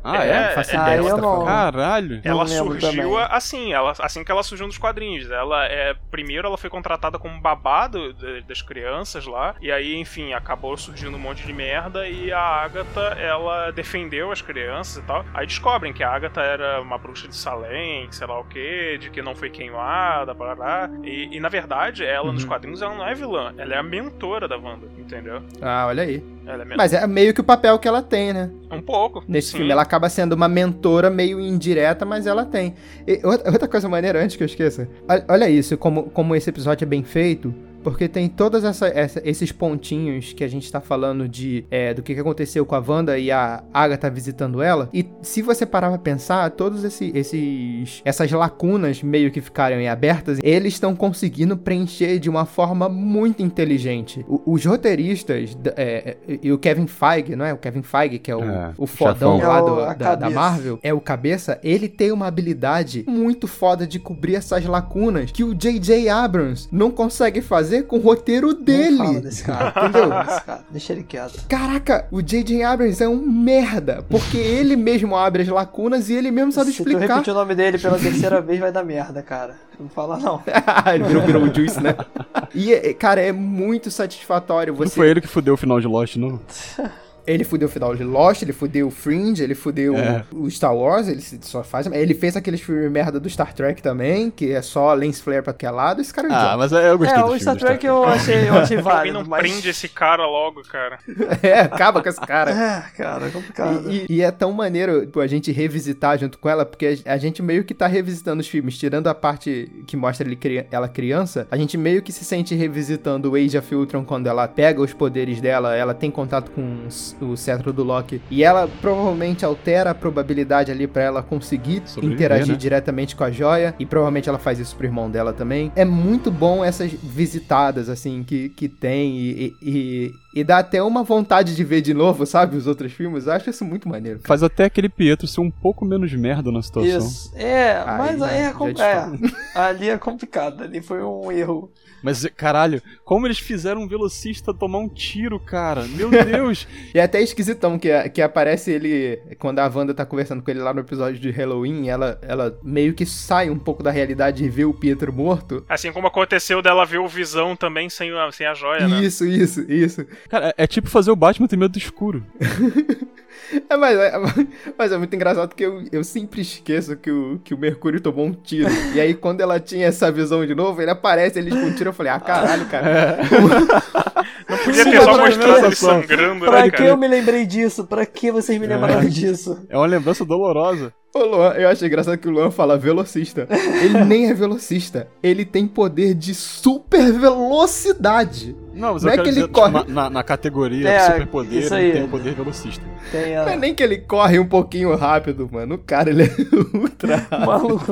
ah, é? é? Faço ideia. Ah, não... Caralho. Ela surgiu assim, ela, assim que ela surgiu nos quadrinhos. Ela é. Primeiro ela foi contratada como babá do, das crianças lá. E aí, enfim, acabou surgindo um monte de merda. E a Agatha, ela defendeu as crianças e tal. Aí descobrem que a Agatha era uma bruxa de Salem, sei lá o que, de que não foi queimada, lá. E, e na verdade, ela uhum. nos quadrinhos ela não é vilã, ela é a mentora da Wanda, entendeu? Ah, olha aí. É Mas é meio que o papel que ela tem, né? Um pouco. Nesse sim. filme, ela acaba sendo uma mentora meio indireta, mas ela tem. E outra coisa maneira, antes que eu esqueça. Olha isso, como, como esse episódio é bem feito. Porque tem todos essa, essa, esses pontinhos que a gente tá falando de é, do que, que aconteceu com a Wanda e a Agatha visitando ela. E se você parar pra pensar, todos esse, esses essas lacunas meio que ficaram em abertas, eles estão conseguindo preencher de uma forma muito inteligente. O, os roteiristas é, é, e o Kevin Feige, não é? O Kevin Feige, que é o, é, o fodão lá do, é da, da, Marvel, é o cabeça, ele tem uma habilidade muito foda de cobrir essas lacunas que o J.J. Abrams não consegue fazer fazer com o roteiro dele. Não fala desse cara, entendeu? Cara, deixa ele quieto. Caraca, o J.J. Abrams é um merda, porque ele mesmo abre as lacunas e ele mesmo sabe Se explicar. Se tu repetir o nome dele pela terceira vez, vai dar merda, cara. Não fala não. ele virou, virou o Juice, né? E, cara, é muito satisfatório você... Não foi ele que fudeu o final de Lost, não? Ele fudeu o final de Lost, ele fudeu o Fringe, ele fudeu é. o Star Wars, ele só faz. Ele fez aqueles filmes merda do Star Trek também, que é só lens flare pra que lado. Esse cara é Ah, mas eu gostei é, do o Star Trek Star eu achei, eu achei válido. não mas... prende esse cara logo, cara. é, acaba com esse cara. É, cara, é complicado. E, e, e, é tão maneiro pô, a gente revisitar junto com ela, porque a, a, gente meio que tá revisitando os filmes, tirando a parte que mostra ele, ela criança, a gente meio que se sente revisitando o Age of Ultron quando ela pega os poderes dela, ela tem contato com o cetro do Loki. E ela provavelmente altera a probabilidade ali para ela conseguir Sobreviver, interagir né? diretamente com a joia. E provavelmente ela faz isso pro irmão dela também. É muito bom essas visitadas, assim, que, que tem. E, e, e dá até uma vontade de ver de novo, sabe? Os outros filmes. Eu acho isso muito maneiro. Faz até aquele Pietro ser um pouco menos merda na situação. Isso. É, mas aí, é, é, ali é complicado. Ali foi um erro Mas, caralho, como eles fizeram um velocista tomar um tiro, cara? Meu Deus! E é até esquisitão que, que aparece ele, quando a Wanda tá conversando com ele lá no episódio de Halloween, ela, ela meio que sai um pouco da realidade e vê o Pietro morto. Assim como aconteceu dela ver o Visão também sem a, sem a joia, né? Isso, isso, isso. Cara, é, é tipo fazer o Batman ter medo do escuro. É, mas, é, mas é muito engraçado porque eu, eu sempre esqueço que o, que o Mercúrio tomou um tiro. E aí, quando ela tinha essa visão de novo, ele aparece, ele com um tiro, eu falei, ah, caralho, cara. Não podia Sim, ter só pra mostrado ele sangrando, Pra né, que cara? eu me lembrei disso? Pra que vocês me lembraram disso? É uma lembrança dolorosa. Ô, Luan, eu achei engraçado que o Luan fala velocista. Ele nem é velocista. Ele tem poder de super velocidade. Não, mas Não eu é que ele dizer, corre- na, na, na categoria É, superpoder, ele tem o poder velocista. Tem Não é nem que ele corre um pouquinho rápido, mano. O cara, ele é ultra rápido. Maluco,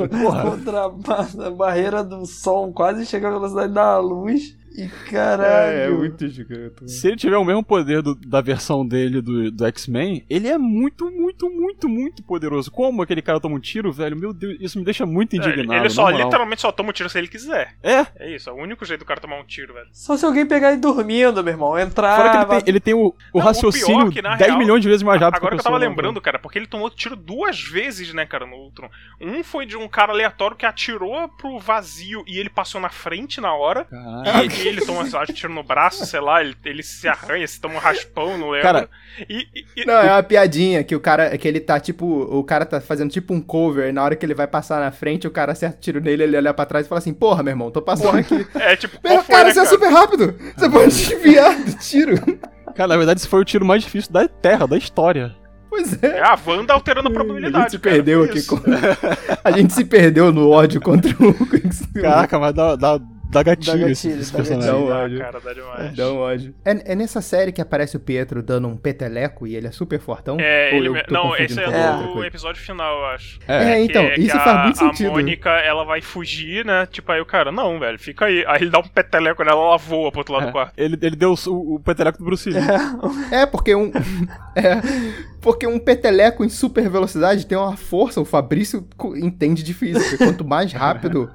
ultrapassa a barreira do som, quase chega à velocidade da luz. E caralho. É, é muito gigante. Se ele tiver o mesmo poder do- da versão dele do, do X-Men, ele é muito, muito, muito, muito poderoso. Como aquele cara toma um tiro, velho? Meu Deus, isso me deixa muito É, indignado. ele na só, literalmente só toma um tiro se ele quiser. É, É isso, é o único jeito do cara tomar um tiro, velho. Só se alguém pegar ele dormindo, meu irmão. Entrar. fora que ele tem, ele tem o, o Não, o raciocínio pior que, na 10 real, milhões de vezes mais rápido Agora que a eu tava né? lembrando, cara, porque ele tomou tiro duas vezes, né, cara, no Ultron. Um foi de um cara aleatório que atirou pro vazio e ele passou na frente na hora. Caralho. E, ele toma, lá, tiro no braço, sei lá, ele, ele se arranha, se toma um raspão, não lembro. Cara, e, e- Não, é uma piadinha que o cara, que ele tá tipo, o cara tá fazendo tipo um cover, e na hora que ele vai passar na frente, o cara acerta o tiro nele, ele olha pra trás e fala assim, porra, meu irmão, tô passando aqui. é tipo, Meu, foi, cara, né, você é super rápido! Você pode desviar do tiro. Cara, na verdade, esse foi o tiro mais difícil da Terra, da história. Pois é. É a Wanda alterando a A probabilidade. gente se cara, perdeu aqui. Com... A gente se perdeu no ódio contra o. Caraca, mas dá, dá, dá gatilho, Dá gatilho, esse dá personagem. Dá, ódio. cara, dá demais. Dá um ódio. É, é nessa série que aparece o Pietro dando um peteleco e ele é super fortão? É, ele. Não, esse é É. coisa? episódio final, eu acho. É, Que- então, que isso a- faz muito sentido. A Mônica, ela vai fugir, né? Tipo, aí o cara, não, velho, fica aí. Aí ele dá um peteleco nela, ela voa pro outro lado do É, quarto. ele, ele deu o, o peteleco do Bruce Lee. É, porque um. é, porque um peteleco em super velocidade tem uma força. O Fabrício entende de física. Quanto mais rápido,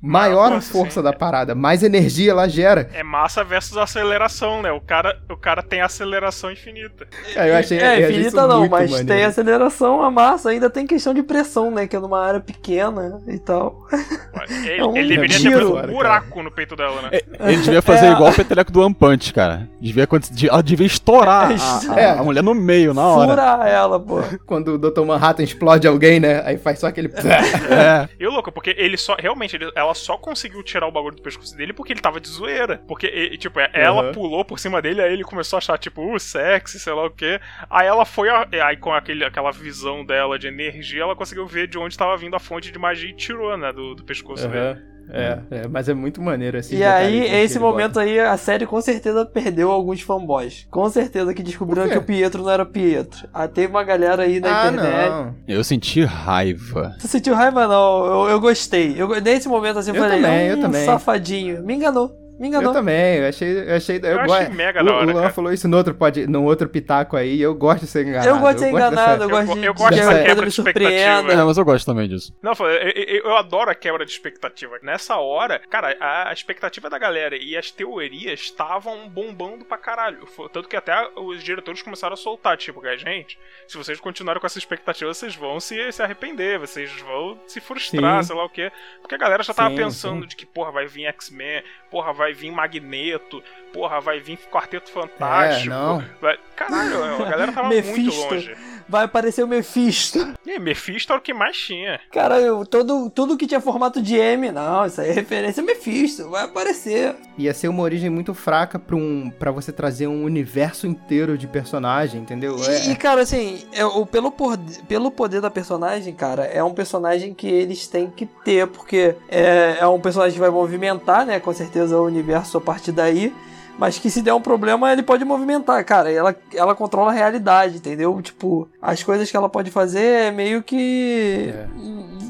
maior a força, sim. da parada, mais energia ela gera. É massa versus aceleração, né? O cara, o cara tem aceleração infinita. É, eu achei, É, eu infinita não, mas maneiro. tem aceleração, a massa ainda tem questão de pressão, né? Que é numa área pequena e tal. Ele, É um ele deveria tiro. ter um buraco no peito dela, né? Ele devia fazer É. igual o peteleco do One Punch, cara. Devia, ela devia estourar a, a- É. a mulher no meio, na hora. Fura ela, pô. Quando o Dr. Manhattan explode alguém, né? Aí faz só aquele. É. E o louco, porque ele só. Realmente, ele- ela só conseguiu tirar o bagulho do pescoço dele porque ele tava de zoeira. Porque, e- tipo, é, ela Uhum. pulou por cima dele, aí ele começou a achar, tipo, uh, sexy, sei lá o quê. Aí ela foi. a- aí com aquele, aquela visão dela de energia, ela conseguiu ver de onde tava vindo a fonte de magia e tirou, né? Do, do pescoço dele. Aham. É, é, mas é muito maneiro assim. E aí, esse momento aí, a série com certeza perdeu alguns fanboys. Com certeza que descobriram que o Pietro não era Pietro. Ah, teve uma galera aí na Ah, internet. não. Eu senti raiva. Você sentiu raiva, não? Eu, eu gostei. Eu, nesse momento, assim, eu, Eu falei, também, eu hum, também. safadinho. Me enganou. Me enganou. Eu também, eu achei. Eu achei, eu Eu achei mega o, da hora, o Luan falou isso no outro, pode, no outro pitaco aí, eu gosto de ser enganado. Eu gosto de ser enganado, eu gosto de, eu gosto dessa quebra de expectativa. surpreenda. É, mas eu gosto também disso. Não, eu, eu- eu adoro a quebra de expectativa. Nessa hora, cara, a, a expectativa da galera e as teorias estavam bombando pra caralho. Tanto que até os diretores começaram a soltar, tipo, que, gente, se vocês continuarem com essa expectativa, vocês vão se, se arrepender, vocês vão se frustrar, Sim. sei lá o quê. Porque a galera já tava Sim, pensando sim. de que, porra, vai vir X-Men, porra, vai vir Magneto, porra, vai vir Quarteto Fantástico. É, não. vai- Caralho, a galera tava muito longe. Vai aparecer o Mephisto. E Mephisto era o que mais tinha. Cara, eu, todo, tudo que tinha formato de M, não, isso aí é referência ao Mephisto. Vai aparecer. Ia ser uma origem muito fraca pra, um, pra você trazer um universo inteiro de personagem, entendeu? E, É, e, cara, assim, é, o, pelo, por- pelo poder da personagem, cara, é um personagem que eles têm que ter, porque é, é um personagem que vai movimentar, né, com certeza, o universo a partir daí. Mas que se der um problema, ele pode movimentar, cara. Ela, ela controla a realidade, entendeu? Tipo, as coisas que ela pode fazer é meio que. É.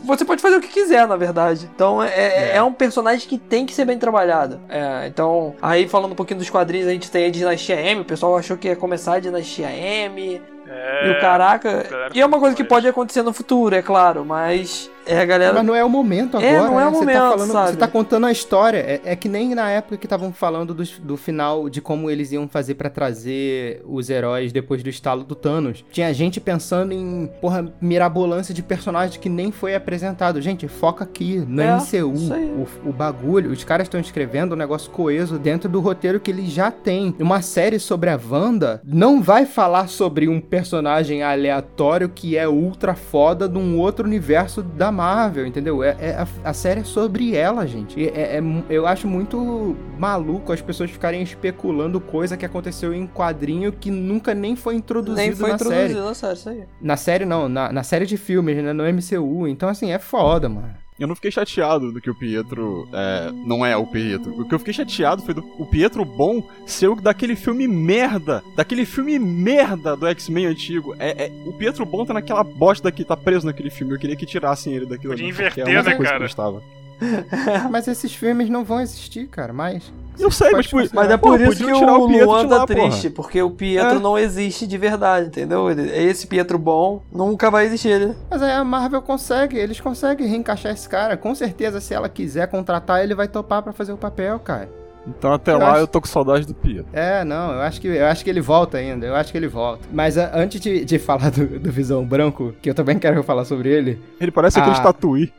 Você pode fazer o que quiser, na verdade. Então é, é. É. um personagem que tem que ser bem trabalhado. É, então, aí falando um pouquinho dos quadrinhos, a gente tem a Dinastia M. O pessoal achou que ia começar a Dinastia M. É, E o caraca. E é uma coisa que pode acontecer no futuro, é claro, mas. É galera. Mas não é o momento agora. É, não é né? o Você momento, tá falando, sabe? Você tá contando a história. É, é que nem na época que estavam falando do, do final, de como eles iam fazer pra trazer os heróis depois do estalo do Thanos. Tinha gente pensando em, porra, mirabolância de personagem que nem foi apresentado. Gente, foca aqui, no É, MCU. isso aí. O, o bagulho, os caras estão escrevendo um negócio coeso dentro do roteiro que eles já têm. Uma série sobre a Wanda não vai falar sobre um personagem aleatório que é ultra foda de um outro universo da Marvel, entendeu? É, é- a, a série é sobre ela, gente. E é- é eu acho muito maluco as pessoas ficarem especulando coisa que aconteceu em quadrinho que nunca nem foi introduzido Nem foi na introduzido série. na série, isso aí. Na série não, na, na série de filmes, né? No MCU. Então, assim, é foda, mano. Eu não fiquei chateado do que o Pietro é, não é o Pietro. O que eu fiquei chateado foi do o Pietro bom ser o daquele filme merda. Daquele filme merda do X-Men antigo. É, é- o Pietro bom tá naquela bosta que tá preso naquele filme. Eu queria que tirassem ele daquilo Podia inverter, é uma né, cara? Que eu. Mas esses filmes não vão existir, cara, mais. Eu sei, mas, tipo, Mas é pô, por isso que tirar o Pietro Luan tá triste, porque o Pietro É. não existe de verdade, entendeu? Esse Pietro bom nunca vai existir. Ele. Mas aí a Marvel consegue, eles conseguem reencaixar esse cara. Com certeza, se ela quiser contratar, ele vai topar pra fazer o papel, cara. Então até Eu lá acho- eu tô com saudade do Pietro. É, não, eu acho que, eu acho que ele volta ainda, eu acho que ele volta. Mas a- antes de, de falar do, do Visão Branco, que eu também quero falar sobre ele, Ele parece aquele Ah. tatuí.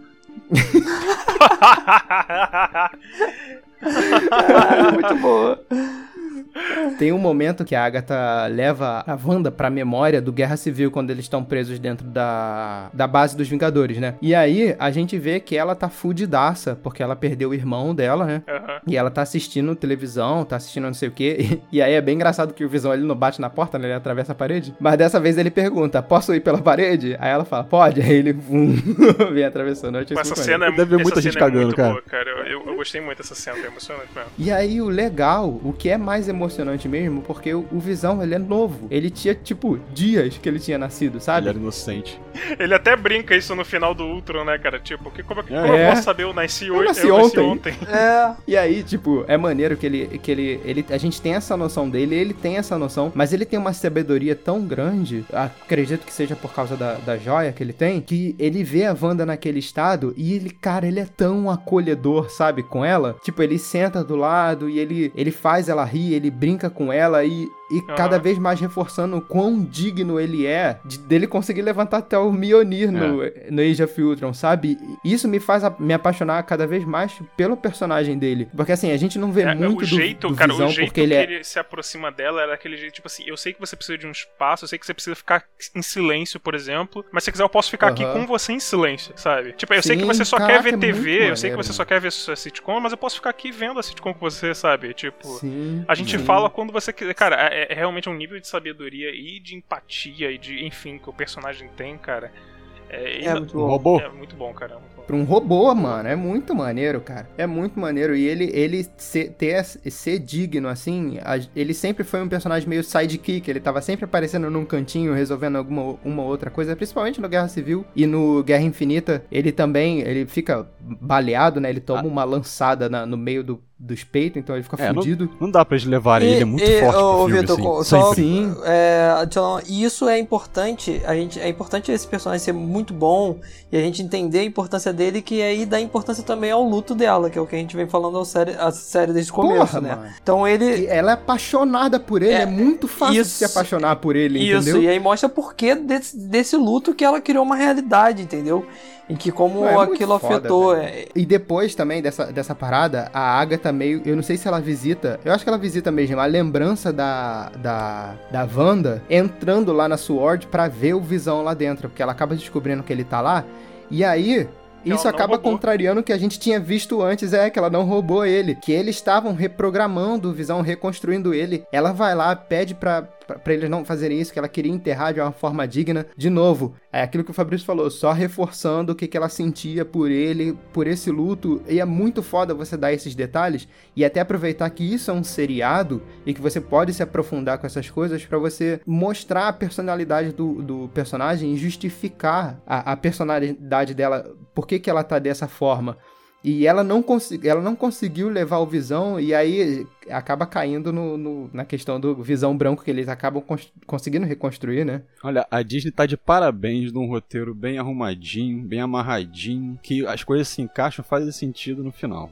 Muito boa. Tem um momento que a Agatha leva a Wanda pra memória do Guerra Civil, quando eles estão presos dentro da, da base dos Vingadores, né? E aí a gente vê que ela tá fudidaça, porque ela perdeu o irmão dela, né? Aham. E ela tá assistindo televisão, tá assistindo não sei o quê. E, aí é bem engraçado que o Visão ele não bate na porta, né? Ele atravessa a parede. Mas dessa vez ele pergunta: Posso ir pela parede? Aí ela fala: Pode. Aí ele vum, vem atravessando. Essa cena, é, Deve muita gente cena é cagando, muito cara. boa, cara. Eu, eu- eu gostei muito dessa cena, foi emocionante mesmo. E aí o legal, o que é mais emocionante mesmo, porque o, o Visão ele é novo. Ele tinha, tipo, dias que ele tinha nascido, sabe? Ele era inocente. Ele até brinca isso no final do Ultron, né, cara? Tipo, que, como, é que- É. como eu posso saber? Eu nasci hoje. nasci eu nasci ontem. ontem. É. E aí, tipo, é maneiro que ele, que ele, ele. A gente tem essa noção dele, ele tem essa noção, mas ele tem uma sabedoria tão grande, acredito que seja por causa da, da joia que ele tem, que ele vê a Wanda naquele estado e ele, cara, ele é tão acolhedor, sabe, com ela. Tipo, ele senta do lado e ele, ele faz ela rir, ele brinca com ela e. E cada vez mais reforçando o quão digno ele é de, dele conseguir levantar até o Mjolnir no, no Age of Ultron, sabe? Isso me faz a- me apaixonar cada vez mais pelo personagem dele. Porque assim, a gente não vê É, muito o jeito, do, do cara, Visão o jeito porque que ele ele, é... se aproxima dela era aquele jeito, tipo assim, eu sei que você precisa de um espaço, eu sei que você precisa ficar em silêncio, por exemplo, mas se quiser eu posso ficar aqui com você em silêncio, sabe? Tipo, eu sei que Sim, você só caraca, quer ver é TV, eu sei que você só quer ver sua sitcom, mas eu posso ficar aqui vendo a sitcom com você, sabe? Tipo, Sim, a gente sim. fala quando você quiser. Cara, é, é realmente um nível de sabedoria e de empatia e de, enfim, que o personagem tem, cara. É, É muito bom. robô. é muito bom, cara. é muito. Pra um robô, mano, é muito maneiro, cara. É muito maneiro. E ele, ele ser, ter, ser digno, assim, a- ele sempre foi um personagem meio sidekick. Ele tava sempre aparecendo num cantinho, resolvendo alguma uma outra coisa, principalmente no Guerra Civil e no Guerra Infinita. Ele também, ele fica baleado, né? Ele toma uma lançada na- no meio do, dos peitos, então ele fica É, fudido. Não dá pra eles levarem ele, é muito e, forte ô, filme, Vitor, assim. só. Sim. é, e isso é importante, a gente, é importante esse personagem ser muito bom e a gente entender a importância dele, que aí dá importância também ao luto dela, que é o que a gente vem falando a série, a série desde o começo, Porra, né? mano. Então ele, E ela é apaixonada por ele, é, É, muito fácil isso- se apaixonar por ele, Isso, entendeu? e aí mostra por que desse, desse luto que ela criou uma realidade, entendeu? Em que como é aquilo afetou. velho. é- E depois também dessa, dessa parada, a Agatha meio. Eu não sei se ela visita. Eu acho que ela visita mesmo a lembrança da. da. da Wanda entrando lá na Sword pra ver o visão lá dentro. Porque ela acaba descobrindo que ele tá lá. E aí. Isso não acaba contrariando o que a gente tinha visto antes, é que ela não roubou ele. Que eles estavam reprogramando o Visão, reconstruindo ele. Ela vai lá, pede pra, pra eles não fazerem isso, que ela queria enterrar de uma forma digna. De novo, é aquilo que o Fabrício falou, só reforçando o que, que ela sentia por ele, por esse luto. E é muito foda você dar esses detalhes e até aproveitar que isso é um seriado e que você pode se aprofundar com essas coisas pra você mostrar a personalidade do, do personagem e justificar a, a personalidade dela, por que, que ela tá dessa forma. E ela não, ela não conseguiu levar o Visão, e aí acaba caindo no, no, na questão do Visão Branco, que eles acabam conseguindo reconstruir, né? Olha, a Disney tá de parabéns num roteiro bem arrumadinho, bem amarradinho, que as coisas se encaixam, fazem sentido no final.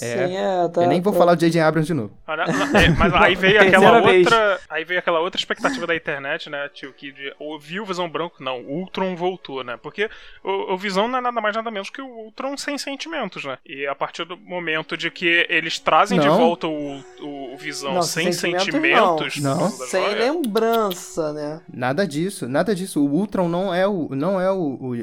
É, Sim, é, tá, eu nem vou tá. falar do J.J. Abrams de novo. É, mas aí veio aquela outra, aí veio aquela outra expectativa da internet, né, tio, que de, ouviu o Visão Branco, não, o Ultron voltou, né? Porque o, o, Visão não é nada mais nada menos que o Ultron sem sentimentos, né? E a partir do momento de que eles trazem não. de volta o, o, o Visão não, sem sentimentos, não. não. sem joia. lembrança, né? Nada disso, nada disso. O Ultron não é o não é o,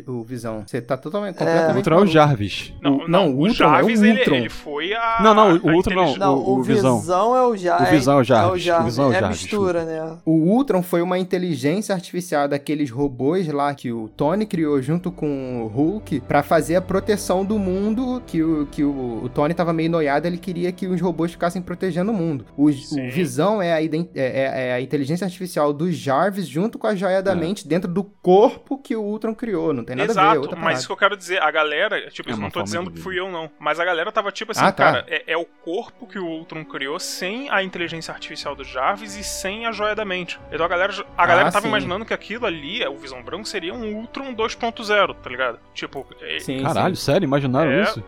o, o Visão. Você tá totalmente é. completamente O Ultron é o Jarvis. Não, não, não o, Ultron Jarvis, é o Ultron. Ele, ele foi foi a. Não, não, o Ultron não. Não, o, o Visão. Visão é o Jarvis. O Visão é o Jarvis. É, o Jarvis. O Visão é, é mistura, né? O Ultron foi uma inteligência artificial daqueles robôs lá que o Tony criou junto com o Hulk para fazer a proteção do mundo. Que o, que o, o Tony tava meio noiado, ele queria que os robôs ficassem protegendo o mundo. O, o Visão é a, é, é, é a inteligência artificial do Jarvis junto com a joia da é. mente dentro do corpo que o Ultron criou. Não tem nada Exato, a ver. Exato, mas isso que eu quero dizer, a galera, tipo, é isso não tô dizendo que fui eu, não. Mas a galera tava tipo assim, ah, tá. cara, é, é o corpo que o Ultron criou sem a inteligência artificial do Jarvis e sem a joia da mente. Então a galera, a galera ah, tava sim. imaginando que aquilo ali, o Visão Branco, seria um Ultron 2.0, tá ligado? Tipo. É, sim, Caralho, sim. sério? Imaginaram é, isso?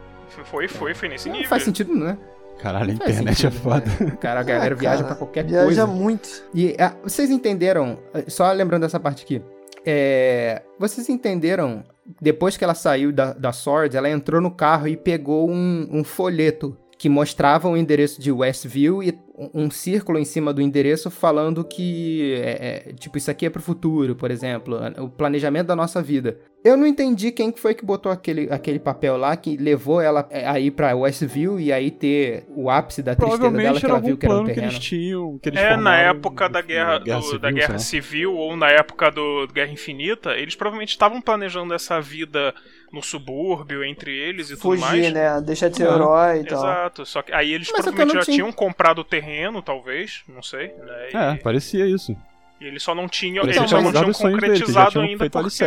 Foi, foi, foi nesse não, nível. Faz sentido, né? Caralho, a internet é sentido, é foda. Né? Cara, a galera ah, viaja pra qualquer viaja coisa. Viaja muito. E ah, vocês entenderam, só lembrando dessa parte aqui, é, vocês entenderam, depois que ela saiu da, da Sword, ela entrou no carro e pegou um, um folheto que mostrava o endereço de Westview e um círculo em cima do endereço falando que, é, é, tipo, isso aqui é pro futuro, por exemplo, o planejamento da nossa vida. Eu não entendi quem foi que botou aquele, aquele papel lá que levou ela é, aí pra Westview e aí ter o ápice da tristeza dela que ela viu que era um terreno. Que eles tinham, que eles é, na época da guerra, guerra do, civil, da guerra civil ou na época do Guerra Infinita, eles provavelmente estavam planejando essa vida no subúrbio entre eles e Fugir, tudo mais. Fugir, né? Deixar de ser herói e tal. Exato. Só que aí eles Mas provavelmente já tinha... tinham comprado o terreno, talvez, não sei. Né? E... É, parecia isso. E eles só não tinham, eles só não tinham concretizado dele, ainda porque.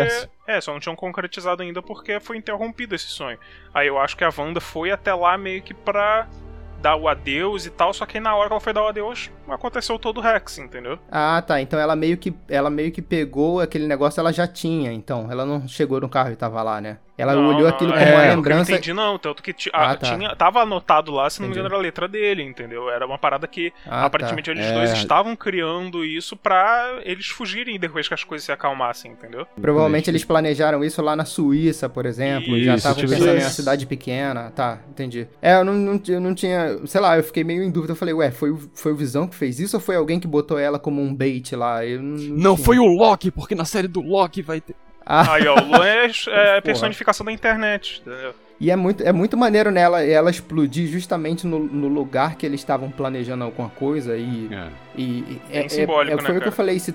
É, só não tinham concretizado ainda porque foi interrompido esse sonho. Aí eu acho que a Wanda foi até lá meio que pra dar o adeus e tal, só que na hora que ela foi dar o adeus, aconteceu todo o Rex, entendeu? Ah, tá. Então ela meio que ela meio que pegou aquele negócio, ela já tinha, então. Ela não chegou no carro e tava lá, né? Ela não, olhou aquilo como é, uma lembrança. Eu não entendi, não. Tanto que ah, ah, tá. tinha, tava anotado lá, se não entendi. me engano, era a letra dele, entendeu? Era uma parada que ah, tá. aparentemente tá. eles é. dois estavam criando isso pra eles fugirem depois que as coisas se acalmassem, entendeu? Provavelmente eles planejaram isso lá na Suíça, por exemplo. Isso, já estavam tipo pensando em uma cidade pequena. Tá, entendi. É, eu não, não, eu não tinha. Sei lá, eu fiquei meio em dúvida. Eu falei, ué, foi, foi o Visão que fez isso ou foi alguém que botou ela como um bait lá? Eu não, não foi o Loki, porque na série do Loki vai ter. Ah. Aí, ó, o Luan é, é personificação da internet, entendeu? E é muito, é muito maneiro nela ela explodir justamente no, no lugar que eles estavam planejando alguma coisa e. É. E, e é, é, simbólico, é, foi né, o que eu falei, se,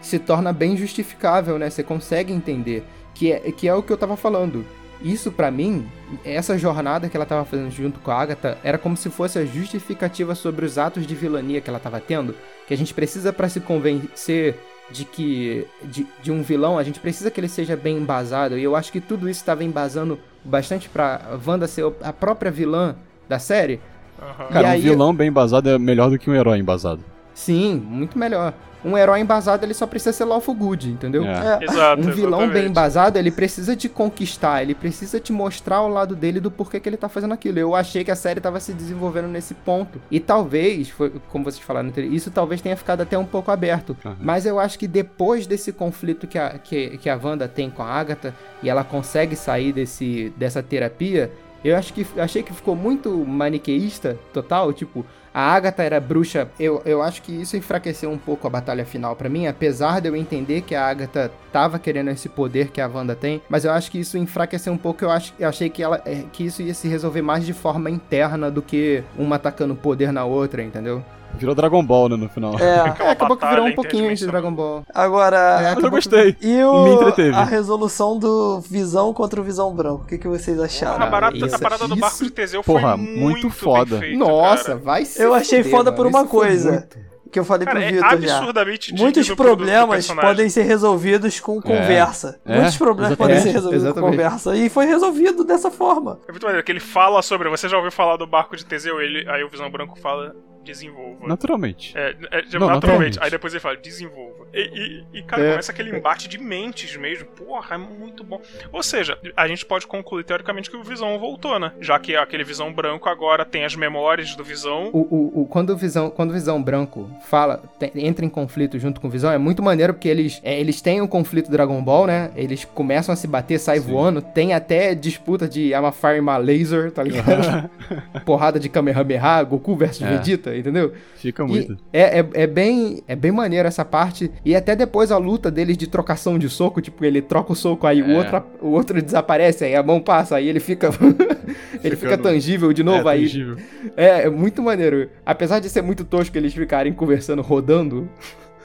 se torna bem justificável, né? Você consegue entender. Que é, que é o que eu tava falando. Isso para mim, essa jornada que ela tava fazendo junto com a Agatha, era como se fosse a justificativa sobre os atos de vilania que ela tava tendo, que a gente precisa para se convencer de que de, de, um vilão, a gente precisa que ele seja bem embasado. E eu acho que tudo isso estava embasando bastante pra Wanda ser a própria vilã da série. Uhum. Cara, aí... um vilão bem embasado é melhor do que um herói embasado. Sim, muito melhor um herói embasado ele só precisa ser lawful good, entendeu? É. É. Exato, um vilão exatamente. bem embasado, ele precisa te conquistar, ele precisa te mostrar o lado dele do porquê que ele tá fazendo aquilo. Eu achei que a série tava se desenvolvendo nesse ponto. E talvez, foi, como vocês falaram, isso talvez tenha ficado até um pouco aberto. Uhum. Mas eu acho que depois desse conflito que a, que, que a Wanda tem com a Agatha, e ela consegue sair desse, dessa terapia, eu acho que achei que ficou muito maniqueísta, total, tipo, a Agatha era bruxa. Eu, eu acho que isso enfraqueceu um pouco a batalha final para mim, apesar de eu entender que a Agatha tava querendo esse poder que a Wanda tem, mas eu acho que isso enfraqueceu um pouco. Eu, acho, eu achei que, ela, é, que isso ia se resolver mais de forma interna do que uma atacando poder na outra, entendeu? Virou Dragon Ball, né, no final. É, é acabou que virou um pouquinho de Dragon Ball. Agora. É, eu gostei. Que... E o... Me entreteve. a resolução do Visão contra o Visão Branco. O que, que vocês acharam? a, barata, isso, a parada do barco de Teseu Porra, foi muito, muito foda. Feito, Nossa, cara. vai ser. Eu achei foda por uma coisa. Que eu falei Cara, pro é Vitor já. absurdamente digno Muitos problemas podem ser resolvidos com conversa. É, Muitos problemas podem ser exatamente. resolvidos com Exatamente. conversa. E foi resolvido dessa forma. É muito maneiro que ele fala sobre. Você já ouviu falar do barco de Teseu? Ele, aí o Visão Branco fala. Desenvolva. Naturalmente. É, é, Não, naturalmente. naturalmente. Aí depois ele fala, desenvolva. E, e- e, cara, É. começa aquele embate de mentes mesmo. Porra, é muito bom. Ou seja, a gente pode concluir teoricamente que o Visão voltou, né? Já que aquele Visão Branco agora tem as memórias do Visão. O, o, o- quando, o visão, quando o Visão Branco fala, te- entra em conflito junto com o Visão, é muito maneiro porque eles, é, eles têm um conflito Dragon Ball, né? Eles começam a se bater, sai Sim. voando. Tem até disputa de I'm a Fire My Laser, tá ligado? Porrada de Kamehameha, Goku versus É. Entendeu? Fica muito. é, é, é bem é bem maneiro essa parte. E até depois a luta deles de trocação de soco, tipo, ele troca o soco, aí o, É. outro, o outro desaparece, aí a mão passa, aí ele fica. ele fica no- tangível de novo, é, aí. tangível. É, é muito maneiro. Apesar de ser muito tosco eles ficarem conversando, rodando.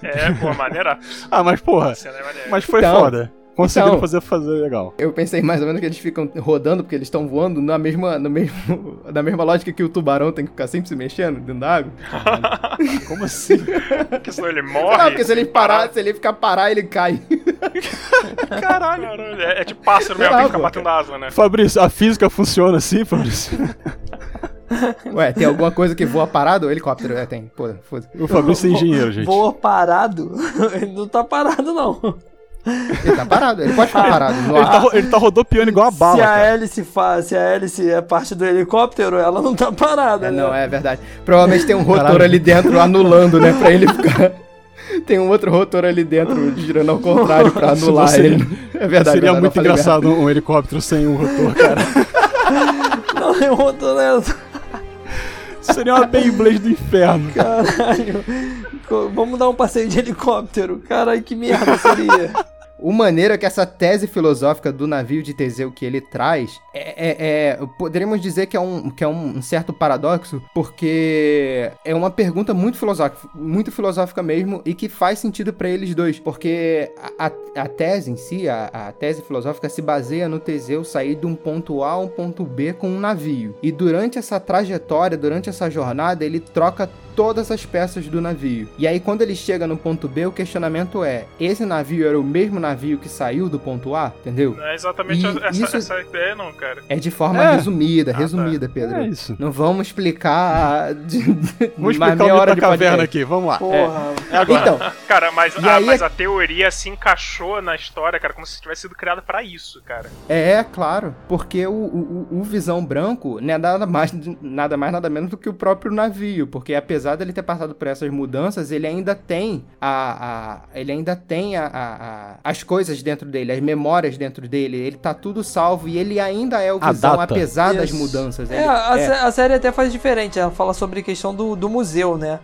É, pô, maneira. Ah, mas porra. É. Mas foi Então, foda. Conseguiram então. fazer, fazer legal. Eu pensei mais ou menos que eles ficam rodando porque eles estão voando na mesma, no mesmo, na mesma lógica que o tubarão tem que ficar sempre se mexendo dentro da água. Como assim? Porque senão ele morre. Não, porque se ele parar, se ele ficar parar, ele cai. Caralho. Caralho. É, é tipo pássaro mesmo, tem que ficar batendo asa, né? Fabrício, a física funciona assim, Fabrício? Ué, tem alguma coisa que voa parado? O helicóptero, é, tem. Pô, foda O Fabrício é engenheiro, gente. Voa parado? Ele não tá parado, não. Ele tá parado, ele pode ficar parado no Ele tá, ele tá rodopiando igual a bala, se a cara. hélice fa... se a hélice é parte do helicóptero, ela não tá parada, É, né? não, é verdade. Provavelmente tem um rotor Caralho. ali dentro anulando, né? Pra ele ficar. Tem um outro rotor ali dentro girando ao contrário pra anular seria- ele. É verdade. Seria verdade, muito engraçado um helicóptero sem um rotor, cara. Não, tem um outro nessa. Seria uma Beyblade do inferno. Caralho. Vamos dar um passeio de helicóptero. Caralho, que merda seria. O maneiro é que essa tese filosófica do navio de Teseu que ele traz é, é- é- poderíamos dizer que é, um, que é um certo paradoxo, porque é uma pergunta muito filosófica, muito filosófica mesmo, e que faz sentido pra eles dois, porque a, a- a tese em si, a, a tese filosófica se baseia no Teseu sair de um ponto A a um ponto B com um navio. E durante essa trajetória, durante essa jornada, ele troca todas as peças do navio. E aí, quando ele chega no ponto B, o questionamento é: esse navio era o mesmo navio que saiu do ponto A? Entendeu? Não é exatamente E essa, isso- essa ideia, não, cara. É de forma É. resumida, tá. resumida, Pedro. É isso. Não vamos explicar de, de Vamos explicar meia o hora de da caverna podcast. aqui, vamos lá. Porra. É agora. Então, Cara, mas, a, aí mas é- a teoria se encaixou na história, cara, como se tivesse sido criada pra isso, cara. é claro, porque o, o, o Visão Branco não é nada mais, nada mais, nada menos do que o próprio navio, porque apesar dele ter passado por essas mudanças, ele ainda tem a, a ele ainda tem a, a- a- as coisas dentro dele, as memórias dentro dele, ele tá tudo salvo e ele ainda é o Visão, apesar das Isso. mudanças. É, Ele- a, é. a série até faz diferente. Ela fala sobre a questão do, do museu, né?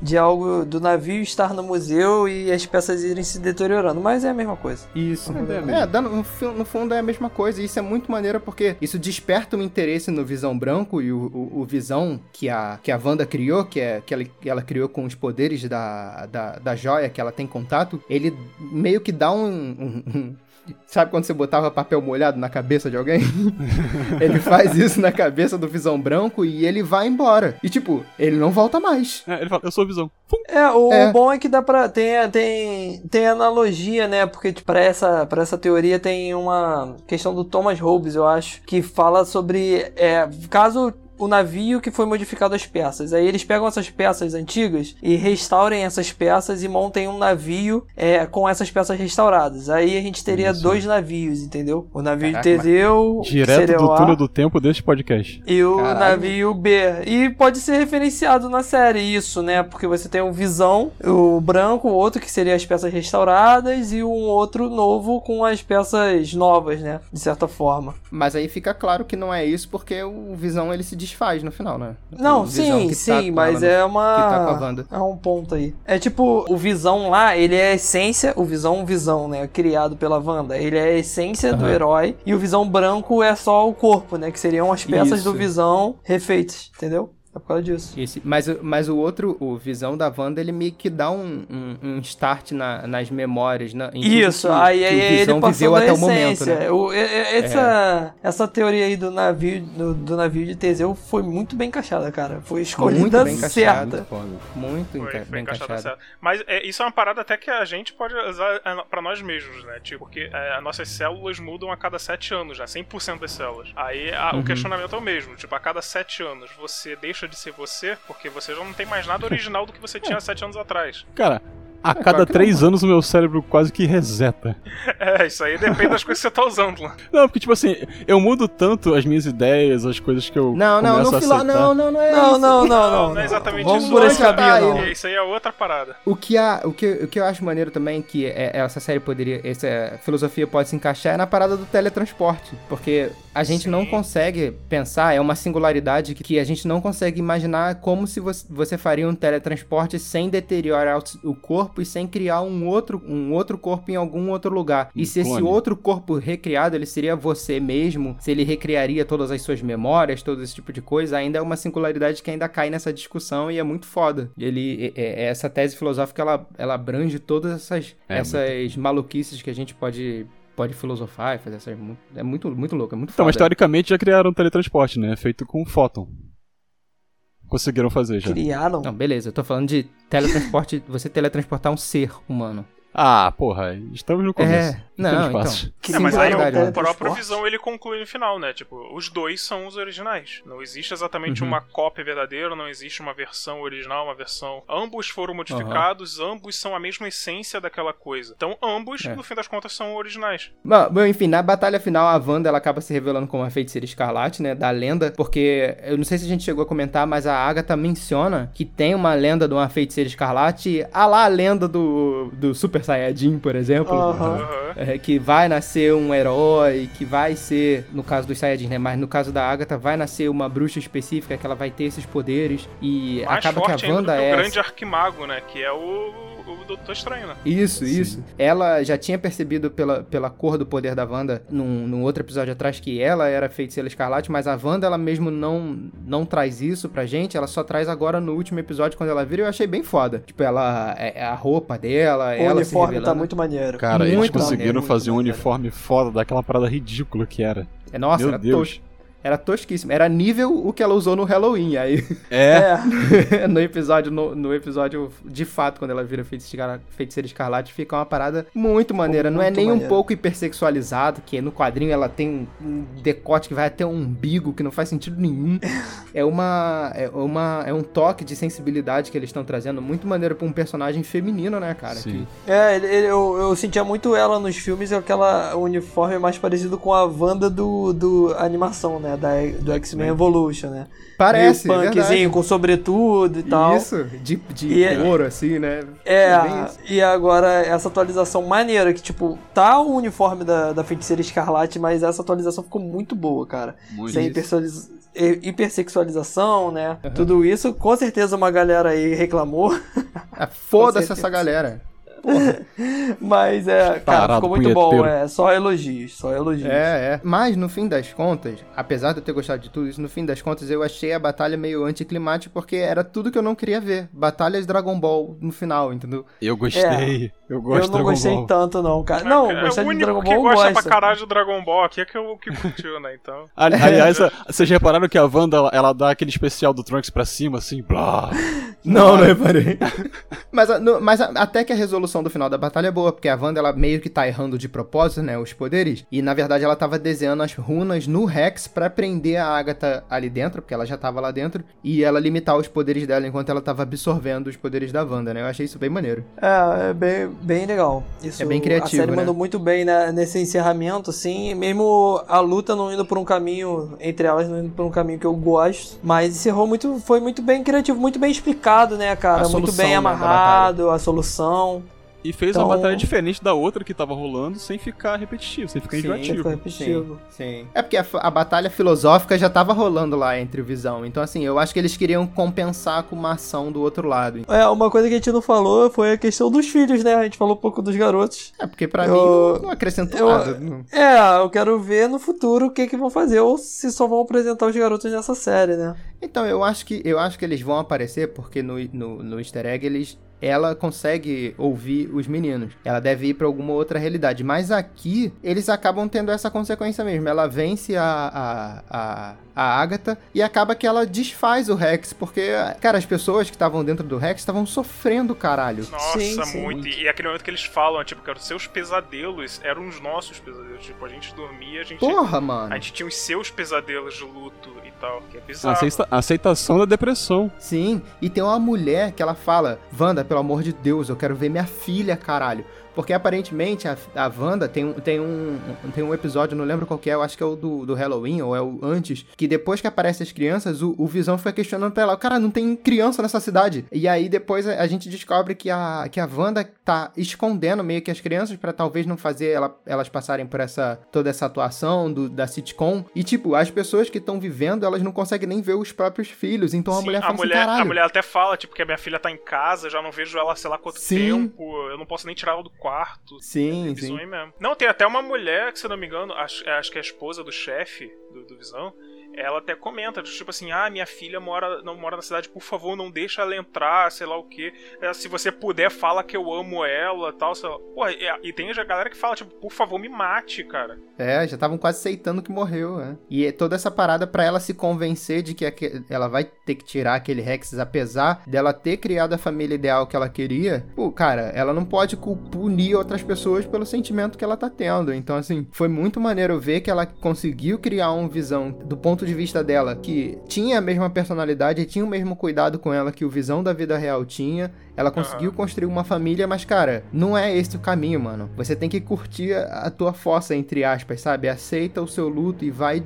De algo do navio estar no museu e as peças irem se deteriorando. Mas é a mesma coisa. Isso. É, É, dá no, no fu- no fundo é a mesma coisa. E isso é muito maneiro porque isso desperta um interesse no Visão Branco e o, o, o Visão que a, que a Wanda criou, que, é, que, ela, que ela criou com os poderes da, da, da joia que ela tem contato, ele meio que dá um. um- um- Sabe quando você botava papel molhado na cabeça de alguém? ele faz isso na cabeça do Visão Branco e ele vai embora. E tipo, ele não volta mais. É, ele fala, eu sou visão. É, o É. bom é que dá pra. Tem, tem, tem analogia, né? Porque tipo, pra, essa, pra essa teoria tem uma questão do Thomas Hobbes, eu acho, que fala sobre. É, caso o navio que foi modificado as peças. Aí eles pegam essas peças antigas e restaurem essas peças e montem um navio é, com essas peças restauradas. Aí a gente teria Isso. dois navios, entendeu? O navio Caraca, de Teseu, que Direto seria do o A, túnel do tempo deste podcast. e o Caralho. navio B. E pode ser referenciado na série isso, né? Porque você tem o Visão, o branco, o outro que seria as peças restauradas e um outro novo com as peças novas, né? De certa forma. Mas aí fica claro que não é isso porque o Visão ele se desfaz no final, né? Não, O sim, tá sim, com mas é uma. que tá com a Wanda. É um ponto aí. É tipo, o Visão lá, ele é a essência, o Visão Visão, né? Criado pela Wanda. Ele é a essência do Aham. herói. E o Visão branco é só o corpo, né? Que seriam as peças Isso. do Visão refeitas, entendeu? É por causa disso. Esse, mas, o- mas o outro, o Visão da Wanda, ele meio que dá um, um, um start na- nas memórias. Na, em tudo Isso, que, aí, que aí o ele Visão passou viveu até o essência. momento, né? O- e- essa, essa teoria aí do navio, do, do navio de Teseu foi muito bem encaixada, cara. Foi escolhida Muito bem certa. Foda. Muito Foi, bem certo. Mas é, isso é uma parada até que a gente pode usar é, pra nós mesmos, né? Tipo, porque é, as nossas células mudam a cada 7 anos, né? 100% das células. Aí a- Uhum. o questionamento é o mesmo. Tipo, a cada 7 anos você deixa de ser você, porque você já não tem mais nada original do que você tinha há 7 anos atrás. Cara, a claro cada três anos o meu cérebro quase que reseta. É, isso aí depende das coisas que você tá usando lá. Não, porque, tipo assim, eu mudo tanto as minhas ideias, as coisas que eu Não, não, começo não, a filo... não, não, não é Não, isso. não, não, Não, não. não é exatamente Vamos isso. por esse tá caminho, aí, não. Isso aí é outra parada. O que, há, o, que, o que eu acho maneiro também, que é- essa série poderia. Essa filosofia pode se encaixar, é na parada do teletransporte. Porque a gente não Sim. consegue pensar, é uma singularidade que, a gente não consegue imaginar como se você, você faria um teletransporte sem deteriorar o corpo e sem criar um outro, um outro corpo em algum outro lugar. E se esse outro corpo recriado, ele seria você mesmo, se ele recriaria todas as suas memórias, todo esse tipo de coisa, ainda é uma singularidade que ainda cai nessa discussão e é muito foda. Ele, é- é- essa tese filosófica, ela, ela abrange todas essas, É, essas maluquices que a gente pode, pode filosofar e fazer essas... É muito, muito louco, é muito Então, foda. mas teoricamente já criaram um teletransporte, né? Feito com fóton. Conseguiram fazer já. Criaram. Não, beleza, eu tô falando de teletransporte, você teletransportar um ser humano. Ah, porra, estamos no começo. É, não, temos então. passos. Que É, mas aí o né? o próprio? Visão ele conclui no final, né? Tipo, os dois são os originais. Não existe exatamente Uhum. uma cópia verdadeira, não existe uma versão original, uma versão. Ambos foram modificados, ambos são a mesma essência daquela coisa. Então, ambos, É. no fim das contas, são originais. Bom, enfim, na batalha final, a Wanda ela acaba se revelando como a feiticeira escarlate, né? Da lenda, porque eu não sei se a gente chegou a comentar, mas a Agatha menciona que tem uma lenda de uma feiticeira escarlate, a lá a lenda do, do Super Saiyajin, por exemplo. Aham. Aham. É, que vai nascer um herói, que vai ser, no caso dos Saiyajins, né? Mas no caso da Agatha, vai nascer uma bruxa específica que ela vai ter esses poderes. E Mais acaba forte que a Wanda é. o grande arquimago, né? Que é o, o Doutor Estranho, né? Isso, Sim. isso. Ela já tinha percebido pela, pela cor do poder da Wanda num, num outro episódio atrás que ela era feiticeira escarlate, mas a Wanda, ela mesmo não, não traz isso pra gente, ela só traz agora no último episódio quando ela vira e eu achei bem foda. Tipo, ela, é- é a roupa dela, O ela se uniforme tá muito maneiro. Cara, eles Muito conseguiram maneiro, fazer um maneiro. uniforme foda daquela parada ridícula que era. É, Nossa, Meu era Deus. tosco. Era tosquíssimo. Era nível o que ela usou no Halloween. Aí, É. É. no episódio, no, no episódio, de fato, quando ela vira feiticeira, feiticeira escarlate, fica uma parada muito maneira. não é muito nem um maneiro. pouco hipersexualizado, que no quadrinho ela tem um, um decote que vai até um umbigo, que não faz sentido nenhum. é uma. É uma. É um toque de sensibilidade que eles estão trazendo. Muito maneiro pra um personagem feminino, né, cara? Sim. É, ele- ele- eu, eu sentia muito ela nos filmes, aquela uniforme mais parecido com a Wanda do, do animação, né? Da, do X-Men Evolution, né? Parece, Meio é punkzinho, verdade. com sobretudo e tal. Isso, de, de E é- ouro, assim, né? É, e agora essa atualização maneira, que tipo, tá o uniforme da, da feiticeira escarlate, mas essa atualização ficou muito boa, cara. Muito. Sem eh, hipersexualização, né? Tudo isso, com certeza uma galera aí reclamou, Ah, Foda-se essa certeza. Galera. mas é, cara, ficou muito bom, é só elogios, só elogios. É, é. Mas no fim das contas, apesar de eu ter gostado de tudo isso, no fim das contas eu achei a batalha meio anticlimática porque era tudo que eu não queria ver. Batalhas Dragon Ball no final, entendeu? Eu gostei. Eu gosto eu de não Dragon gostei Ball. tanto não, cara. Não, é, gostar o de único Dragon que Ball gosta gosta. pra caralho do Dragon Ball aqui é que, eu, que curtiu, né? Então. Ali- Aliás, vocês repararam que a Wanda, ela, ela dá aquele especial do Trunks pra cima, assim, blá. Não, não reparei. mas no- mas até que a resolução do final da batalha é boa, porque a Wanda ela meio que tá errando de propósito, né, os poderes, e na verdade ela tava desenhando as runas no Rex pra prender a Agatha ali dentro, porque ela já tava lá dentro, e ela limitar os poderes dela enquanto ela tava absorvendo os poderes da Wanda, né? Eu achei isso bem maneiro. É, é bem, bem legal. Isso, É bem criativo, A série né? mandou muito bem né, nesse encerramento, assim, mesmo a luta não indo por um caminho, entre elas não indo por um caminho que eu gosto, mas encerrou muito, foi muito bem criativo, muito bem explicado, né, cara? A Muito solução, bem né, amarrado, a solução. E fez Então- uma batalha diferente da outra que tava rolando, sem ficar repetitivo, sem ficar Sim. enjoativo. Repetitivo. Sim. É porque a, a batalha filosófica já tava rolando lá entre o Visão. Então, assim, eu acho que eles queriam compensar com uma ação do outro lado. É, uma coisa que a gente não falou foi a questão dos filhos, né? A gente falou um pouco dos garotos. É, porque pra Eu- mim não, não acrescentou eu- nada. Não- É, eu quero ver no futuro o que que vão fazer, ou se só vão apresentar os garotos nessa série, né? Então, eu acho que eu acho que eles vão aparecer porque no, no, no easter egg eles. Ela consegue ouvir os meninos. Ela deve ir pra alguma outra realidade. Mas aqui, eles acabam tendo essa consequência mesmo. Ela vence a, a, a, a Agatha e acaba que ela desfaz o Rex. Porque, cara, as pessoas que estavam dentro do Rex estavam sofrendo, caralho. Nossa, Sim, sim. muito. E, e aquele momento que eles falam, tipo, que os seus pesadelos eram os nossos pesadelos. Tipo, a gente dormia, a gente. Porra, A mano. gente tinha os seus pesadelos de luto e tal. Que é bizarro. Aceita- aceitação da depressão. Sim, e tem uma mulher que ela fala: Wanda, pelo amor de Deus, eu quero ver minha filha, caralho. Porque aparentemente a, a Wanda tem, um- tem, um, tem um episódio, não lembro qual que é, eu acho que é o do, do Halloween, ou é o antes, que depois que aparecem as crianças, o, o Visão foi questionando pra ela: Cara, não tem criança nessa cidade. E aí depois a, a gente descobre que a, que a Wanda tá escondendo meio que as crianças pra talvez não fazer ela- elas passarem por essa toda essa atuação do, da sitcom. E tipo, as pessoas que estão vivendo, elas não conseguem nem ver os próprios filhos. Então a Sim, mulher a fala mulher, assim: Caralho. a mulher até fala, tipo, que a minha filha tá em casa, já não vejo ela, sei lá quanto Sim. tempo, eu não posso nem tirar ela do quarto. Sim, É sim. Visão aí mesmo. Não, tem até uma mulher, que se eu não me engano, acho, é, acho que é a esposa do chefe do, do Visão. Ela até comenta, tipo assim, ah, minha filha mora, não mora na cidade, por favor, não deixa ela entrar, sei lá o que. Se você puder, fala que eu amo ela tal, sei lá. Porra, e, tem a galera que fala, tipo, por favor, me mate, cara. É, já estavam quase aceitando que morreu, né? E é toda essa parada pra ela se convencer de que ela vai ter que tirar aquele Rex, apesar dela ter criado a família ideal que ela queria. Pô, cara, ela não pode punir outras pessoas pelo sentimento que ela tá tendo. Então, assim, foi muito maneiro ver que ela conseguiu criar uma visão do ponto de vista dela que tinha a mesma personalidade e tinha o mesmo cuidado com ela que o Visão da vida real tinha. Ela conseguiu construir uma família, mas, cara, não é esse o caminho, mano. Você tem que curtir a tua fossa, entre aspas, sabe? Aceita o seu luto e vai,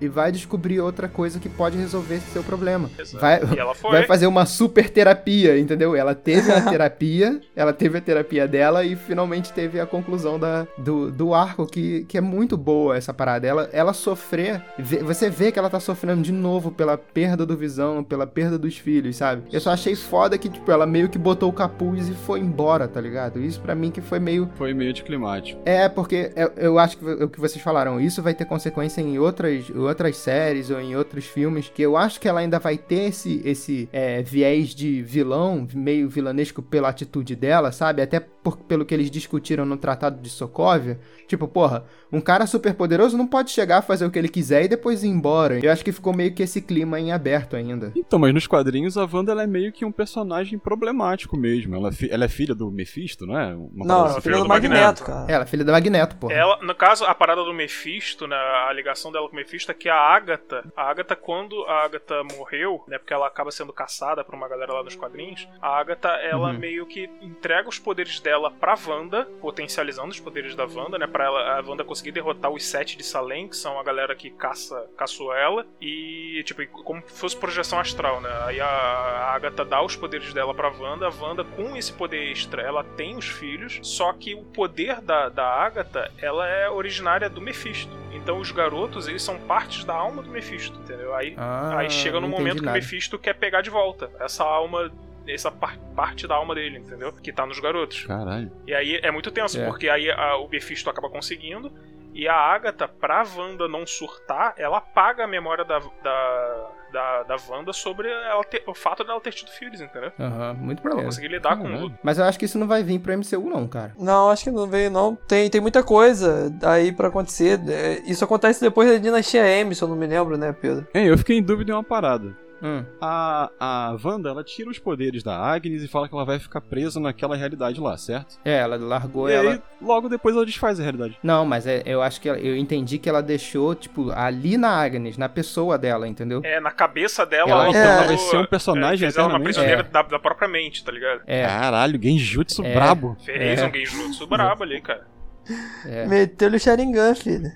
e vai descobrir outra coisa que pode resolver esse seu problema. Vai, vai fazer uma super terapia, entendeu? Ela teve a terapia, ela teve a terapia dela e finalmente teve a conclusão da, do, do arco, que, que é muito boa essa parada. Ela, ela sofrer, você vê que ela tá sofrendo de novo pela perda do visão, pela perda dos filhos, sabe? Eu só achei foda que, tipo, ela meio que botou o capuz e foi embora, tá ligado? Isso pra mim que foi meio Foi meio anticlimático. é, porque eu, eu acho que o que vocês falaram, isso vai ter consequência em outras, outras séries ou em outros filmes, que eu acho que ela ainda vai ter esse, esse é, viés de vilão, meio vilanesco pela atitude dela, sabe? Até por- pelo que eles discutiram no Tratado de Sokovia. Tipo, porra, um cara super poderoso não pode chegar a fazer o que ele quiser e depois ir embora. Eu acho que ficou meio que esse clima em aberto ainda. Então, mas nos quadrinhos a Wanda ela é meio que um personagem problemático mesmo. Ela, é fi- ela é filha do Mephisto, não é? Uma Não, parada é assim. filho do do Magneto, Magneto. cara. Ela, filha da Magneto, porra. Ela, no caso, a parada do Mephisto, né, a ligação dela com o Mephisto é que a Agatha, a Agatha, quando a Agatha morreu, né, porque ela acaba sendo caçada por uma galera lá nos quadrinhos, a Agatha, ela Uhum. meio que entrega os poderes dela pra Wanda, potencializando os poderes da Wanda, né, pra ela, a Wanda conseguir derrotar os sete de Salem, que são a galera que caça, caçou ela, e, tipo, como se fosse projeção astral, né, aí a, a Agatha dá os poderes dela pra Wanda, a Wanda, com esse poder extra, ela tem os filhos, só que o poder da, da Agatha, ela é originária do Mephisto. Então os garotos, eles são partes da alma do Mephisto, entendeu? Aí, Ah, aí chega no momento que o. Mephisto quer pegar de volta essa alma, essa par- parte da alma dele, entendeu? Que tá nos garotos. Caralho. E aí é muito tenso, É. porque aí a- o Mephisto acaba conseguindo, e a Agatha, pra Wanda não surtar, ela apaga a memória da, da, da, da Wanda sobre ela ter- o fato dela ter tido filhos, entendeu? Aham, muito Pra ela conseguir lidar com o Caralho. luto. Mas eu acho que isso não vai vir pro MCU, não, cara. Não, acho que não veio, não. Tem, tem muita coisa aí pra acontecer. É, Isso acontece depois da dinastia M, se eu não me lembro, né, Pedro? Hein, eu fiquei em dúvida em uma parada. Hum. A, a Wanda, ela tira os poderes da Agnes e fala que ela vai ficar presa naquela realidade lá, certo? É, ela largou e ela. aí, logo depois ela desfaz a realidade. Não, mas é- eu acho que ela- eu entendi que ela deixou, tipo, ali na Agnes, na pessoa dela, entendeu? É, na cabeça dela, Ela- ela, então ela vai ser um personagem é, fez ela uma prisioneira É. da, da própria mente, tá ligado? É, Caralho, Genjutsu É. brabo. Fez É. um genjutsu brabo ali, cara. é. Meteu-lhe o Sharingan, filho.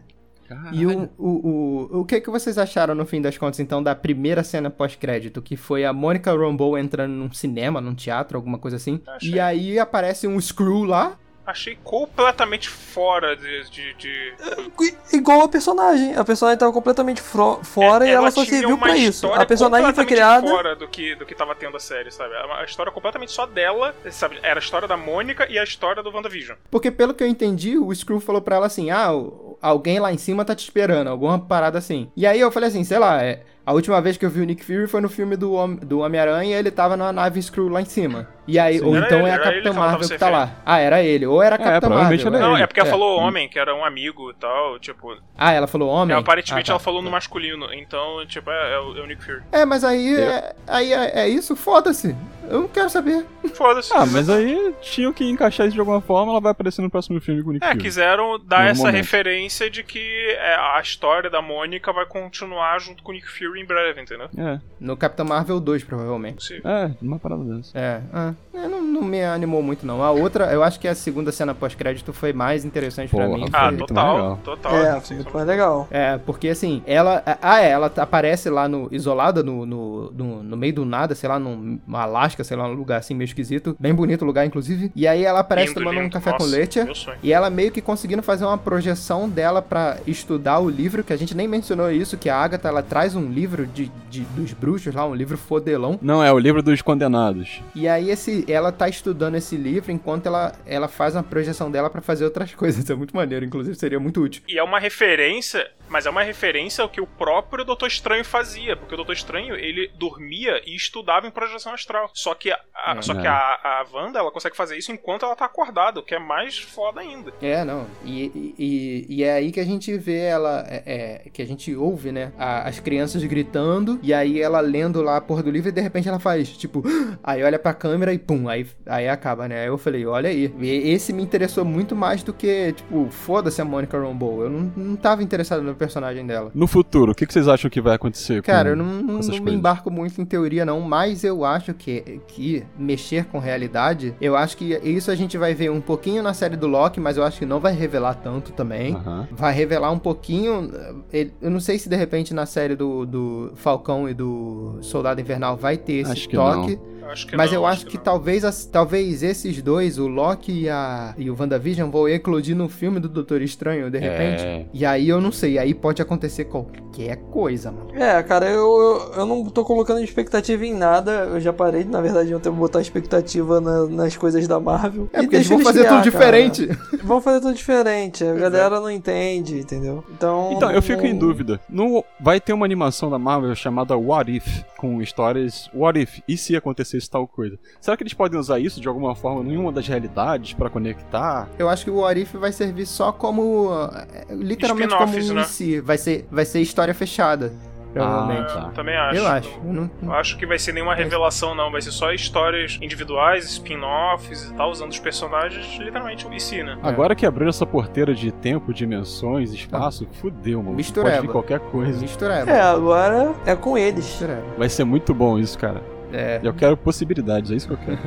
E o, o, o, o que, que vocês acharam no fim das contas, então, da primeira cena pós-crédito? Que foi a Monica Rambeau entrando num cinema, num teatro, alguma coisa assim. Achei. E aí aparece um Screw lá. Achei completamente fora de. de, de- Igual a personagem. A personagem tava completamente fro- fora É, e ela, só tinha serviu pra isso. A personagem foi criada. fora do que, do que tava tendo a série, sabe? A história completamente só dela, sabe? Era a história da Mônica e a história do WandaVision. Porque pelo que eu entendi, o Screw falou pra ela assim: ah, o- alguém lá em cima tá te esperando, alguma parada assim. E aí eu falei assim, sei lá, é, a última vez que eu vi o Nick Fury foi no filme do, Hom- do Homem-Aranha ele tava na nave Screw lá em cima. E aí, Sim. ou então ele, é a Capitã Marvel que tá lá. Ah, era ele. Ou era a É, Capitã provavelmente Marvel. era Não, ele. é porque ela É. falou homem, que era um amigo e tal, tipo. Ah, ela falou homem? é, aparentemente Ah, tá. ela falou no masculino, então, tipo, é, é o, é o Nick Fury. É, mas aí, é, aí é, é isso? Foda-se. Eu não quero saber. Foda-se. Ah, mas aí tinham que encaixar isso de alguma forma, ela vai aparecer no próximo filme com o Nick É, Fury. quiseram dar essa momento. referência de que é, a história da Mônica vai continuar junto com o Nick Fury em breve, entendeu? É, No Capitã Marvel 2, provavelmente. Possível. é, uma parada dessa. É, ah, é, não, não me animou muito, não. A outra, eu acho que a segunda cena pós-crédito foi mais interessante pra mim. Ah, total, legal. total. É, Sim, foi muito mais legal. É, porque assim, ela. Ah, é, ela aparece lá no. isolada no, no, no, no meio do nada, sei lá, num Alasca, sei lá, num lugar assim meio esquisito. Bem bonito o lugar, inclusive. E aí ela aparece Lindo, tomando um lindo. café com Nossa, leite. Meu sonho. E ela meio que conseguindo fazer uma projeção dela pra estudar o livro, que a gente nem mencionou isso, que a Agatha ela traz um livro de, de- dos bruxos lá, um livro fodelão. Não, é o livro dos condenados. E aí esse, ela tá estudando esse livro enquanto ela, ela faz uma projeção dela pra fazer outras coisas. Isso é muito maneiro, inclusive seria muito útil. E é uma referência, mas é uma referência ao que o próprio Doutor Estranho fazia, porque o Doutor Estranho, ele dormia e estudava em projeção astral. Só que a, a- É. só que a, a Wanda, ela consegue fazer isso enquanto ela tá acordada, o que é mais foda ainda. É, não. E, e, e- e é aí que a gente vê ela, é, é, que a gente ouve, né? a- as crianças gritando, e aí ela lendo lá a porra do livro, e de repente ela faz, tipo, aí olha pra câmera e pum, aí, aí acaba, né? Aí eu falei, olha aí. E esse me interessou muito mais do que, tipo, foda-se a Monica Rambeau. Eu não, não tava interessado no personagem dela. No futuro, o que que vocês acham que vai acontecer Cara, eu não, não- não me embarco muito em teoria, não, mas eu acho que, que mexer com realidade, eu acho que isso a gente vai ver um pouquinho na série do Loki, mas eu acho que não vai revelar tanto também. Vai revelar um pouquinho. Eu não sei se de repente na série do, do Falcão e do Soldado Invernal vai ter esse Acho que toque. Acho que Mas não, eu acho que, não. talvez, as- talvez esses dois, o Loki e, a, e o WandaVision, vão eclodir no filme do Doutor Estranho, de repente. É. E aí eu não sei, aí pode acontecer qualquer coisa, mano. É, cara, eu, eu, eu não tô colocando expectativa em nada. Eu já parei, na verdade, de não ter botar expectativa na- nas coisas da Marvel. É E porque eles vão fazer criar, tudo cara. diferente. Vão fazer tudo diferente. A galera não entende, entendeu? Então. Então, eu fico em não- dúvida. No, vai ter uma animação da Marvel chamada What If, com histórias What If, e se acontecesse tal coisa? Será que eles podem usar isso de alguma forma em uma das realidades pra conectar? Eu acho que o What If vai servir só como. é, Literalmente como um né? si. Vai ser, vai ser história fechada. Provavelmente. Ah, Eu também acho. Eu acho. Eu não- Eu acho que vai ser nenhuma revelação, não. Vai ser só histórias individuais, spin-offs e tal, usando os personagens literalmente o si, né? Agora que abriu essa porteira de tempo, dimensões, espaço, fudeu, mano. Mistureba. Pode vir qualquer coisa. Mistureba. É, agora é com eles. Mistureba. Vai ser muito bom isso, cara. É. Eu quero possibilidades, é isso que eu quero.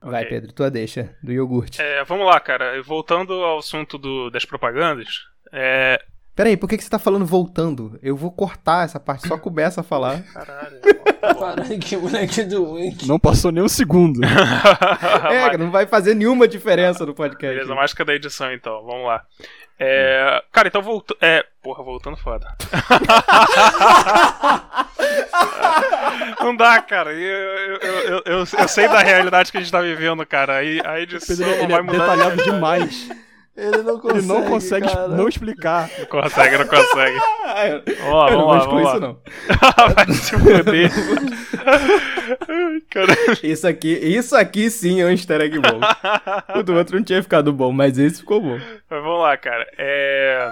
Vai. Pedro, tua deixa, do iogurte. É, vamos lá, cara. Voltando ao assunto do- das propagandas. É. Peraí, por que, que você tá falando voltando? Eu vou cortar essa parte, só começa a falar. Caralho. Caralho, que moleque doente. Não passou nem um segundo. é, não vai fazer nenhuma diferença no podcast. Beleza, mágica da edição então, vamos lá. É, cara, então voltando. É, porra, voltando foda. Não dá, cara. Eu, eu, eu, eu, eu sei da realidade que a gente tá vivendo, cara. Aí a edição Pedro, não ele vai é mudar. detalhado demais. Ele não consegue. Ele não consegue cara. não explicar. Não consegue, não consegue. Eu, Vamos lá, eu não vamos lá, vamos isso, não. Vai. Ai, cara. Isso aqui, isso aqui sim é um easter egg bom. O do outro não tinha ficado bom, mas esse ficou bom. Mas vamos lá, cara. É...